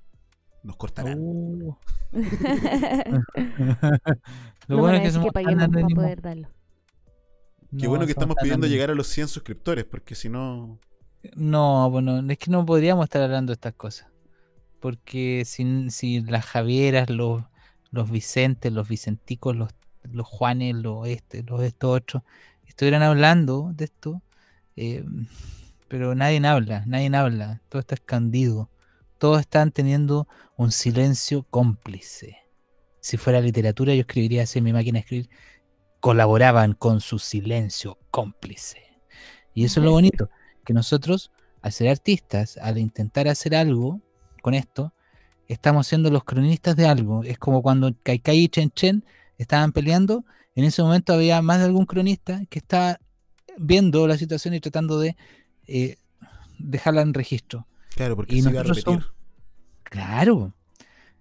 Nos cortarán. Uh. Lo Lo bueno es que decir somos que paguemos tan para anónimos. poder darlo. Qué No, bueno que estamos pidiendo llegar a los 100 suscriptores, porque si no... No, bueno, es que no podríamos estar hablando de estas cosas. Porque si, si las Javieras, los, los Vicentes, los Vicenticos, los, los Juanes, los este, los estos otros, estuvieran hablando de esto, eh, pero nadie habla, nadie habla, todo está escondido, todos están teniendo un silencio cómplice. Si fuera literatura, yo escribiría así en mi máquina de escribir, colaboraban con su silencio cómplice. Y eso es lo bonito, que nosotros, al ser artistas, al intentar hacer algo con esto, estamos siendo los cronistas de algo. Es como cuando Kaikai y Chen Chen estaban peleando, en ese momento había más de algún cronista que estaba viendo la situación y tratando de eh, dejarla en registro. Claro, porque Y se iba a repetir. somos- Claro.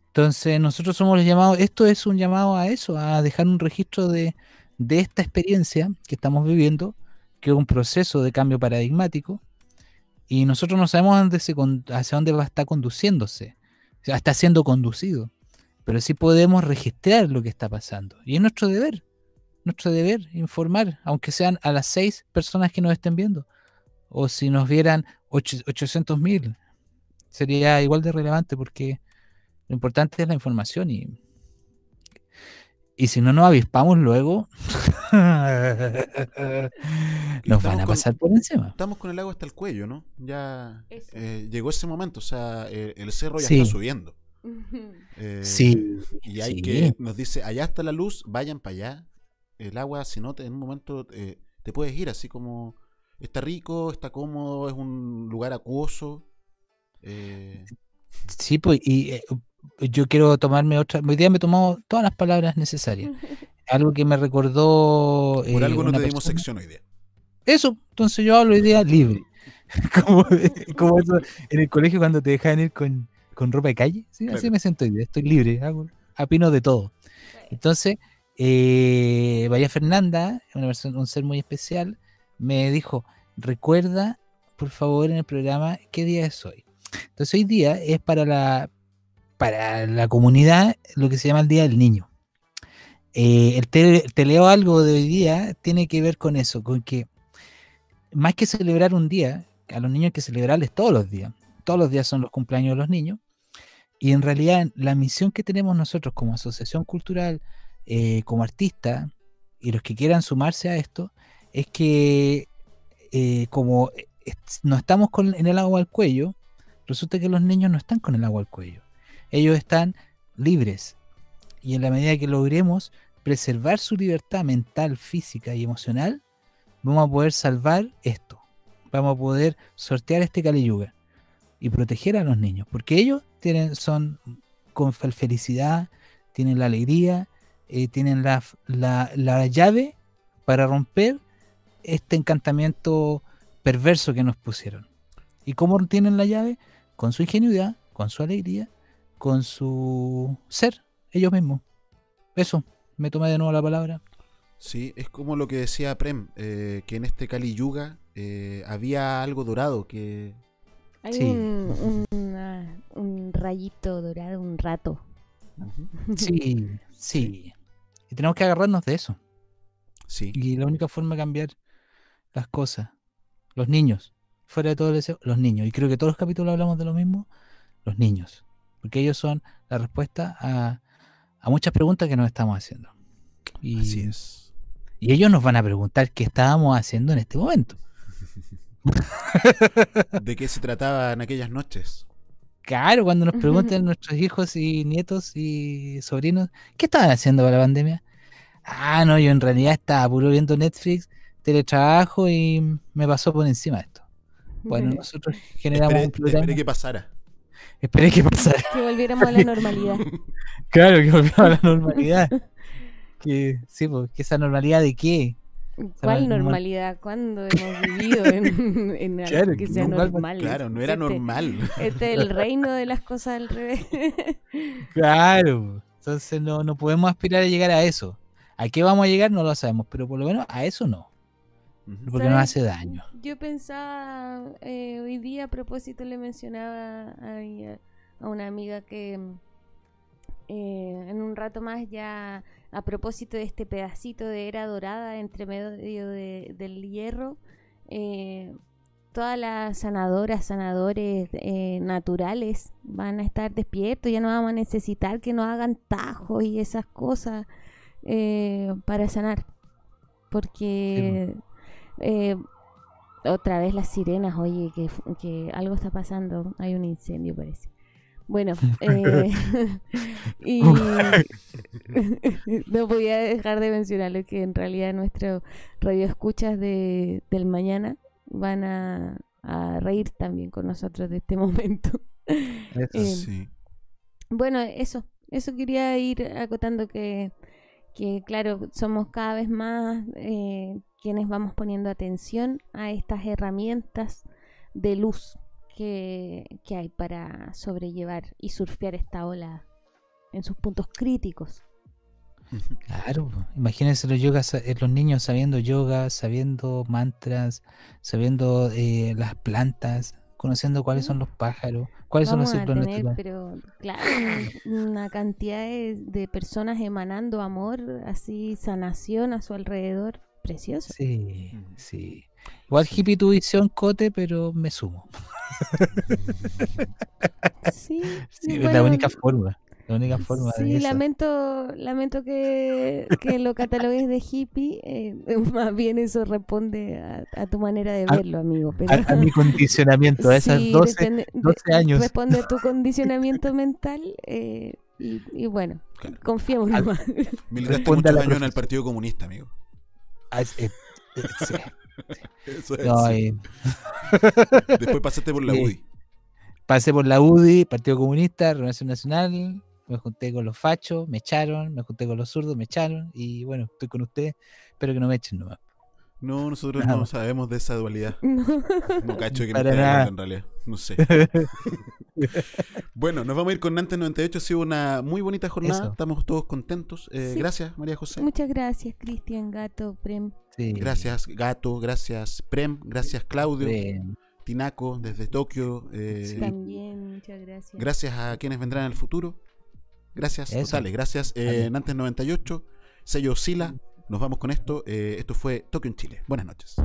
Entonces nosotros somos los llamados, esto es un llamado a eso, a dejar un registro de, de esta experiencia que estamos viviendo, que es un proceso de cambio paradigmático, y nosotros no sabemos hacia dónde va a estar conduciéndose, o sea, está siendo conducido, pero sí podemos registrar lo que está pasando, y es nuestro deber, nuestro deber informar, aunque sean a las seis personas que nos estén viendo, o si nos vieran 800 mil, sería igual de relevante porque lo importante es la información y, y si no nos avispamos luego, nos van a con- pasar por encima. Estamos con el agua hasta el cuello, ¿no? Ya eh, llegó ese momento, o sea, eh, el cerro ya Sí. está subiendo. Eh, Sí, Y hay sí. que, nos dice, allá está la luz, vayan para allá. El agua, si no, te- en un momento eh, te puedes ir así como, está rico, está cómodo, es un lugar acuoso. eh, Sí, pues, y eh, yo quiero tomarme otra. Hoy día me he tomado todas las palabras necesarias. Algo que me recordó. por eh, algo no te dimos persona. sección hoy día. Eso, entonces yo hablo hoy día libre. como, como eso en el colegio cuando te dejaban ir con, con ropa de calle. ¿sí? Así me siento hoy día, estoy libre, hago, opino de todo. Entonces, eh, María Fernanda, una persona, un ser muy especial, me dijo, recuerda, por favor, en el programa, qué día es hoy. Entonces hoy día es para la, para la comunidad lo que se llama el Día del Niño. Eh, el te, leo algo de hoy día tiene que ver con eso, con que más que celebrar un día, a los niños hay que celebrarles todos los días. Todos los días son los cumpleaños de los niños. Y en realidad la misión que tenemos nosotros como asociación cultural, eh, como artista, y los que quieran sumarse a esto, es que eh, como no estamos con, en el agua al cuello, resulta que los niños no están con el agua al cuello. Ellos están libres. Y en la medida que logremos preservar su libertad mental, física y emocional, vamos a poder salvar esto. Vamos a poder sortear este Kali y proteger a los niños, porque ellos tienen, son con fel- felicidad, tienen la alegría, eh, tienen la, la- la llave para romper este encantamiento perverso que nos pusieron. ¿Y cómo tienen la llave? Con su ingenuidad, con su alegría, con su ser, ellos mismos. Eso, me tomé de nuevo la palabra. Sí, es como lo que decía Prem, eh, que en este Kali Yuga eh, había algo dorado que... Hay Sí. un, una- un rayito dorado, un rato. Sí, sí. Y tenemos que agarrarnos de eso. Sí. Y la única forma de cambiar las cosas, los niños, fuera de todo el deseo, los niños. Y creo que todos los capítulos hablamos de lo mismo, los niños. Porque ellos son la respuesta a, a muchas preguntas que nos estamos haciendo. Y, Así es. Y ellos nos van a preguntar qué estábamos haciendo en este momento. ¿De qué se trataba en aquellas noches? Claro, cuando nos pregunten nuestros hijos y nietos y sobrinos, ¿qué estaban haciendo para la pandemia? Ah, no, yo en realidad estaba puro viendo Netflix, teletrabajo y me pasó por encima esto. Bueno, nosotros generamos Esperé, un programa. esperé que pasara. Esperé que pasara. Que volviéramos a la normalidad. Claro, que volviéramos a la normalidad. Que, sí, pues, que esa normalidad de qué? ¿Cuál normal- normalidad? ¿Cuándo hemos vivido en, en algo Claro, que que sea normal, normal? claro, no era Este- normal. Este es el reino de las cosas al revés. Claro, entonces no, no podemos aspirar a llegar a eso. ¿A qué vamos a llegar? No lo sabemos, pero por lo menos a eso no. Porque ¿Sabes? hace daño. Yo pensaba, eh, hoy día a propósito le mencionaba a, a una amiga que mm, eh, en un rato más ya a propósito de este pedacito de era dorada entre medio de- del hierro, eh, todas las sanadoras, sanadores eh, naturales van a estar despiertos, ya no vamos a necesitar que nos hagan tajos y esas cosas eh, para sanar. Porque eh, otra vez las sirenas, oye, que, algo está pasando, hay un incendio parece. Bueno, eh, y no podía dejar de mencionarlo que en realidad nuestros radioescuchas de, del mañana van a, a reír también con nosotros de este momento. Eso. Eh, Sí. bueno, eso, eso quería ir acotando que, que claro, somos cada vez más eh, quienes vamos poniendo atención a estas herramientas de luz que, que hay para sobrellevar y surfear esta ola en sus puntos críticos. Claro, imagínense los yogas, eh, los niños sabiendo yoga, sabiendo mantras, sabiendo eh, las plantas, conociendo cuáles son los pájaros, cuáles Vamos son los ciclos tener, naturales. pero claro, una cantidad de, de personas emanando amor, así sanación a su alrededor, precioso. Sí, sí. Igual hippie tu visión, Cote, pero me sumo. Sí, Sí, es bueno, la única forma. La única forma de Sí, eso. lamento, lamento que, que lo catalogues de hippie. eh, más bien eso responde a, a tu manera de A- verlo, amigo. Pero... a- a mi condicionamiento, a esas 12 depende- de- 12 años. Responde a tu condicionamiento mental eh, y, y bueno, confiemos nomás. Responde a muchos la años en el. Partido Comunista, amigo. Ah, es- eh, eh, sí. Eso es, No, sí. eh, Después pasaste por la. UDI. Pasé por la UDI, Partido Comunista, Renovación Nacional, me junté con los fachos, me echaron, me junté con los zurdos, me echaron, y bueno, estoy con ustedes, espero que no me echen nomás. No, nosotros Nada. no sabemos de esa dualidad. No. No cacho que Para esté nada. en realidad. No sé. bueno, nos vamos a ir con Nantes 98. Ha sido una muy bonita jornada. Eso. Estamos todos contentos. Eh, Sí. Gracias, María José. Muchas gracias, Cristian Gato, Prem. Sí. Gracias, Gato. Gracias, Prem. Gracias, Claudio. Prem. Tinaco, desde Tokio. eh, También, muchas gracias. Gracias a quienes vendrán en el futuro. Gracias, Eso. totales. Gracias, eh. Nantes 98. Sello Sila. Nos vamos con esto. Eh, esto fue Tokio en Chile. Buenas noches.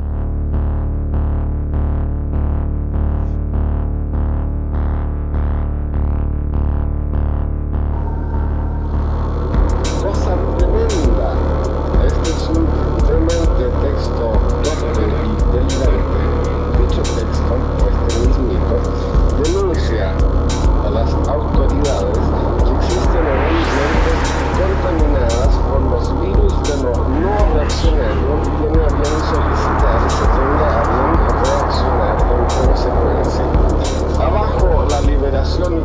La generación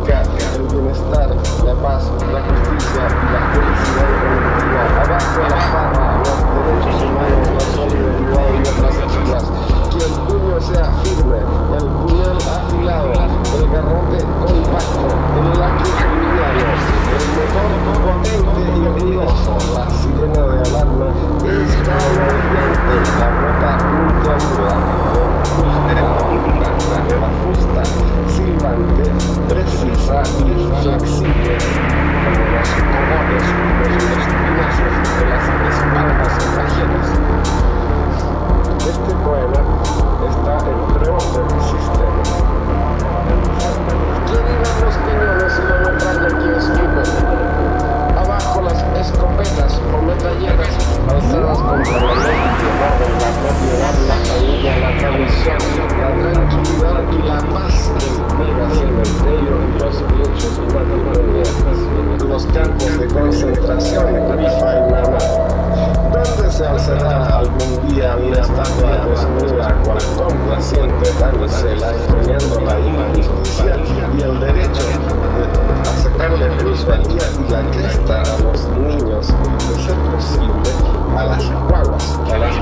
el bienestar, la paz, la justicia y la felicidad colectiva, abajo la fama, los derechos humanos, la solidaridad y las iniciativas el puño sea firme, el puñal afilado, el garrote compacto, el lápiz lineal, el motor potente y ruidoso, la sirena de alarma es alarmante, la ropa punto aguda, la justa, silbante, precisa y flexible, como los comodos, los espinazos de las espaldas trajeras. Este poema está en pro del sistema. ¿Qué dirán los piñones si no lo traen aquí escrito? escopetas o metralletas alzadas contra la ley, la propiedad, la familia, la tradición, la tranquilidad y la paz enemiga cementerio y los pechos matrimoniales, los campos de concentración de Califa y Nama, donde se alzará algún día una estatua desnuda cual complaciente dándosela y la injusticia y el derecho de darle la cresta a los niños, de ser posible, a las guaguas, a las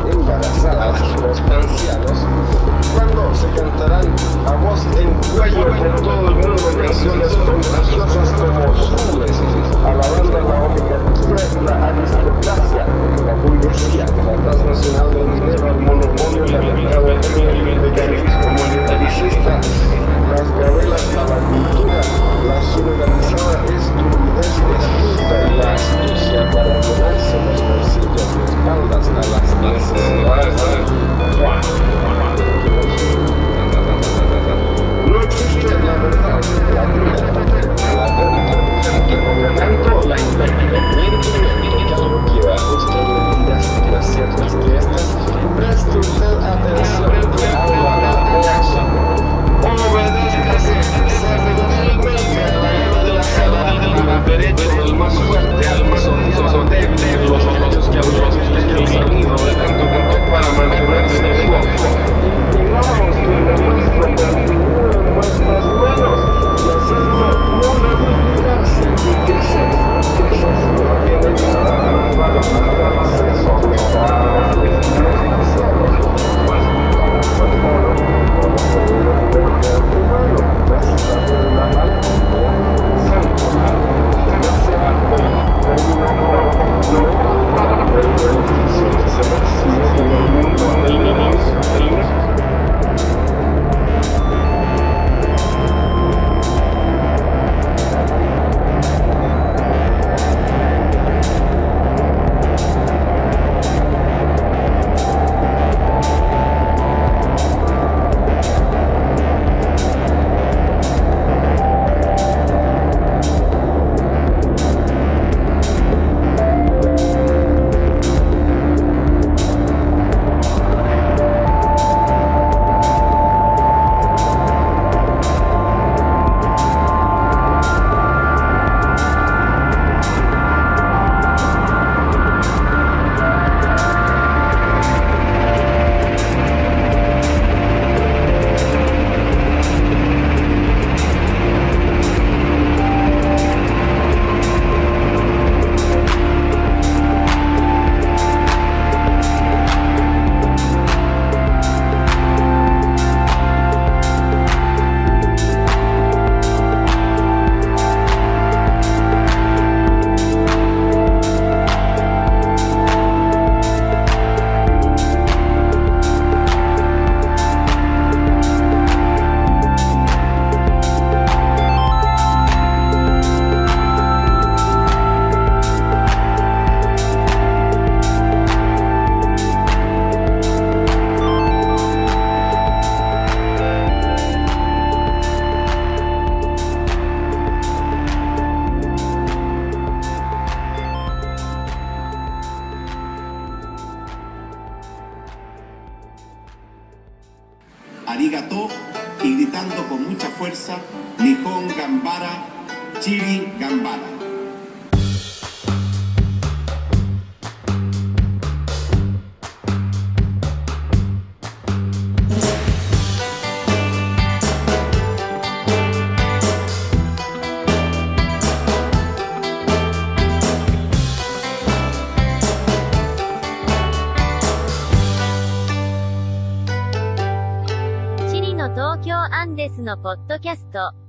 のポッドキャスト。